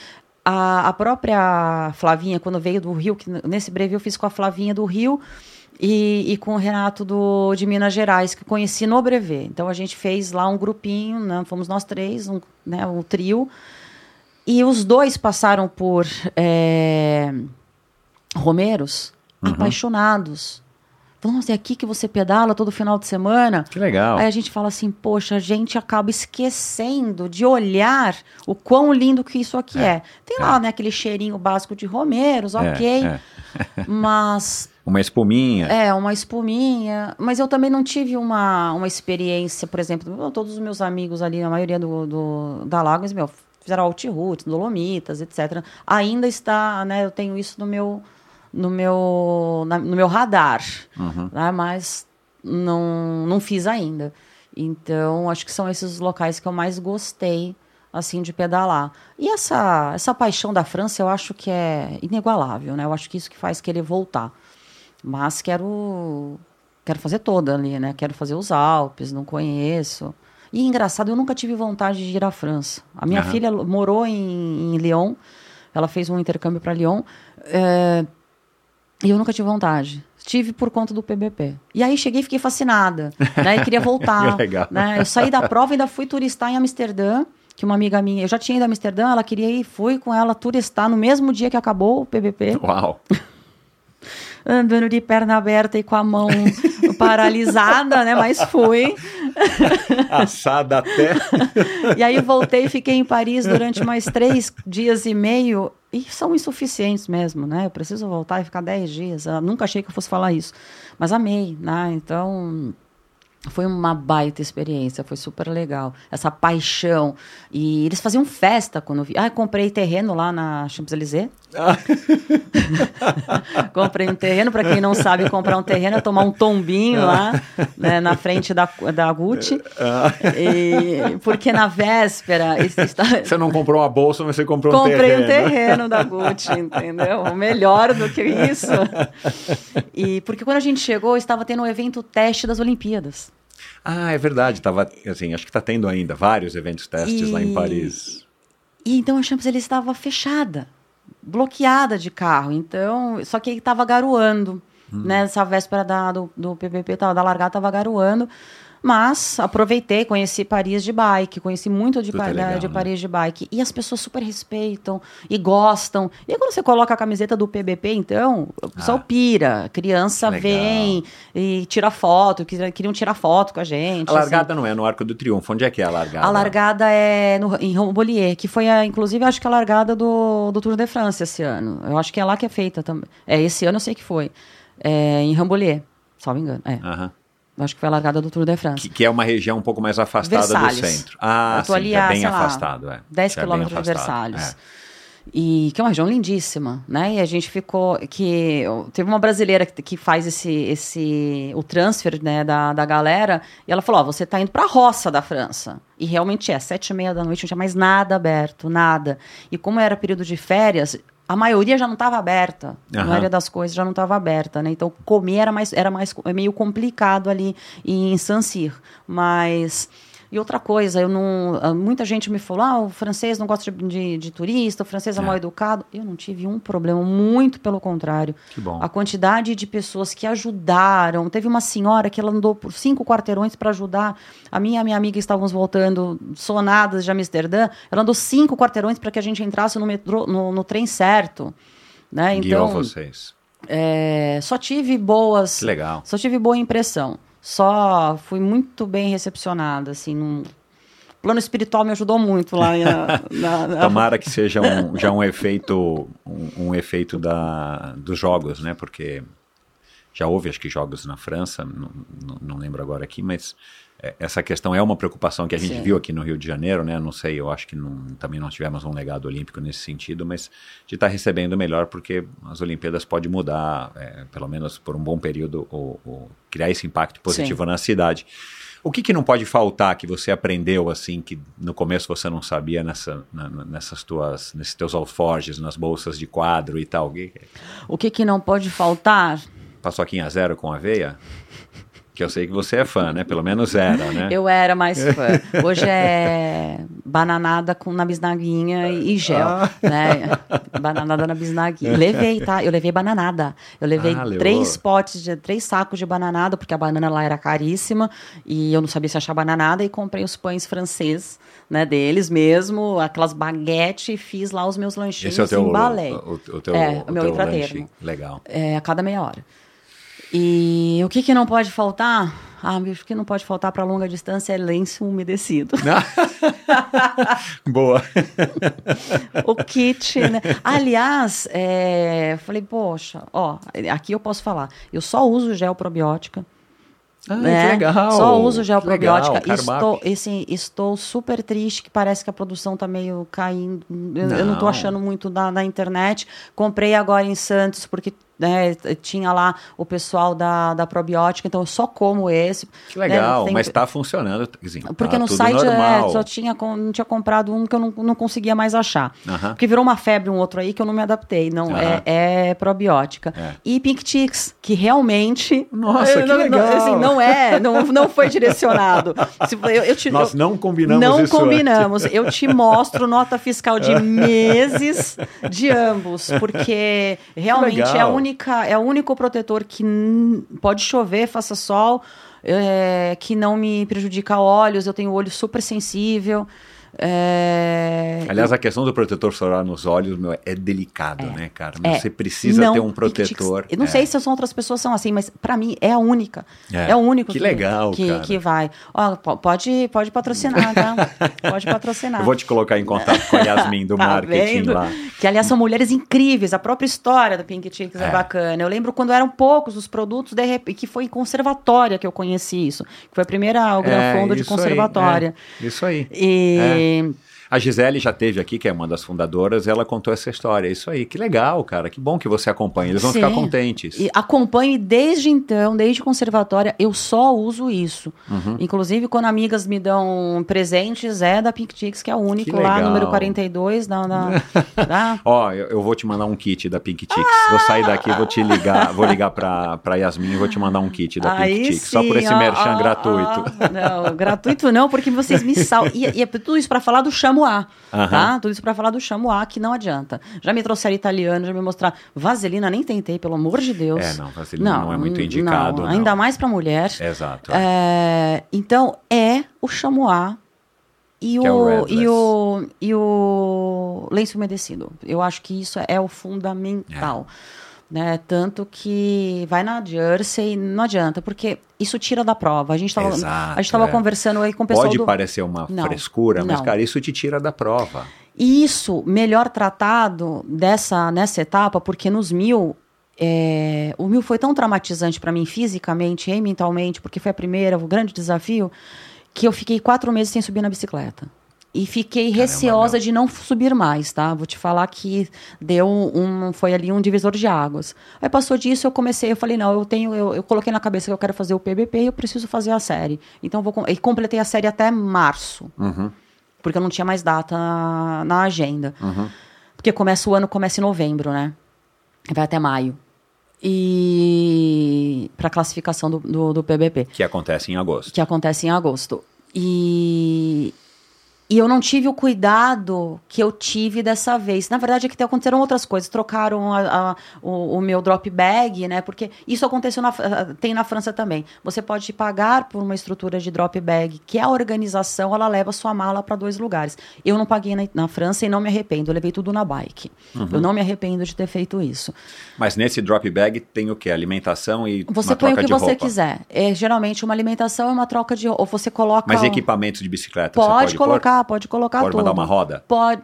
A, a própria Flavinha, quando veio do Rio, que nesse breve eu fiz com a Flavinha do Rio e, e com o Renato do, de Minas Gerais, que conheci no Brevet. Então a gente fez lá um grupinho, né, fomos nós três, um, né, um trio. E os dois passaram por é, Romeiros apaixonados. Nossa, é aqui que você pedala todo final de semana? Que legal. Aí a gente fala assim, poxa, a gente acaba esquecendo de olhar o quão lindo que isso aqui é. Tem lá, né, aquele cheirinho básico de Romeiros, É, ok. é. Mas Uma espuminha. é, uma espuminha. Mas eu também não tive uma, uma experiência, por exemplo, todos os meus amigos ali, a maioria do, do da Lagos, meu, fizeram Altiroots, Dolomitas, etc. Ainda está, né, eu tenho isso no meu, no meu, na- no meu radar, né, mas não, não fiz ainda. Então, acho que são esses os locais que eu mais gostei, assim, de pedalar. E essa, essa paixão da França, eu acho que é inigualável, né? Eu acho que isso que faz querer voltar. Mas quero quero fazer toda ali, né? Quero fazer os Alpes, não conheço. E engraçado, eu nunca tive vontade de ir à França. A minha Aham. filha morou em, em Lyon, ela fez um intercâmbio para Lyon, é, e eu nunca tive vontade. Tive por conta do PBP. E aí cheguei e fiquei fascinada, né? E queria voltar. Que legal. Né? Eu saí da prova e ainda fui turistar em Amsterdã, que uma amiga minha, eu já tinha ido a Amsterdã, ela queria ir, fui com ela turistar no mesmo dia que acabou o PBP Uau. Andando de perna aberta e com a mão paralisada, né? Mas fui. Assada até. E aí voltei e fiquei em Paris durante mais três dias e meio. E são insuficientes mesmo, né? Eu preciso voltar e ficar dez dias. Eu nunca achei que eu fosse falar isso. Mas amei, né? Então. Foi uma baita experiência, foi super legal. Essa paixão. E eles faziam festa quando eu vi. Ah, comprei terreno lá na Champs-Élysées. comprei um terreno, para quem não sabe, comprar um terreno é tomar um tombinho lá, né, na frente da, da Gucci. E- porque na véspera. está- Você não comprou uma bolsa, mas você comprou um Comprei terreno. um terreno da Gucci, entendeu? O melhor do que isso. E porque quando a gente chegou, estava tendo um evento teste das Olimpíadas. Ah, é verdade. Tava, assim, acho que está tendo ainda vários eventos testes lá em E- Paris. E então a Champs-Élysées estava fechada, bloqueada de carro. Então, só que estava garoando, né? Essa véspera da, do, do PPP, tava, da largada, estava garoando. Mas aproveitei, conheci Paris de bike, conheci muito de, é Pa- legal, de né? Paris de bike. E as pessoas super respeitam e gostam. E aí, quando você coloca a camiseta do PBP, então, o pessoal Ah. pira. Criança Legal. vem e tira foto, queriam tirar foto com a gente. A assim. largada não é no Arco do Triunfo. Onde é que é a largada? A largada é no, em Rambouillet, que foi, a, inclusive, acho que a largada do, do Tour de France esse ano. Eu acho que é lá que é feita também. É, esse ano eu sei que foi. É, em Rambouillet, salvo engano. É, Aham. Acho que foi a largada do Tour de France. Que, que é uma região um pouco mais afastada Versalhes. do centro. Ah, eu tô sim, ali que é a, bem sei lá, afastado. É. 10 Que é bem quilômetros de afastado, Versalhes. é. E que é uma região lindíssima, né? E a gente ficou que teve uma brasileira que, que faz esse esse o transfer né, da, da galera e ela falou: ó, você tá indo para a roça da França e realmente é sete e meia da noite não tinha mais nada aberto, nada. E como era período de férias a maioria já não estava aberta, a Aham. maioria das coisas já não estava aberta, né? Então comer era mais era mais é meio complicado ali em Sancir, mas e outra coisa, eu não. ah, Muita gente me falou: ah, o francês não gosta de, de, de turista, o francês é, É. mal educado. Eu não tive um problema, muito pelo contrário. Que bom. A quantidade de pessoas que ajudaram. Teve uma senhora que ela andou por cinco quarteirões para ajudar. A minha e a minha amiga estávamos voltando sonadas de Amsterdã. Ela andou cinco quarteirões para que a gente entrasse no, metrô, no, no trem certo. Né? Guiou Então, vocês. é, só tive boas. Que legal. Só tive boa impressão. Só fui muito bem recepcionada, assim, num... O plano espiritual me ajudou muito lá na... na- Tomara que seja um, já um efeito, um, um efeito da, dos jogos, né? Porque já houve, acho que, jogos na França, não, não- lembro agora aqui, mas essa questão é uma preocupação que a gente Sim. viu aqui no Rio de Janeiro, né? Não sei, eu acho que não- também não tivemos um legado olímpico nesse sentido, mas de estar recebendo melhor, porque as Olimpíadas pode mudar, é, pelo menos por um bom período, ou, ou criar esse impacto positivo na cidade. O que, que não pode faltar que você aprendeu assim que no começo você não sabia nessa, na- nessas tuas, nesses teus alforjes, nas bolsas de quadro e tal? Que- O que, que não pode faltar? Paçoquinha zero com aveia? Que eu sei que você é fã, né? Pelo menos era, né? Eu era mais fã. Hoje é bananada com, na bisnaguinha e, gel, Ah. né? Bananada na bisnaguinha. Levei, tá? Eu levei bananada. Eu levei Ah, três potes, de, três sacos de bananada, porque a banana lá era caríssima e eu não sabia se achar bananada e comprei os pães franceses, né? Deles mesmo, aquelas baguetes e fiz lá os meus lanchinhos Esse é o teu, embalei. o, o teu, É, o o meu teu. Legal. É, a cada meia hora. E o que, que não pode faltar? Ah, bicho, o que não pode faltar para longa distância é lenço umedecido. Boa. o kit, né? Aliás, é, falei, poxa, ó, aqui eu posso falar. Eu só uso gel probiótica. Ah, né? que legal. Só uso gel Que legal, probiótica. Carbap. estou, assim, estou super triste, que parece que a produção tá meio caindo. Eu não Não. achando muito na, na internet. Comprei agora em Santos, porque né, tinha lá o pessoal da, da probiótica, então eu só como esse. Que legal, né, tem- mas está funcionando. Assim, Porque tá no site é, só tinha, não tinha comprado um que eu não, não conseguia mais achar. Aham. Porque virou uma febre um outro aí que eu não me adaptei. Não, Aham. é, é probiótica. É. E Pink Chicks, que realmente. Nossa, eu que não, não- legal. assim, não é, não, não foi direcionado. Se, eu, eu te- Nós eu- não combinamos Não combinamos. Eu te mostro nota fiscal de meses de ambos, porque realmente é a legal. Única, é o único protetor que pode chover, faça sol, é, que não me prejudica olhos. Eu tenho o olho super sensível. É, Aliás, a questão do protetor solar nos olhos meu, é delicado, né, cara? É. Você precisa Não, ter um protetor. Eu não É. sei se as outras pessoas são assim, mas pra mim é a única. É. É, o único Que legal, que, cara. que vai. Ó, po- pode, pode patrocinar, tá? pode patrocinar. Eu vou te colocar em contato com a Yasmin do Tá marketing vendo? lá. Que, aliás, são mulheres incríveis. A própria história do Pink Chicks é, É. bacana. Eu lembro quando eram poucos os produtos, de repente, que foi em conservatória que eu conheci isso. Que foi a primeira, É, Fundo de aí, conservatória. é, isso aí. E... Eh, A Gisele já teve aqui, que é uma das fundadoras, ela contou essa história. Isso aí, que legal, cara. Que bom que você acompanha. Eles vão Sim. ficar contentes. E acompanho desde então, desde conservatória, eu só uso isso. Uhum. Inclusive, quando amigas me dão presentes, é da Pink Chicks, que é o único lá, número 42, da, da, da- Ó, eu, eu vou te mandar um kit da Pink Chicks. Vou sair daqui, vou te ligar, vou ligar pra, pra Yasmin e vou te mandar um kit da Pink Aí Chicks. Só por esse ó, merchan ó, gratuito. ó. Não, gratuito não, porque vocês me salvam. E, e é tudo isso para falar do chamo chamois, Aham. tá? Tudo isso pra falar do chamois, que não adianta. Já me trouxeram italiano, já me mostrar vaselina, nem tentei, pelo amor de Deus. É, não, vaselina não é muito indicado, não. Ainda mais pra mulher. Exato. É, então, é o chamois e Que é o o, e, o, e o lenço umedecido. Eu acho que isso é o fundamental. É. Né? Tanto que vai na Jersey, não adianta, porque isso tira da prova. A gente estava a gente tava é. conversando aí com o pessoal Pode do... parecer uma Não, frescura, mas, não. cara, isso te tira da prova. E isso, melhor tratado dessa, nessa etapa, porque nos mil, é, o mil foi tão traumatizante para mim fisicamente e mentalmente, porque foi a primeira, o grande desafio, que eu fiquei quatro meses sem subir na bicicleta. E fiquei receosa meu. de não subir mais, tá? Vou te falar que deu um, foi ali um divisor de águas. Aí passou disso, eu comecei, eu falei, não, eu tenho, eu, eu coloquei na cabeça que eu quero fazer o PBP e eu preciso fazer a série. Então eu vou, e completei a série até março porque eu não tinha mais data na, na agenda. Porque começa o ano, começa em novembro, né? Vai até maio. E para classificação do, do, do PBP, Que acontece em agosto. que acontece em agosto. E, e eu não tive o cuidado que eu tive dessa vez. Na verdade, é que aconteceram outras coisas. Trocaram a- a- o, o meu drop bag, né? Porque isso aconteceu na, tem na França também. Você pode pagar por uma estrutura de drop bag, que a organização ela leva sua mala para dois lugares. Eu não paguei na, na França e não me arrependo. Eu levei tudo na bike. Uhum. Eu não me arrependo de ter feito isso. Mas nesse drop bag tem o quê? Alimentação e Você põe o que você roupa. quiser. É, geralmente uma alimentação é uma troca de ou você coloca Mas equipamentos de bicicleta você Pode pode pôr? Pode colocar Pode tudo. mandar uma roda? Pode.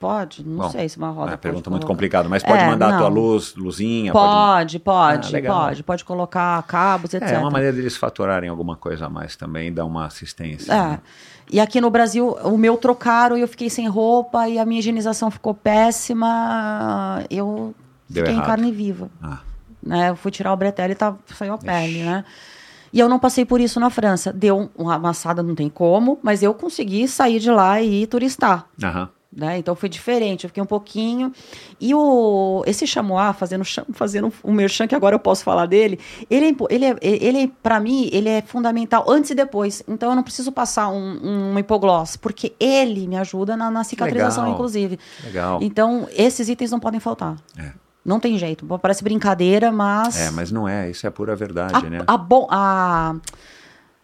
Pode, não Bom, sei se uma roda. É uma pode pergunta muito complicada, mas pode É, mandar a tua não. luz, luzinha? Pode, pode, Ah, legal. pode. Pode colocar cabos, etc. É, é uma maneira deles faturarem alguma coisa a mais também, dar uma assistência. É. né? E aqui no Brasil, o meu trocaram e eu fiquei sem roupa e a minha higienização ficou péssima. Eu Deu fiquei em errado. carne viva. Ah, né? Eu fui tirar o bretelle e tá, saiu a pele, né? E eu não passei por isso na França. Deu uma amassada, não tem como, mas eu consegui sair de lá e ir turistar. aham. né? Então foi diferente, eu fiquei um pouquinho. E o esse chamois, fazendo, fazendo um merchan, que agora eu posso falar dele, ele, é, ele, é, ele é, para mim, ele é fundamental antes e depois. Então eu não preciso passar um, um hipogloss, porque ele me ajuda na, na cicatrização, legal. inclusive. Legal. Então, esses itens não podem faltar. É. Não tem jeito. Parece brincadeira, mas. É, mas não é, isso é pura verdade, a, né? a, bom, a,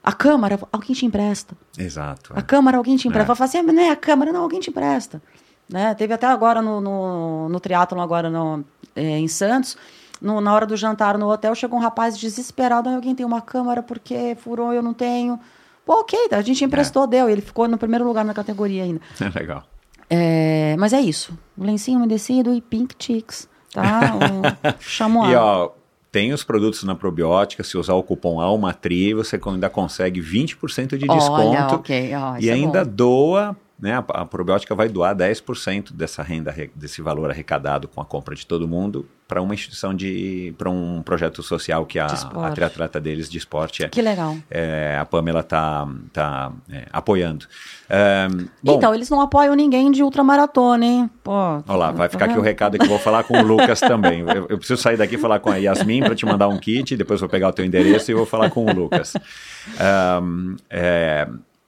a câmara, alguém te empresta. Exato. A câmara, alguém te empresta. É. Vai falar assim, ah, não é a câmara, não, alguém te empresta. Né? Teve até agora no, no, no triatlon, agora no, é, em Santos, no- na hora do jantar no hotel, chegou um rapaz desesperado, "Ah, alguém tem uma câmara porque furou, eu não tenho. Pô, ok, a gente emprestou, deu. E ele ficou no primeiro lugar na categoria ainda. É legal. É, mas é isso. Um lencinho umedecido e pink chicks, tá? Chamois. E ó, tem os produtos na probiótica, se usar o cupom ALMATRI, você ainda consegue 20% de Olha, desconto. ok, ó, isso e é ainda bom. doa, né? A, a probiótica vai doar 10% dessa renda, desse valor arrecadado com a compra de todo mundo para uma instituição de. para um projeto social que a, a triatleta deles de esporte é. Que legal. é, a Pamela tá, tá é, apoiando. É, bom, então, eles não apoiam ninguém de ultramaratona, hein? Pô, Olha lá, vai tá ficar aqui o recado que eu vou falar com o Lucas também. Eu, eu preciso sair daqui e falar com a Yasmin para te mandar um kit, depois vou pegar o teu endereço e vou falar com o Lucas. É,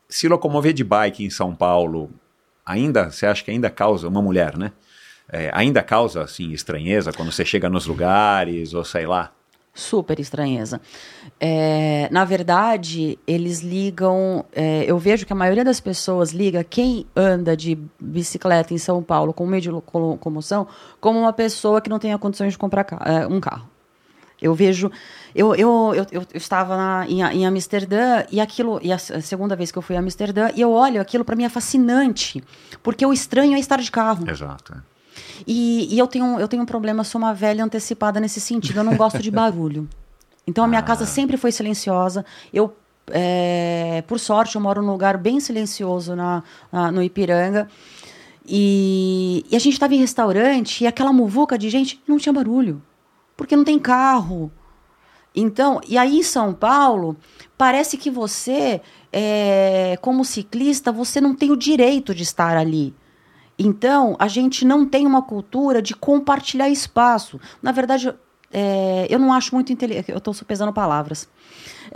se locomover de bike em São Paulo, ainda, você acha que ainda causa, uma mulher, né? É, ainda causa, assim, estranheza quando você chega nos lugares, ou sei lá? super estranheza. É, na verdade, eles ligam. é, eu vejo que a maioria das pessoas liga quem anda de bicicleta em São Paulo com meio de loco- locomoção como uma pessoa que não tenha condições de comprar é, um carro. Eu vejo. Eu, eu, eu, eu estava na- em, em Amsterdã e aquilo. E a segunda vez que eu fui a Amsterdã, e eu olho aquilo, para mim é fascinante. Porque o estranho é estar de carro. Exato. é. E, e eu, tenho, eu tenho um problema, sou uma velha antecipada nesse sentido. Eu não gosto de barulho. Então a minha casa sempre foi silenciosa. Eu, é, por sorte, eu moro num lugar bem silencioso na, na- no Ipiranga. E, e a gente estava em restaurante e aquela muvuca de gente não tinha barulho. Porque não tem carro. Então, e aí em São Paulo, parece que você, é, como ciclista, você não tem o direito de estar ali. Então, a gente não tem uma cultura de compartilhar espaço. Na verdade, é, eu não acho muito inteligente. Eu estou pesando palavras.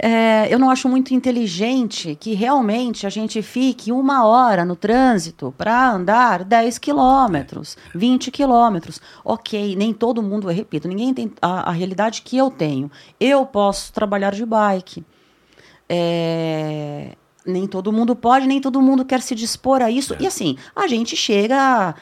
É, eu não acho muito inteligente que realmente a gente fique uma hora no trânsito para andar 10 quilômetros, 20 quilômetros. Ok, nem todo mundo, eu repito, ninguém tem a, a realidade que eu tenho. Eu posso trabalhar de bike. É, nem todo mundo pode, nem todo mundo quer se dispor a isso. E assim, a gente chega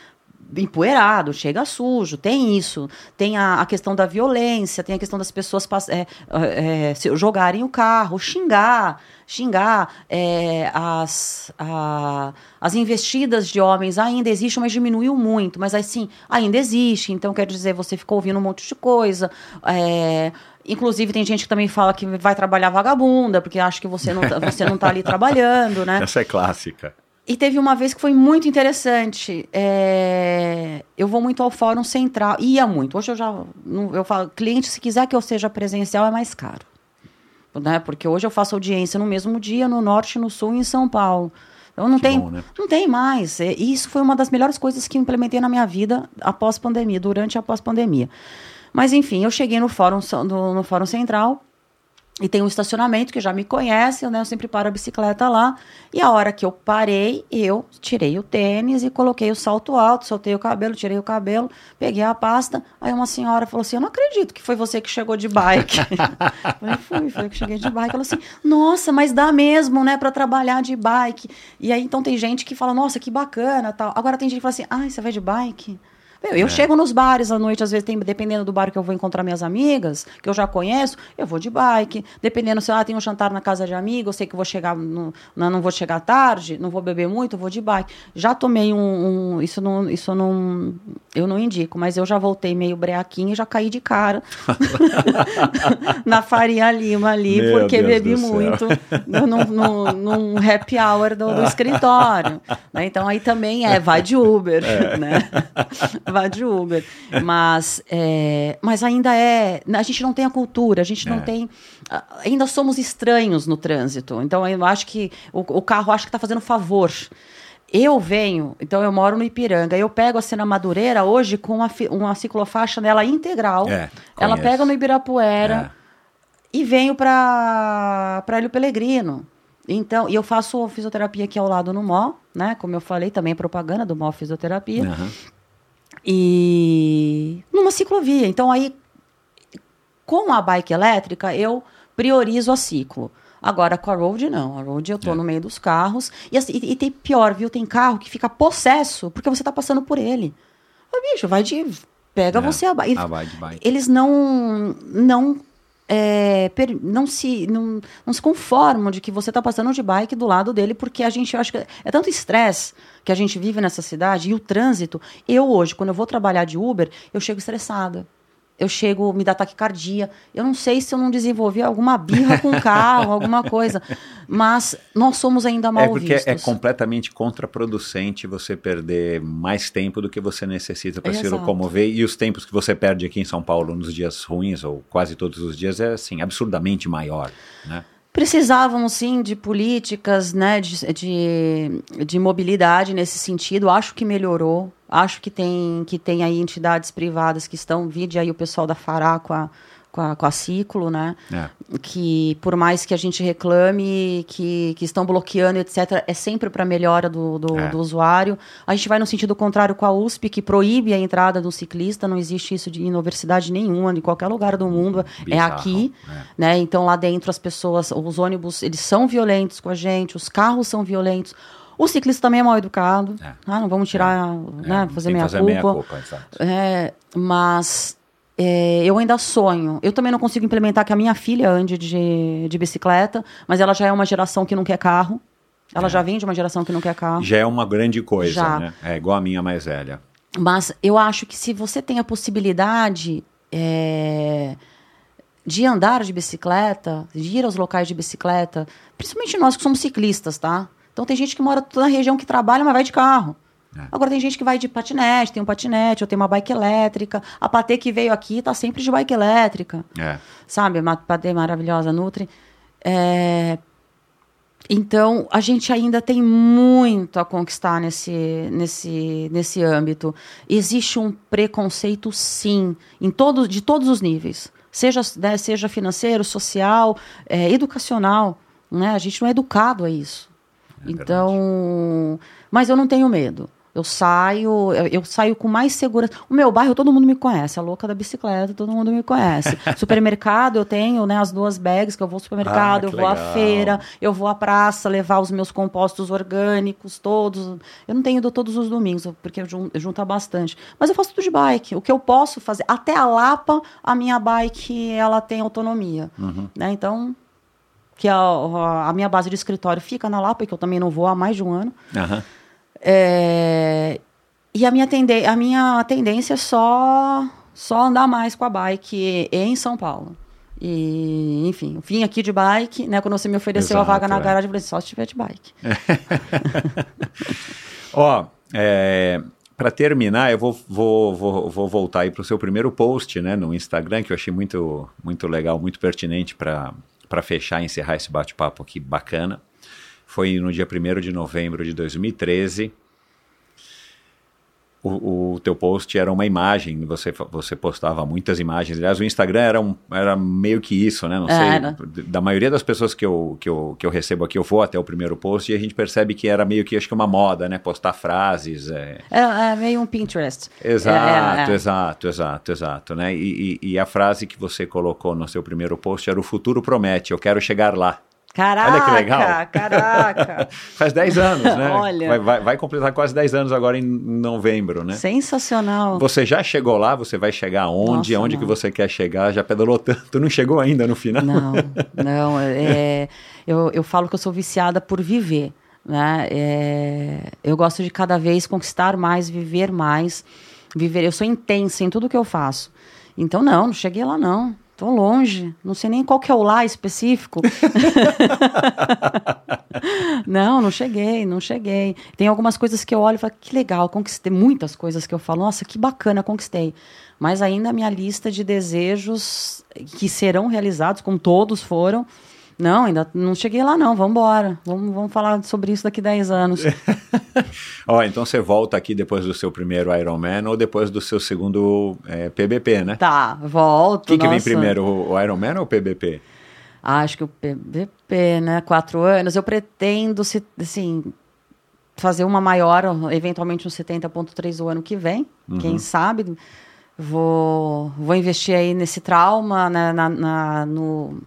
empoeirado, chega sujo, tem isso. Tem a, a, questão da violência, tem a questão das pessoas é, é, jogarem o carro, xingar, xingar. É, as, a, as investidas de homens ainda existem, mas diminuiu muito. Mas assim, ainda existe. Então, quer dizer, você ficou ouvindo um monte de coisa. É, Inclusive, tem gente que também fala que vai trabalhar vagabunda, porque acha que você não, tá, você não tá ali trabalhando, né? Essa é clássica. E teve uma vez que foi muito interessante. É... Eu vou muito ao Fórum Central. Ia muito. Hoje eu já. Eu falo, cliente, se quiser que eu seja presencial, é mais caro. Né? Porque hoje eu faço audiência no mesmo dia, no norte, no sul e em São Paulo. Então não que tem, bom, né? não tem mais. E isso foi uma das melhores coisas que implementei na minha vida após pandemia, durante a pós-pandemia. Mas enfim, eu cheguei no fórum, no, no fórum central e tem um estacionamento que já me conhece, né? Eu sempre paro a bicicleta lá. E a hora que eu parei, eu tirei o tênis e coloquei o salto alto, soltei o cabelo, tirei o cabelo, peguei a pasta. Aí uma senhora falou assim: Eu não acredito que foi você que chegou de bike. falei, fui, foi eu que cheguei de bike. Ela assim: Nossa, mas dá mesmo, né, para trabalhar de bike. E aí então tem gente que fala: Nossa, que bacana tal. Agora tem gente que fala assim: Ai, você vai de bike? Meu, eu é. chego nos bares à noite, às vezes, tem, dependendo do bar que eu vou encontrar minhas amigas, que eu já conheço, eu vou de bike. Dependendo se ah, tem um jantar na casa de amigo, eu sei que vou chegar, no, não, não vou chegar tarde, não vou beber muito, eu vou de bike. Já tomei um. um isso não, isso não. Eu não indico, mas eu já voltei meio breaquinho e já caí de cara na Faria Lima ali, Meu porque Deus bebi muito num happy hour do, do escritório. Né? Então aí também é, vai de Uber, é. né? vá de Uber. Mas, é, mas ainda é. A gente não tem a cultura, a gente não é. tem. Ainda somos estranhos no trânsito. Então eu acho que o, o carro acho que está fazendo favor. Eu venho, então eu moro no Ipiranga, eu pego a Cena Madureira hoje com uma, uma ciclofaixa nela integral. É, ela pega no Ibirapuera é. e venho para Hélio Pelegrino. Então, e eu faço fisioterapia aqui ao lado no MO, né? Como eu falei, também propaganda do MO Fisioterapia. Uhum. E numa ciclovia. Então aí com a bike elétrica eu priorizo a ciclo. Agora com a road não, a road eu tô é. no meio dos carros e, assim, e, e, tem pior, viu? Tem carro que fica possesso porque você tá passando por ele. Ô, bicho, vai de pega é. você a bike. Eles não não é, não, se, não, não se conformam de que você está passando de bike do lado dele, porque a gente, eu acho que é tanto estresse que a gente vive nessa cidade e o trânsito. Eu hoje, quando eu vou trabalhar de Uber, eu chego estressada eu chego, me dá taquicardia. Eu não sei se eu não desenvolvi alguma birra com o carro, alguma coisa. Mas nós somos ainda mal é porque vistos. É completamente contraproducente você perder mais tempo do que você necessita para se locomover. E os tempos que você perde aqui em São Paulo nos dias ruins, ou quase todos os dias, é assim, absurdamente maior, né? precisavam sim de políticas né, de, de, de, mobilidade nesse sentido. Acho que melhorou. Acho que tem, que tem aí entidades privadas que estão, vide aí o pessoal da Fará com a, com a, com a Ciclo, né? É. Que por mais que a gente reclame que, que estão bloqueando, etc., é sempre para melhora do, do, é. do, usuário. A gente vai no sentido contrário com a USP, que proíbe a entrada do ciclista, não existe isso de, em universidade nenhuma, em qualquer lugar do mundo, é Bizarro. é aqui. É. Né? Então lá dentro as pessoas, os ônibus, eles são violentos com a gente, os carros são violentos. O ciclista também é mal educado. É. Ah, não vamos tirar, é. né, fazer, meia, fazer culpa. meia culpa. É, mas é, eu ainda sonho. Eu também não consigo implementar que a minha filha ande de, de bicicleta, mas ela já é uma geração que não quer carro. Ela é. já vem de uma geração que não quer carro. Já é uma grande coisa, já. né? É igual a minha mais velha. Mas eu acho que se você tem a possibilidade é, de andar de bicicleta, de ir aos locais de bicicleta, principalmente nós que somos ciclistas, tá? Então tem gente que mora na região que trabalha, mas vai de carro. É. Agora tem gente que vai de patinete, tem um patinete, ou tem uma bike elétrica. A Patê que veio aqui tá sempre de bike elétrica. É. Sabe? Uma Patê maravilhosa, Nutri. É... Então, a gente ainda tem muito a conquistar nesse, nesse, nesse âmbito. Existe um preconceito, sim, em todo, de todos os níveis. Seja, né, seja financeiro, social, é, educacional. Né? A gente não é educado a isso. É então, mas eu não tenho medo. Eu saio, eu, saio com mais segurança. O meu bairro, todo mundo me conhece. A louca da bicicleta, todo mundo me conhece. Supermercado, eu tenho né, as duas bags que eu vou ao supermercado, Ah, eu vou à legal. feira, eu vou à praça levar os meus compostos orgânicos, todos. Eu não tenho ido todos os domingos, porque eu jun- eu junto bastante. Mas eu faço tudo de bike. O que eu posso fazer, até a Lapa, a minha bike, ela tem autonomia. Né? Então, que a, a minha base de escritório fica na Lapa, que eu também não vou há mais de um ano. Aham. É, e a minha, tende, a minha tendência é só, só andar mais com a bike em São Paulo. E, enfim, vim aqui de bike, né? Quando você me ofereceu Exato, a vaga na é. garagem, eu falei, só se tiver de bike. Ó, é, para terminar, eu vou, vou, vou, vou voltar aí para o seu primeiro post né, no Instagram, que eu achei muito, muito legal, muito pertinente para fechar e encerrar esse bate-papo aqui bacana. Foi no dia 1 de novembro de 2013. O, o teu post era uma imagem, você, você postava muitas imagens. Aliás, o Instagram era, um, era meio que isso, né? Não Era. sei. Da maioria das pessoas que eu, que, eu, que eu recebo aqui, eu vou até o primeiro post e a gente percebe que era meio que, acho que uma moda, né? Postar frases. É... É, é meio um Pinterest. Exato, É, é, é. exato, exato, exato, né? E, e, e a frase que você colocou no seu primeiro post era o futuro promete, eu quero chegar lá. Caraca, Olha que legal. caraca. Faz 10 anos, né? Olha. Vai, vai, vai completar quase 10 anos agora em novembro, né? Sensacional. Você já chegou lá? Você vai chegar aonde? Nossa, Aonde não. que você quer chegar? Já pedalou tanto? Não chegou ainda no final? Não, não. É, eu, eu falo que eu sou viciada por viver. Né? É, eu gosto de cada vez conquistar mais, viver mais. Viver. Eu sou intensa em tudo que eu faço. Então, não, não cheguei lá, não. Tô longe. Não sei nem qual que é o lá específico. não, não cheguei, não cheguei. Tem algumas coisas que eu olho e falo, que legal, conquistei. Muitas coisas que eu falo, nossa, que bacana, conquistei. Mas ainda a minha lista de desejos que serão realizados, como todos foram, não, ainda não cheguei lá não, vamos embora. Vamos, vamos falar sobre isso daqui 10 anos. Ó, então você volta aqui depois do seu primeiro Ironman ou depois do seu segundo é, PBP, né? tá, volto. O que, que vem primeiro, o Ironman ou o PBP? Ah, Acho que o PBP, né? Quatro anos. Eu pretendo, se, assim, fazer uma maior, eventualmente um 70.3 o ano que vem. Quem sabe? Vou, vou investir aí nesse trauma, né, na, na- no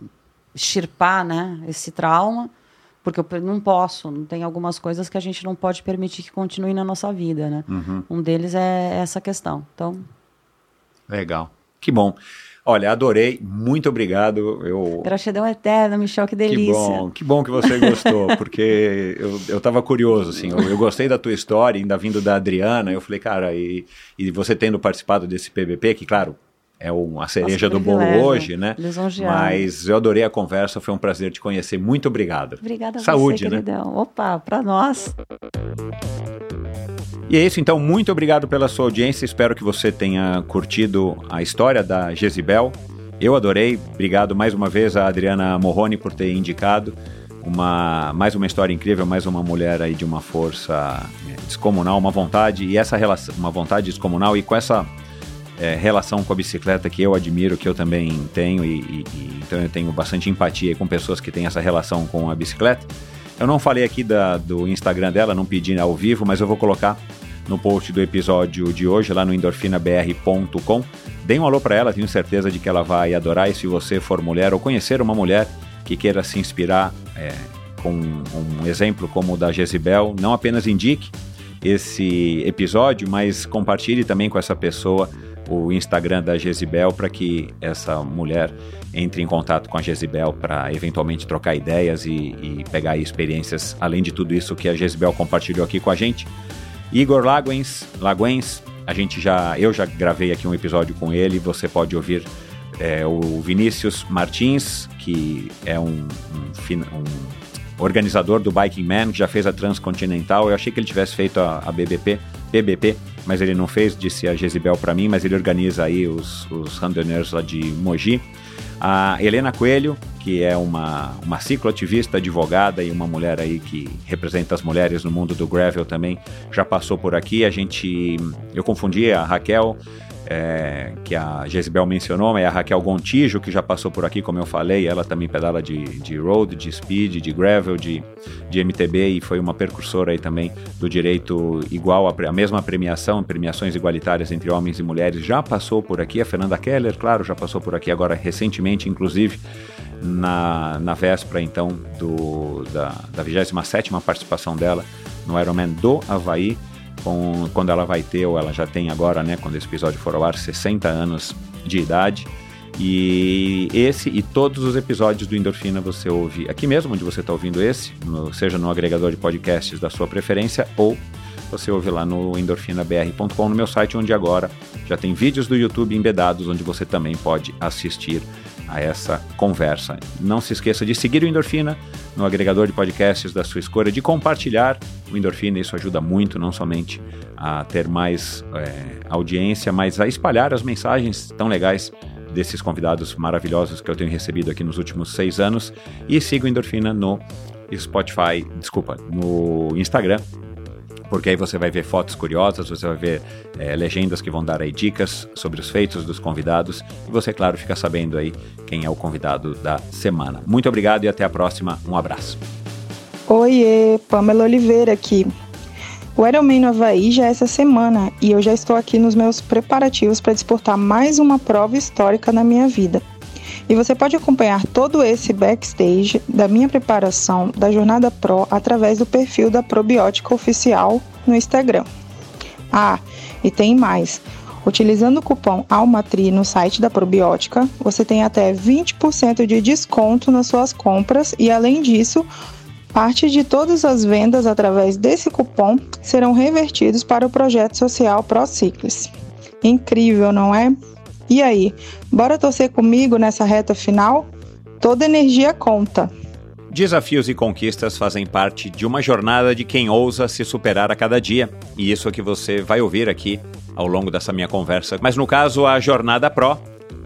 extirpar, né? Esse trauma. Porque eu não posso, tem algumas coisas que a gente não pode permitir que continue na nossa vida, né? Um deles é essa questão. Então, Legal. Que bom. Olha, adorei. Muito obrigado. Eu gratidão eterna, Michel, que Que delícia. bom, que bom que você gostou, porque eu, eu tava curioso, assim, eu, eu gostei da tua história, ainda vindo da Adriana, eu falei, cara, e, e você tendo participado desse PBP, que claro, é um, a cereja Nosso do bolo hoje, né? Mas eu adorei a conversa, foi um prazer te conhecer, muito obrigado. Obrigada a Saúde, você, né? queridão. Opa, pra nós. E é isso, então, muito obrigado pela sua audiência. Espero que você tenha curtido a história da Jezibel. Eu adorei. Obrigado mais uma vez a Adriana Morrone por ter indicado uma mais uma história incrível, mais uma mulher aí de uma força é, descomunal, uma vontade e essa relação, uma vontade descomunal e com essa é, relação com a bicicleta que eu admiro, que eu também tenho e, e- e- então eu tenho bastante empatia com pessoas que têm essa relação com a bicicleta. Eu não falei aqui da- do Instagram dela, não pedi ao vivo, mas eu vou colocar no post do episódio de hoje lá no endorfinabr.com. Dê um alô para ela, tenho certeza de que ela vai adorar. E se você for mulher ou conhecer uma mulher que queira se inspirar é, com um exemplo como o da Jezibel, não apenas indique esse episódio, mas compartilhe também com essa pessoa o Instagram da Jezibel para que essa mulher entre em contato com a Jezibel para eventualmente trocar ideias e, e pegar experiências, além de tudo isso que a Jezibel compartilhou aqui com a gente. Igor Laguens, Laguens, a gente já, eu já gravei aqui um episódio com ele, você pode ouvir é, o Vinícius Martins, que é um, um, um organizador do Biking Man, que já fez a Transcontinental. Eu achei que ele tivesse feito a, a BBP, PBP, mas ele não fez, disse a Jezibel para mim, mas ele organiza aí os, os randonneurs lá de Mogi. A Helena Coelho, que é uma, uma cicloativista, advogada e uma mulher aí que representa as mulheres no mundo do gravel também, já passou por aqui. A gente, eu confundi a Raquel é, que a Jezebel mencionou, é a Raquel Gontijo, que já passou por aqui, como eu falei, ela também pedala de, de road, de speed, de gravel, de, de MTB e foi uma precursora aí também do direito igual, a, a mesma premiação, premiações igualitárias entre homens e mulheres, já passou por aqui, a Fernanda Keller, claro, já passou por aqui agora recentemente, inclusive, na, na véspera então do, da, da 27ª participação dela no Ironman do Havaí, com, quando ela vai ter, ou ela já tem agora, né, quando esse episódio for ao ar, 60 anos de idade. E esse e todos os episódios do Endorfina você ouve aqui mesmo, onde você está ouvindo esse, no, seja no agregador de podcasts da sua preferência ou você ouve lá no endorfinabr.com, no meu site, onde agora já tem vídeos do YouTube embedados, onde você também pode assistir a essa conversa. Não se esqueça de seguir o Endorfina no agregador de podcasts da sua escolha, de compartilhar o Endorfina, isso ajuda muito, não somente a ter mais é, audiência, mas a espalhar as mensagens tão legais desses convidados maravilhosos que eu tenho recebido aqui nos últimos seis anos. E siga o Endorfina no Spotify, desculpa, no Instagram, porque aí você vai ver fotos curiosas, você vai ver é, legendas que vão dar aí dicas sobre os feitos dos convidados e você, claro, fica sabendo aí quem é o convidado da semana. Muito obrigado e até a próxima. Um abraço. Oiê, Pamela Oliveira aqui. O Ironman no Havaí já é essa semana e eu já estou aqui nos meus preparativos para disputar mais uma prova histórica na minha vida. E você pode acompanhar todo esse backstage da minha preparação da Jornada Pro através do perfil da Probiótica Oficial no Instagram. Ah, e tem mais. Utilizando o cupom ALMATRI no site da Probiótica, você tem até 20% de desconto nas suas compras e, além disso, parte de todas as vendas através desse cupom serão revertidos para o projeto social ProCiclis. Incrível, não é? E aí, bora torcer comigo nessa reta final? Toda energia conta. Desafios e conquistas fazem parte de uma jornada de quem ousa se superar a cada dia, e isso é que você vai ouvir aqui ao longo dessa minha conversa. Mas no caso, a Jornada Pro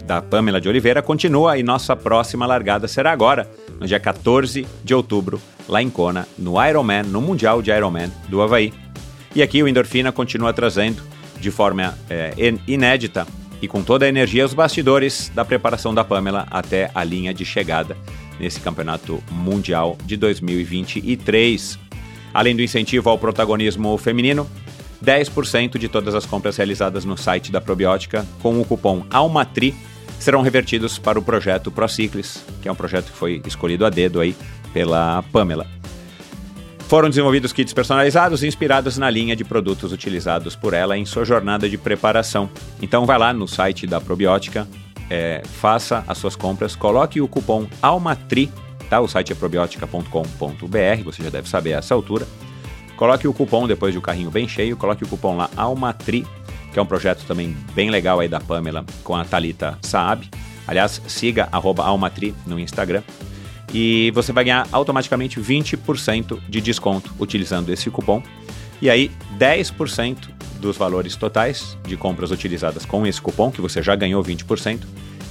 da Pamela de Oliveira continua e nossa próxima largada será agora, no dia 14 de outubro, lá em Kona, no Ironman, no Mundial de Ironman do Havaí. E aqui o Endorfina continua trazendo, de forma é, inédita, e com toda a energia os bastidores da preparação da Pamela até a linha de chegada nesse campeonato mundial de 2023. Além do incentivo ao protagonismo feminino, 10% de todas as compras realizadas no site da Probiótica com o cupom ALMATRI serão revertidos para o projeto ProCiclis, que é um projeto que foi escolhido a dedo aí pela Pamela. Foram desenvolvidos kits personalizados inspirados na linha de produtos utilizados por ela em sua jornada de preparação. Então vai lá no site da Probiótica, é, faça as suas compras, coloque o cupom ALMATRI, tá? O site é probiotica.com.br, você já deve saber a essa altura. Coloque o cupom depois de o carrinho bem cheio, coloque o cupom lá ALMATRI, que é um projeto também bem legal aí da Pamela com a Talita Saab. Aliás, siga @almatri no Instagram e você vai ganhar automaticamente 20% de desconto utilizando esse cupom. E aí, 10% dos valores totais de compras utilizadas com esse cupom, que você já ganhou 20%,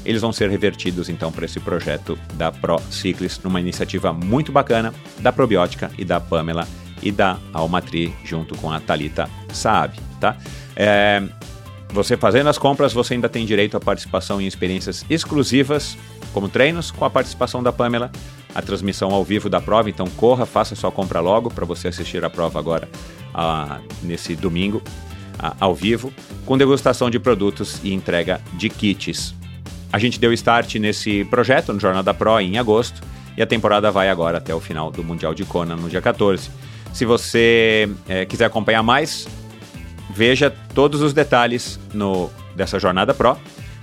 eles vão ser revertidos então para esse projeto da Pro Cyclis, numa iniciativa muito bacana da Probiótica e da Pamela e da Almatri, junto com a Talita Saab, tá? É, você fazendo as compras, você ainda tem direito à participação em experiências exclusivas, como treinos, com a participação da Pamela, a transmissão ao vivo da prova. Então corra, faça sua compra logo para você assistir a prova agora ah, nesse domingo ah, ao vivo, com degustação de produtos e entrega de kits. A gente deu start nesse projeto no Jornada Pro em agosto e a temporada vai agora até o final do Mundial de Kona no dia 14. Se você é, quiser acompanhar mais, Veja todos os detalhes no, dessa jornada Pro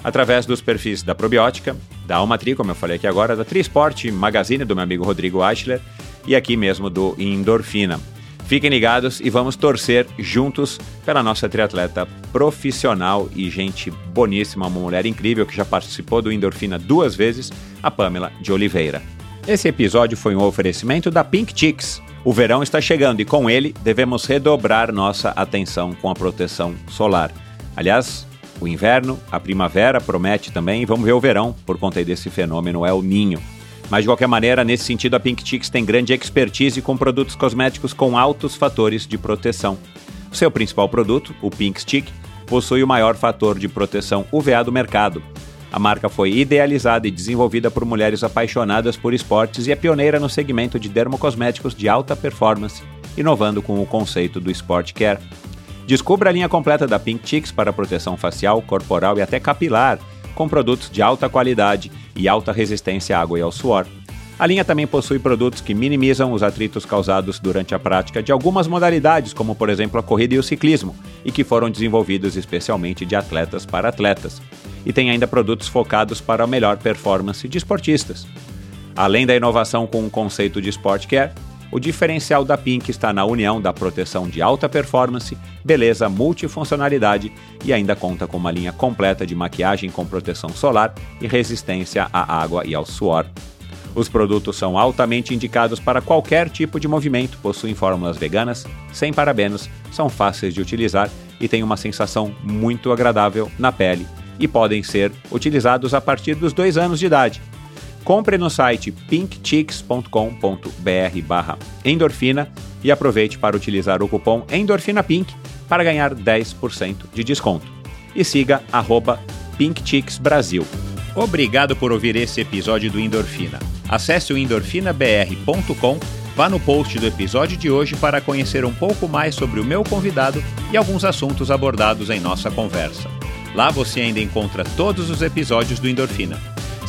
através dos perfis da Probiótica, da Almatri, como eu falei aqui agora, da Trisport Magazine, do meu amigo Rodrigo Eichler, e aqui mesmo do Endorfina. Fiquem ligados e vamos torcer juntos pela nossa triatleta profissional e gente boníssima, uma mulher incrível que já participou do Endorfina duas vezes, a Pamela de Oliveira. Esse episódio foi um oferecimento da Pink Chicks, o verão está chegando e com ele devemos redobrar nossa atenção com a proteção solar. Aliás, o inverno, a primavera promete também, e vamos ver o verão, por conta desse fenômeno El Ninho. Mas de qualquer maneira, nesse sentido, a Pink Chicks tem grande expertise com produtos cosméticos com altos fatores de proteção. O seu principal produto, o Pink Stick, possui o maior fator de proteção UVA do mercado. A marca foi idealizada e desenvolvida por mulheres apaixonadas por esportes e é pioneira no segmento de dermocosméticos de alta performance, inovando com o conceito do Sport Care. Descubra a linha completa da Pink Chicks para proteção facial, corporal e até capilar, com produtos de alta qualidade e alta resistência à água e ao suor. A linha também possui produtos que minimizam os atritos causados durante a prática de algumas modalidades, como por exemplo a corrida e o ciclismo, e que foram desenvolvidos especialmente de atletas para atletas. E tem ainda produtos focados para a melhor performance de esportistas. Além da inovação com o conceito de Sport Care, o diferencial da Pink está na união da proteção de alta performance, beleza, multifuncionalidade e ainda conta com uma linha completa de maquiagem com proteção solar e resistência à água e ao suor. Os produtos são altamente indicados para qualquer tipo de movimento, possuem fórmulas veganas, sem parabenos, são fáceis de utilizar e têm uma sensação muito agradável na pele e podem ser utilizados a partir dos dois anos de idade. Compre no site pinkchicks.com.br endorfina e aproveite para utilizar o cupom EndorfinaPink para ganhar 10% de desconto. E siga arroba PinkChicksBrasil. Obrigado por ouvir esse episódio do Endorfina. Acesse o endorfinabr.com, vá no post do episódio de hoje para conhecer um pouco mais sobre o meu convidado e alguns assuntos abordados em nossa conversa. Lá você ainda encontra todos os episódios do Endorfina.